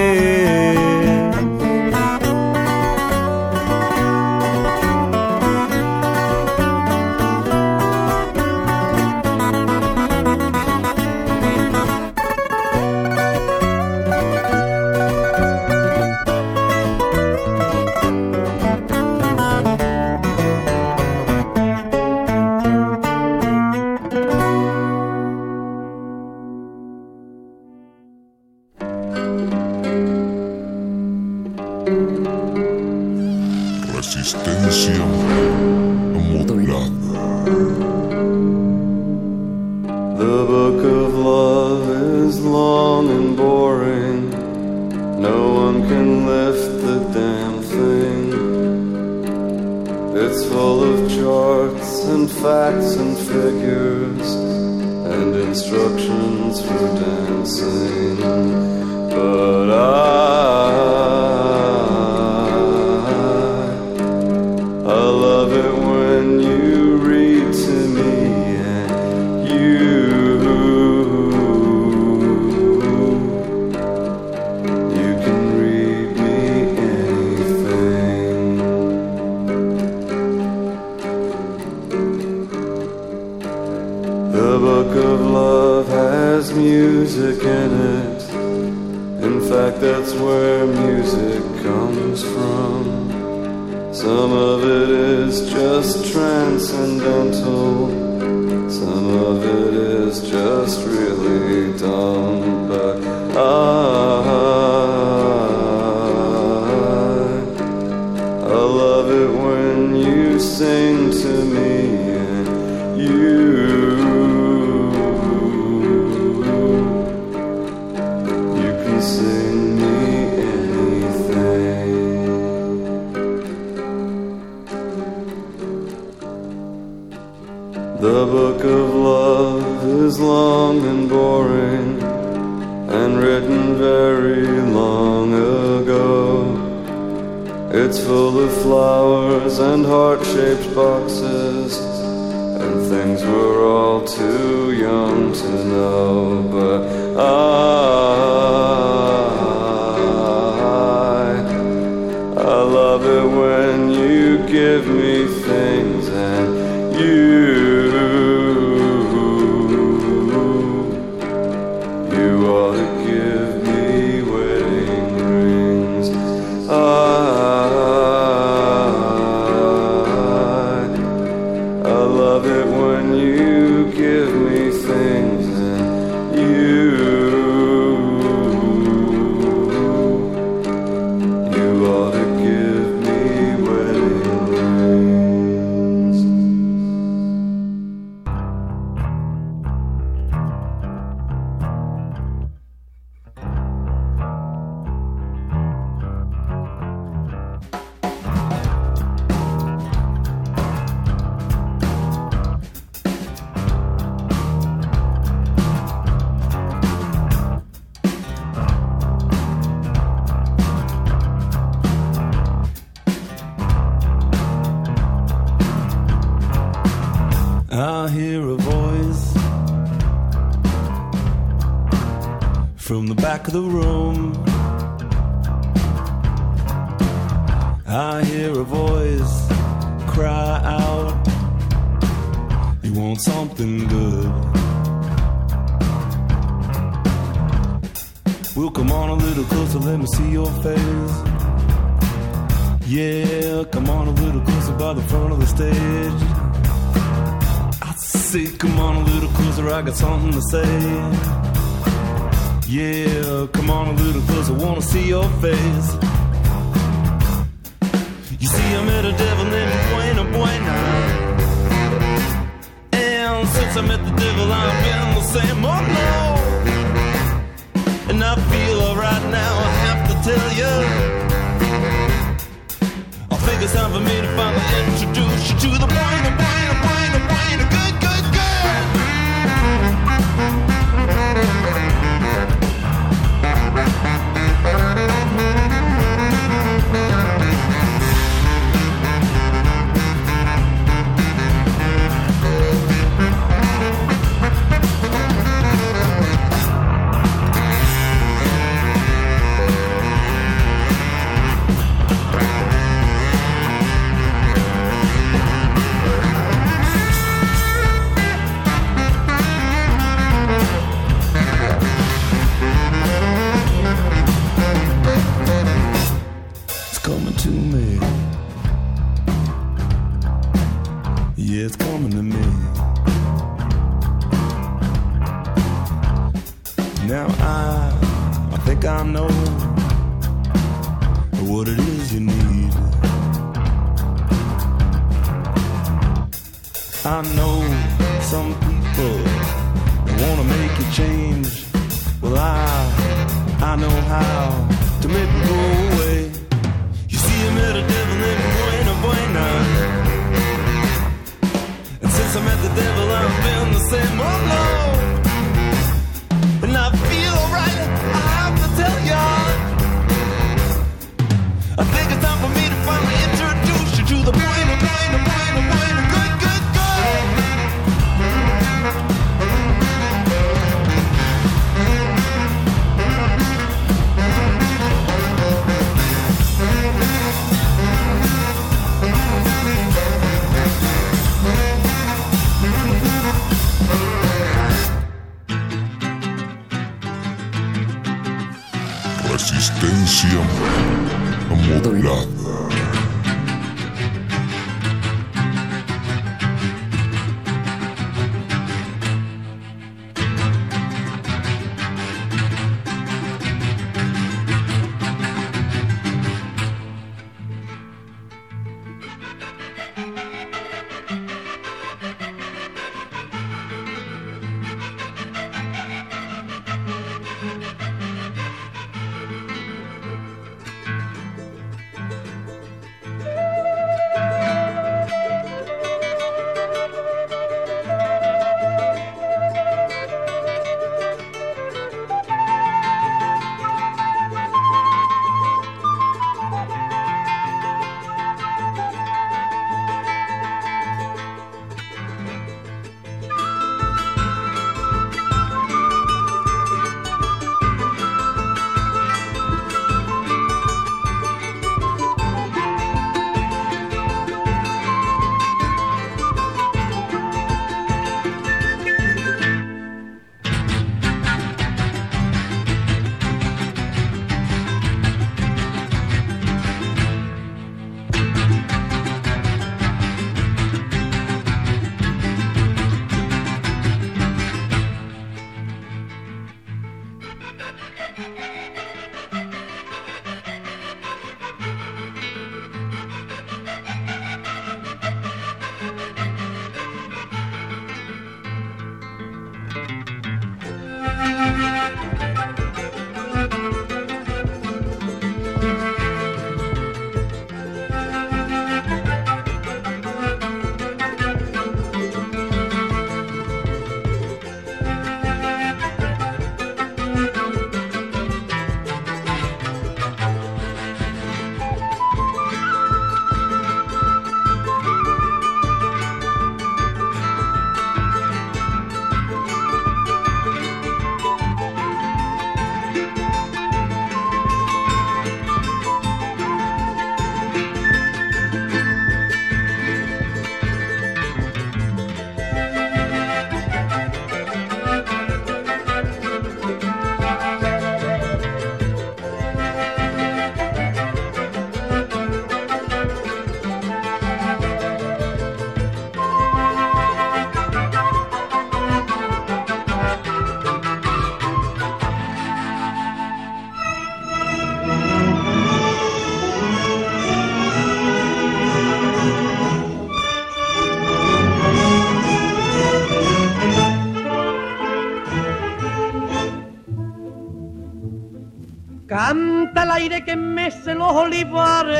S35: Aire que mece los olivares,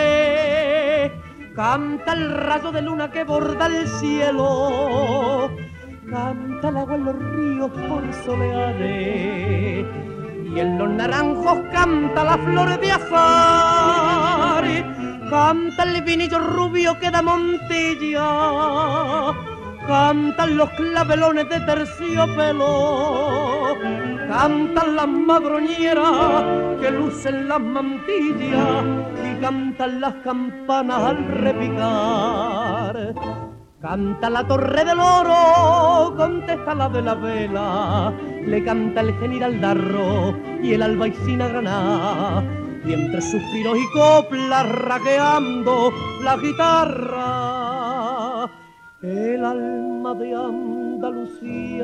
S35: canta el rayo de luna que borda el cielo, canta el agua en los ríos por soleares, y en los naranjos canta las flores de azar, canta el vinillo rubio que da montilla, cantan los clavelones de terciopelo, cantan las madroñeras que lucen las mantillas y cantan las campanas al repicar. Canta la torre del oro, contesta la de la vela, le canta el general Darro y el albaicina Graná, y entre suspiros y coplas raqueando la guitarra, el alma de Andalucía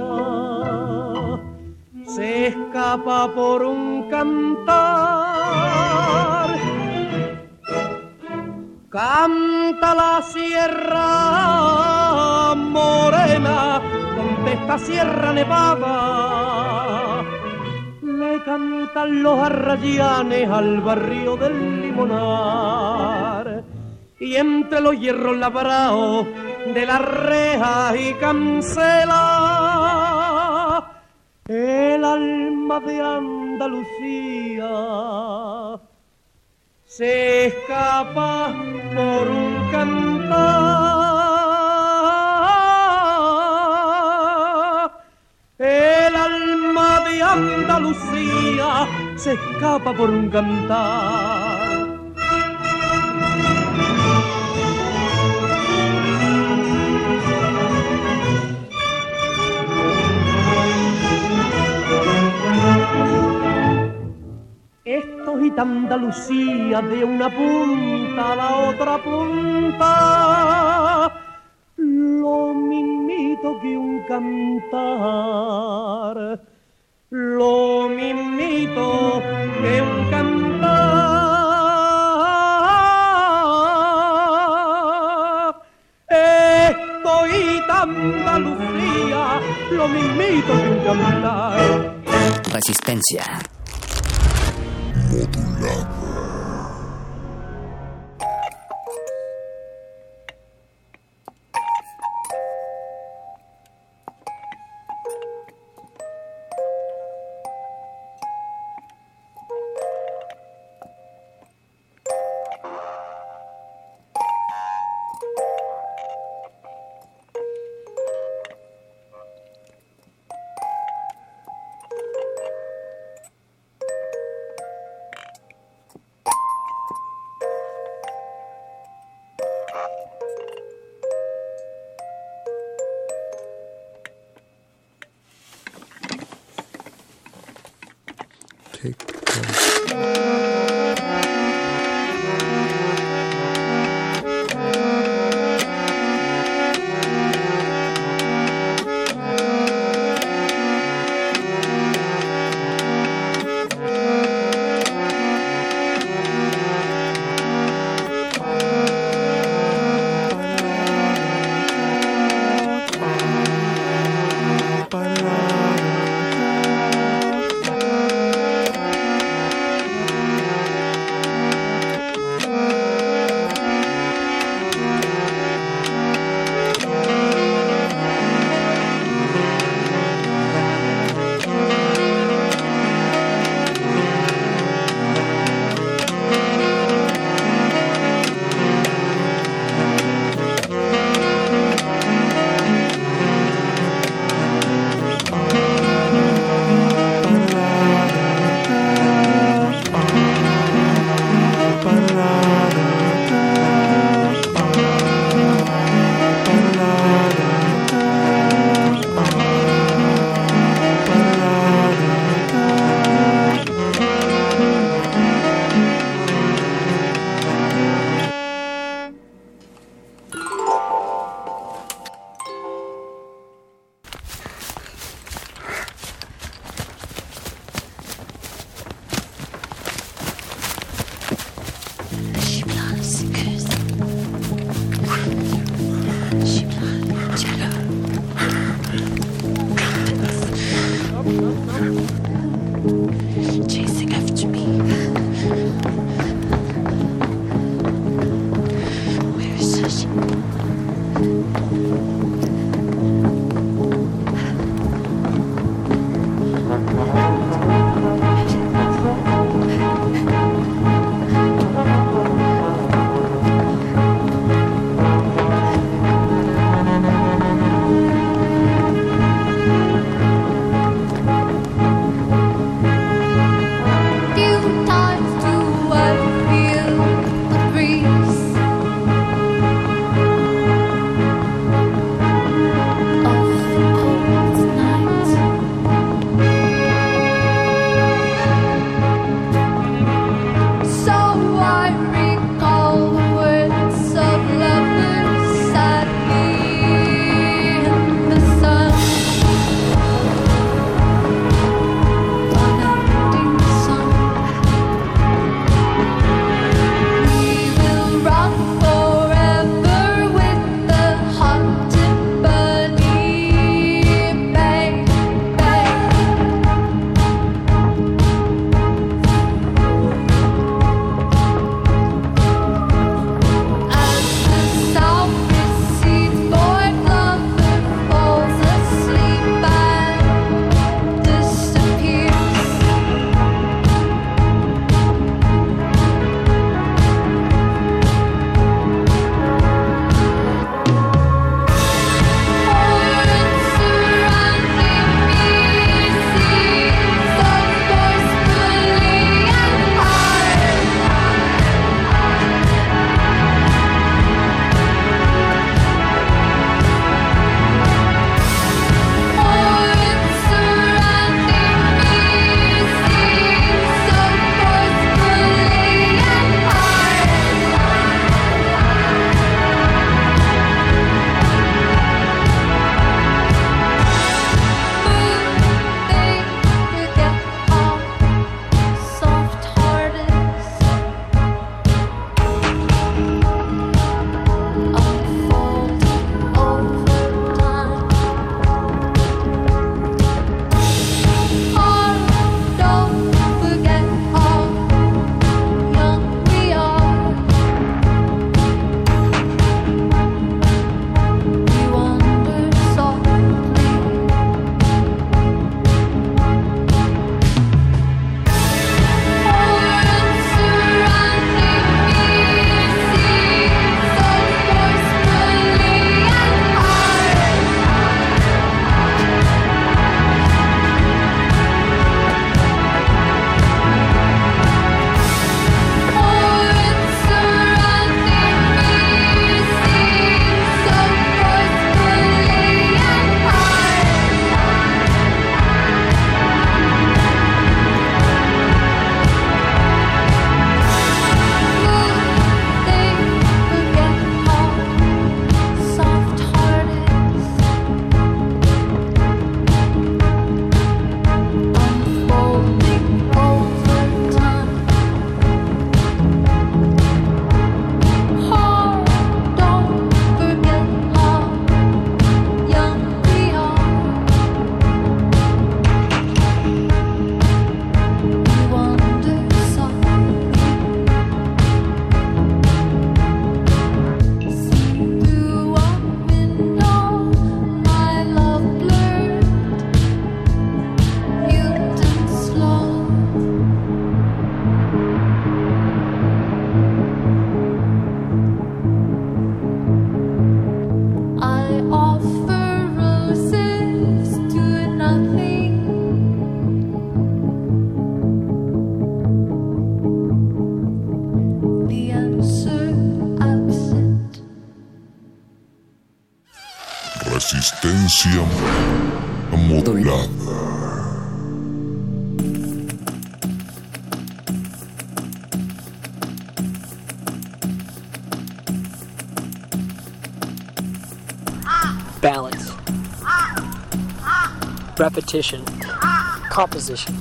S35: escapa por un cantar. Canta la sierra morena, contesta Sierra Nevada. Le cantan los arrayanes al barrio del Limonar. Y entre los hierros labrados de la reja y cancela, el alma de Andalucía se escapa por un cantar. El alma de Andalucía se escapa por un cantar. Esto y Andalucía de una punta a la otra punta, lo mismito que un cantar, lo mismito que un cantar. Esto y Andalucía, lo mismito que un cantar.
S36: Resistencia.
S26: Modular. Take
S36: care. Repetition, composition,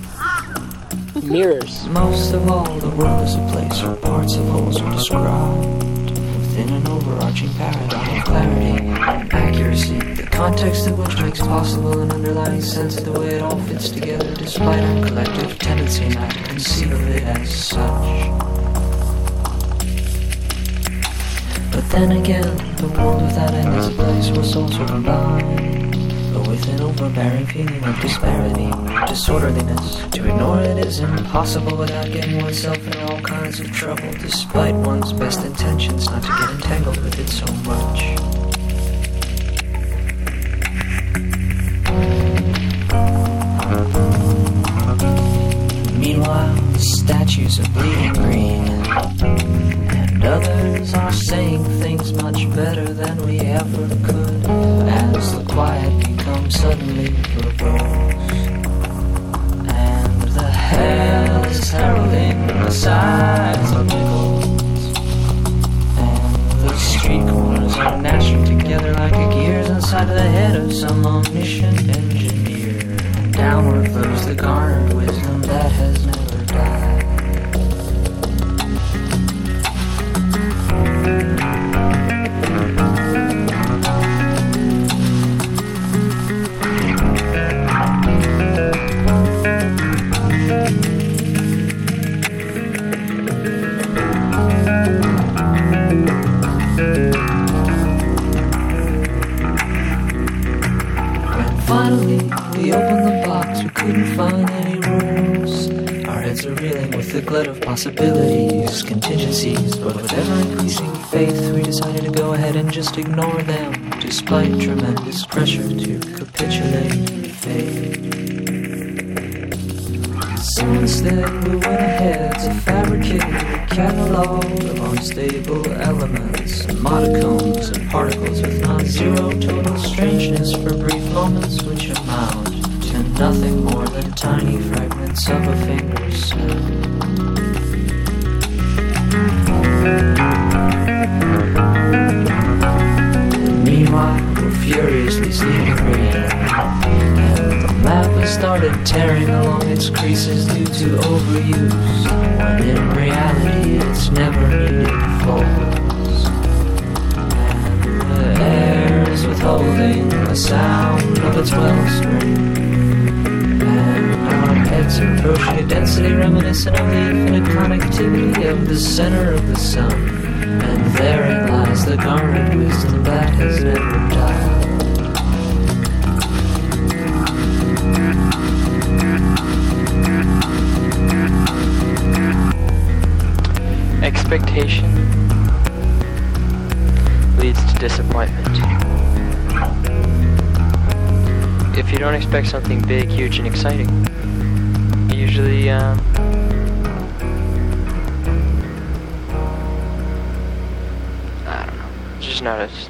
S36: mirrors.
S37: Most of all, the world is a place where parts of wholes are described within an overarching paradigm of clarity and accuracy. The context of which makes possible an underlying sense of the way it all fits together, despite our collective tendency not to conceive of it as such. But then again, the world without end is a place where souls are combined. With an overbearing feeling of disparity, disorderliness, to ignore it is impossible without getting oneself in all kinds of trouble, despite one's best intentions not to get entangled with it so much. Of the center of the sun. And therein lies the garnered wisdom that has never died.
S36: Expectation leads to disappointment. If you don't expect something big, huge, and exciting, usually um,
S2: noticed.